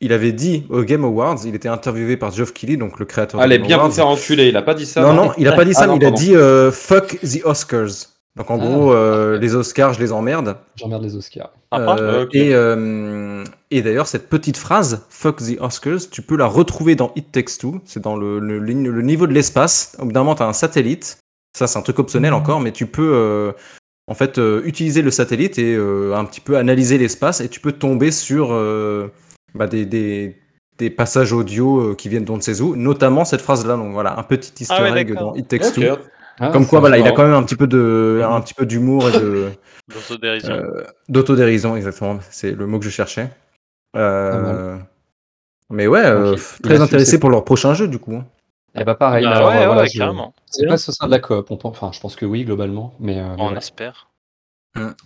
il avait dit au Game Awards, il était interviewé par Geoff Keighley, donc le créateur Allez, de Game bien vous faire enculer. Il a pas dit ça. Non, non, il a pas dit ça, Ah, mais non, il a pardon. dit euh, fuck the Oscars. Donc en Ah. gros, euh, les Oscars, je les emmerde. J'emmerde les Oscars. Sympa. Euh, Ok. Et, euh, et d'ailleurs, cette petite phrase, fuck the Oscars, tu peux la retrouver dans It Takes Two. C'est dans le, le, le niveau de l'espace. Au bout d'un moment, tu as un satellite. Ça, c'est un truc optionnel encore, mais tu peux euh, en fait euh, utiliser le satellite et euh, un petit peu analyser l'espace et tu peux tomber sur euh, bah, des, des, des passages audio euh, qui viennent d'on ne sait où, notamment cette phrase-là. Donc voilà, un petit easter Ah ouais, egg dans It Takes Ok. Two. Ah, Comme quoi, voilà, il a quand même un petit peu de, un petit peu d'humour et de, D'autodérision. euh, d'autodérision, exactement. C'est le mot que je cherchais. Euh, mais ouais, euh, très intéressé pour leur prochain jeu, du coup. hein. Eh bah pareil, Ah alors, ouais, euh, voilà, ouais, je- carrément. sais pas si ce sera de la coop. On enfin, je pense que oui, globalement, mais, euh, On espère.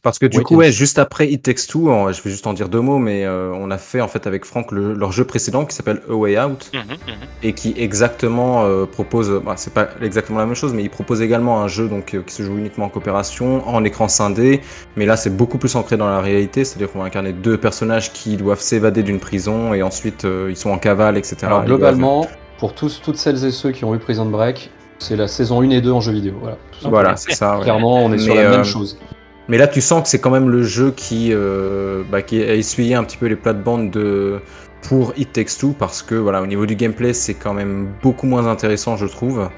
Parce que du Ouais, coup, ouais, juste après It Takes Two, en- je vais juste en dire deux mots, mais euh, on a fait en fait avec Franck le- leur jeu précédent qui s'appelle A Way Out Mhm, mhm. et qui exactement euh, propose, bah, c'est pas exactement la même chose, mais il propose également un jeu donc euh, qui se joue uniquement en coopération, en écran scindé, mais là c'est beaucoup plus ancré dans la réalité, c'est-à-dire qu'on va incarner deux personnages qui doivent s'évader d'une prison et ensuite euh, ils sont en cavale, etc. Alors doivent- globalement, pour tous, toutes celles et ceux qui ont eu Prison Break, c'est la saison 1 et 2 en jeu vidéo. Voilà, tout simplement. Voilà, c'est ça. ouais. Clairement, on est sur la euh, même chose. Mais là, tu sens que c'est quand même le jeu qui, euh, bah, qui a essuyé un petit peu les plates-bandes de pour It Takes Two parce que voilà, au niveau du gameplay, c'est quand même beaucoup moins intéressant, je trouve.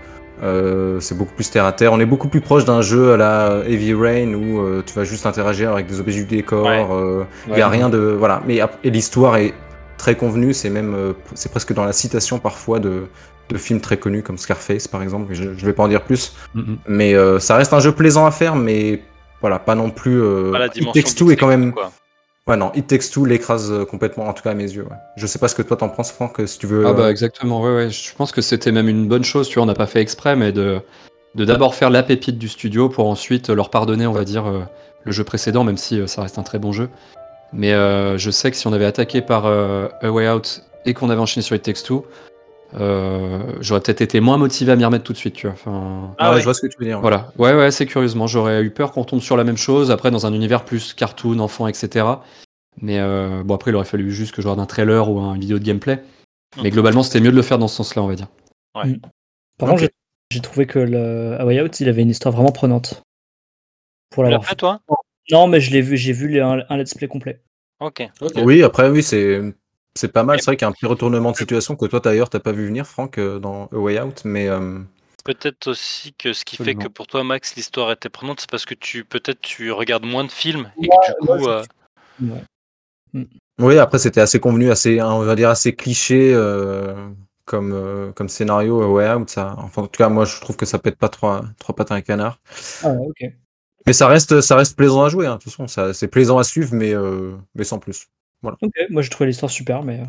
Euh, c'est beaucoup plus terre à terre. On est beaucoup plus proche d'un jeu à la Heavy Rain où euh, tu vas juste interagir avec des objets du décor. Ouais. euh, Il Ouais. y a rien de voilà. Mais et l'histoire est très convenue. C'est même euh, c'est presque dans la citation parfois de de films très connus comme Scarface par exemple. Je, je vais pas en dire plus. Mhm. Mais euh, ça reste un jeu plaisant à faire, mais voilà, pas non plus. euh, Pas la It Takes Two est quand même. Quoi. Ouais, non, It Takes Two l'écrase euh, complètement, en tout cas à mes yeux. Ouais. Je sais pas ce que toi t'en penses, Franck, si tu veux. Ah bah euh, exactement, ouais, ouais. Je pense que c'était même une bonne chose, tu vois, on n'a pas fait exprès, mais de de d'abord faire la pépite du studio pour ensuite leur pardonner, on va dire, euh, le jeu précédent, même si euh, ça reste un très bon jeu. Mais euh, je sais que si on avait attaqué par euh, A Way Out et qu'on avait enchaîné sur It Takes Two, euh, j'aurais peut-être été moins motivé à m'y remettre tout de suite, tu vois. Enfin, Ah ouais, ouais. je vois ce que tu veux dire. ouais. voilà, ouais, ouais, c'est curieusement. J'aurais eu peur qu'on tombe sur la même chose, après dans un univers plus cartoon, enfant, etc. Mais euh, bon, après, il aurait fallu juste que je regarde un trailer ou une vidéo de gameplay. Mais globalement, c'était mieux de le faire dans ce sens-là, on va dire. Par Ok. contre, j'ai- j'ai trouvé que le A Way Out, il avait une histoire vraiment prenante. Pour Tu l'as l'avoir fait toi? Non, mais je l'ai vu, j'ai vu les- un, un let's play complet. Ok. Ok. Oui, après, oui, c'est. C'est pas mal, c'est vrai qu'il y a un petit retournement de situation que toi d'ailleurs t'as pas vu venir, Franck, euh, dans A Way Out, mais euh, Peut-être aussi que ce qui fait que pour toi, Max, l'histoire était prenante, c'est parce que tu peut-être tu regardes moins de films et Ouais, que du coup, euh, Ouais. oui, après c'était assez convenu, assez, on va dire assez cliché euh, comme, euh, comme scénario A Way Out. Ça, enfin, en tout cas, moi je trouve que ça pète pas trois, trois pattes à un canard. Ah ouais, ok. Mais ça reste, ça reste plaisant à jouer, hein, de toute façon, c'est plaisant à suivre, mais, euh, mais sans plus. Ok, moi j'ai trouvé l'histoire super, mais euh,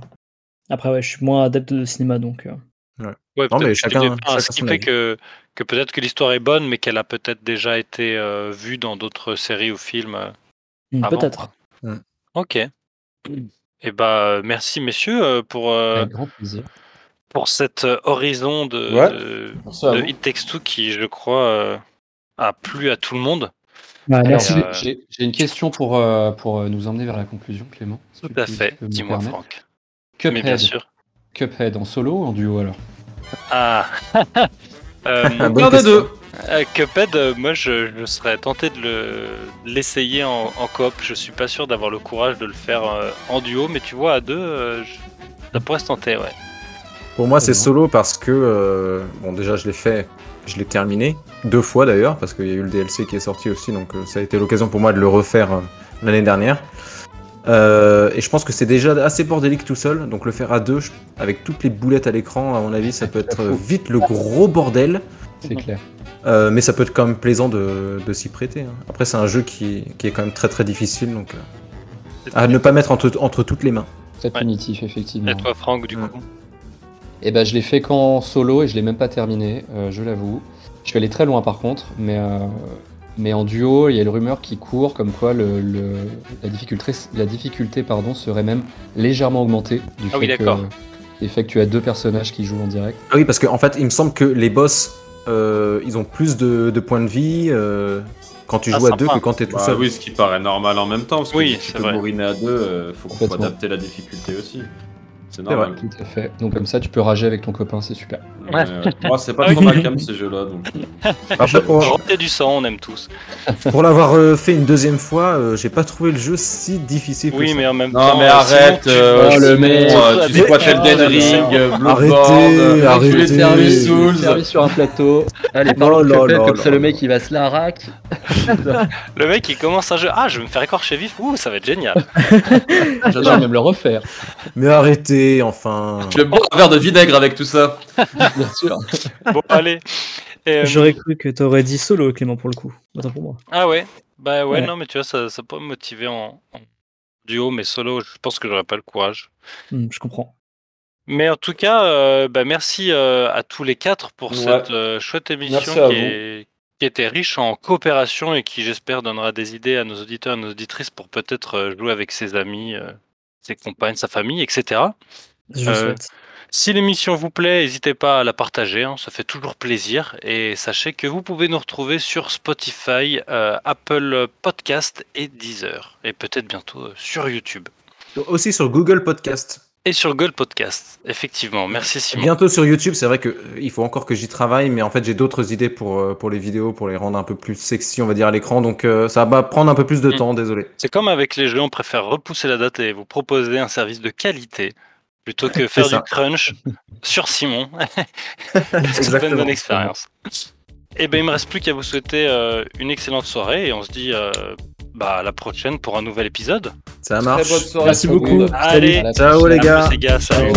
après, ouais, je suis moins adepte de cinéma donc. euh, ouais, Non, peut-être mais que chacun- chacun ce qui son fait que, que peut-être que l'histoire est bonne, mais qu'elle a peut-être déjà été euh, vue dans d'autres séries ou films. euh, hmm, Peut-être. quoi. Mm. Ok. Et bah merci messieurs pour euh, Avec grand plaisir. pour cet horizon de, Ouais. de, de. It Takes Two qui, je crois, euh, a plu à tout le monde. Ouais, Alors, merci. j'ai- Euh, j'ai j'ai une question pour, euh, pour euh, nous emmener vers la conclusion, Clément. si Tout à fait. Dis-moi, permettre. Franck. Cuphead. Mais bien sûr. Cuphead en solo ou en duo alors? Ah. Euh, Un des deux. Euh, Cuphead, moi je, je serais tenté de le- de l'essayer en, en coop. Je suis pas sûr d'avoir le courage de le faire euh, en duo, mais tu vois, à deux, euh, je- ça pourrait se tenter, ouais. Pour moi, c'est solo parce que, euh, bon, déjà, je l'ai fait, je l'ai terminé, deux fois d'ailleurs, parce qu'il y a eu le DLC qui est sorti aussi, donc euh, ça a été l'occasion pour moi de le refaire euh, l'année dernière. Euh, et je pense que c'est déjà assez bordélique tout seul, donc le faire à deux, je- avec toutes les boulettes à l'écran, à mon avis, ça peut être vite le gros bordel, C'est clair. euh, mais ça peut être quand même plaisant de, de s'y prêter. hein. Après, c'est un jeu qui, qui est quand même très très difficile, donc euh, à ne pas mettre entre, entre toutes les mains. Ouais. punitif, effectivement. Et toi, Franck, du Ouais. coup Et ben, je l'ai fait qu'en solo et je l'ai même pas terminé, euh, je l'avoue. Je suis allé très loin par contre, mais, euh, mais en duo, il y a une rumeur qui court comme quoi le, le- la difficulté, la difficulté pardon, serait même légèrement augmentée du Ah oui, fait, que, d'accord. du fait que tu as deux personnages qui jouent en direct. Ah oui, parce qu'en fait, il me semble que les boss, euh, ils ont plus de, de points de vie euh, quand tu Ah, joues à deux que quand tu es tout Bah seul. oui, ce qui paraît normal en même temps, parce que Oui, si tu peux vrai. à deux, euh, faut, faut Complètement. adapter la difficulté aussi. C'est vrai. normal. Tout à fait. Donc comme ça, tu peux rager avec ton copain, c'est super. Ouais. Euh, moi, c'est pas trop ma cam ces jeux-là. Donc... Après, pour, du sang, on aime tous. pour l'avoir euh, fait une deuxième fois, euh, j'ai pas trouvé le jeu si difficile que Oui, ça. mais en même Non, temps. mais euh, arrête, tu- Oh, le mec. tu Mais- squattes Elden Ah, Ring, Bloodborne, Arrêtez, euh, arrêtez. tu les servis Servi Souls. servi sur un plateau. Allez, Oh parlons de comme ça le mec il va se la rack. Le mec, il commence un jeu. Ah, je vais me faire écorcher vif. Ouh, ça va être génial. J'adore même le refaire, Mais arrêtez, enfin. Je vais boire un verre de vinaigre avec tout ça. bien sûr. Bon, allez. Euh, J'aurais cru que t'aurais dit solo, Clément, pour le coup. Pour moi. Ah ouais? Bah ouais, Ouais. non, mais tu vois, ça, ça peut me motiver en, en duo, mais solo, je pense que j'aurais pas le courage. Hmm, je comprends. Mais en tout cas, euh, bah, merci euh, à tous les quatre pour Ouais. cette euh, chouette émission qui, vous. est- qui était riche en coopération et qui, j'espère, donnera des idées à nos auditeurs et nos auditrices pour peut-être jouer avec ses amis, euh, ses compagnes, sa famille, etc. Je Euh, souhaite. Si l'émission vous plaît, n'hésitez pas à la partager, hein, ça fait toujours plaisir. Et sachez que vous pouvez nous retrouver sur Spotify, euh, Apple Podcast et Deezer. Et peut-être bientôt euh, sur YouTube. Aussi sur Google Podcast. Et sur Gold Podcast. Effectivement, merci Simon. Bientôt sur YouTube, c'est vrai que euh, il faut encore que j'y travaille, mais en fait j'ai d'autres idées pour, euh, pour les vidéos, pour les rendre un peu plus sexy, on va dire, à l'écran, donc euh, ça va prendre un peu plus de Mm. temps, désolé. C'est comme avec les jeux, on préfère repousser la date et vous proposer un service de qualité plutôt que faire du crunch sur Simon. ça fait une Exactement. bonne expérience. Et ben il me reste plus qu'à vous souhaiter une excellente soirée et on se dit bah, à la prochaine pour un nouvel épisode. Ça marche. Très bonne soirée Merci beaucoup. Allez, Ciao les gars. les gars, salut.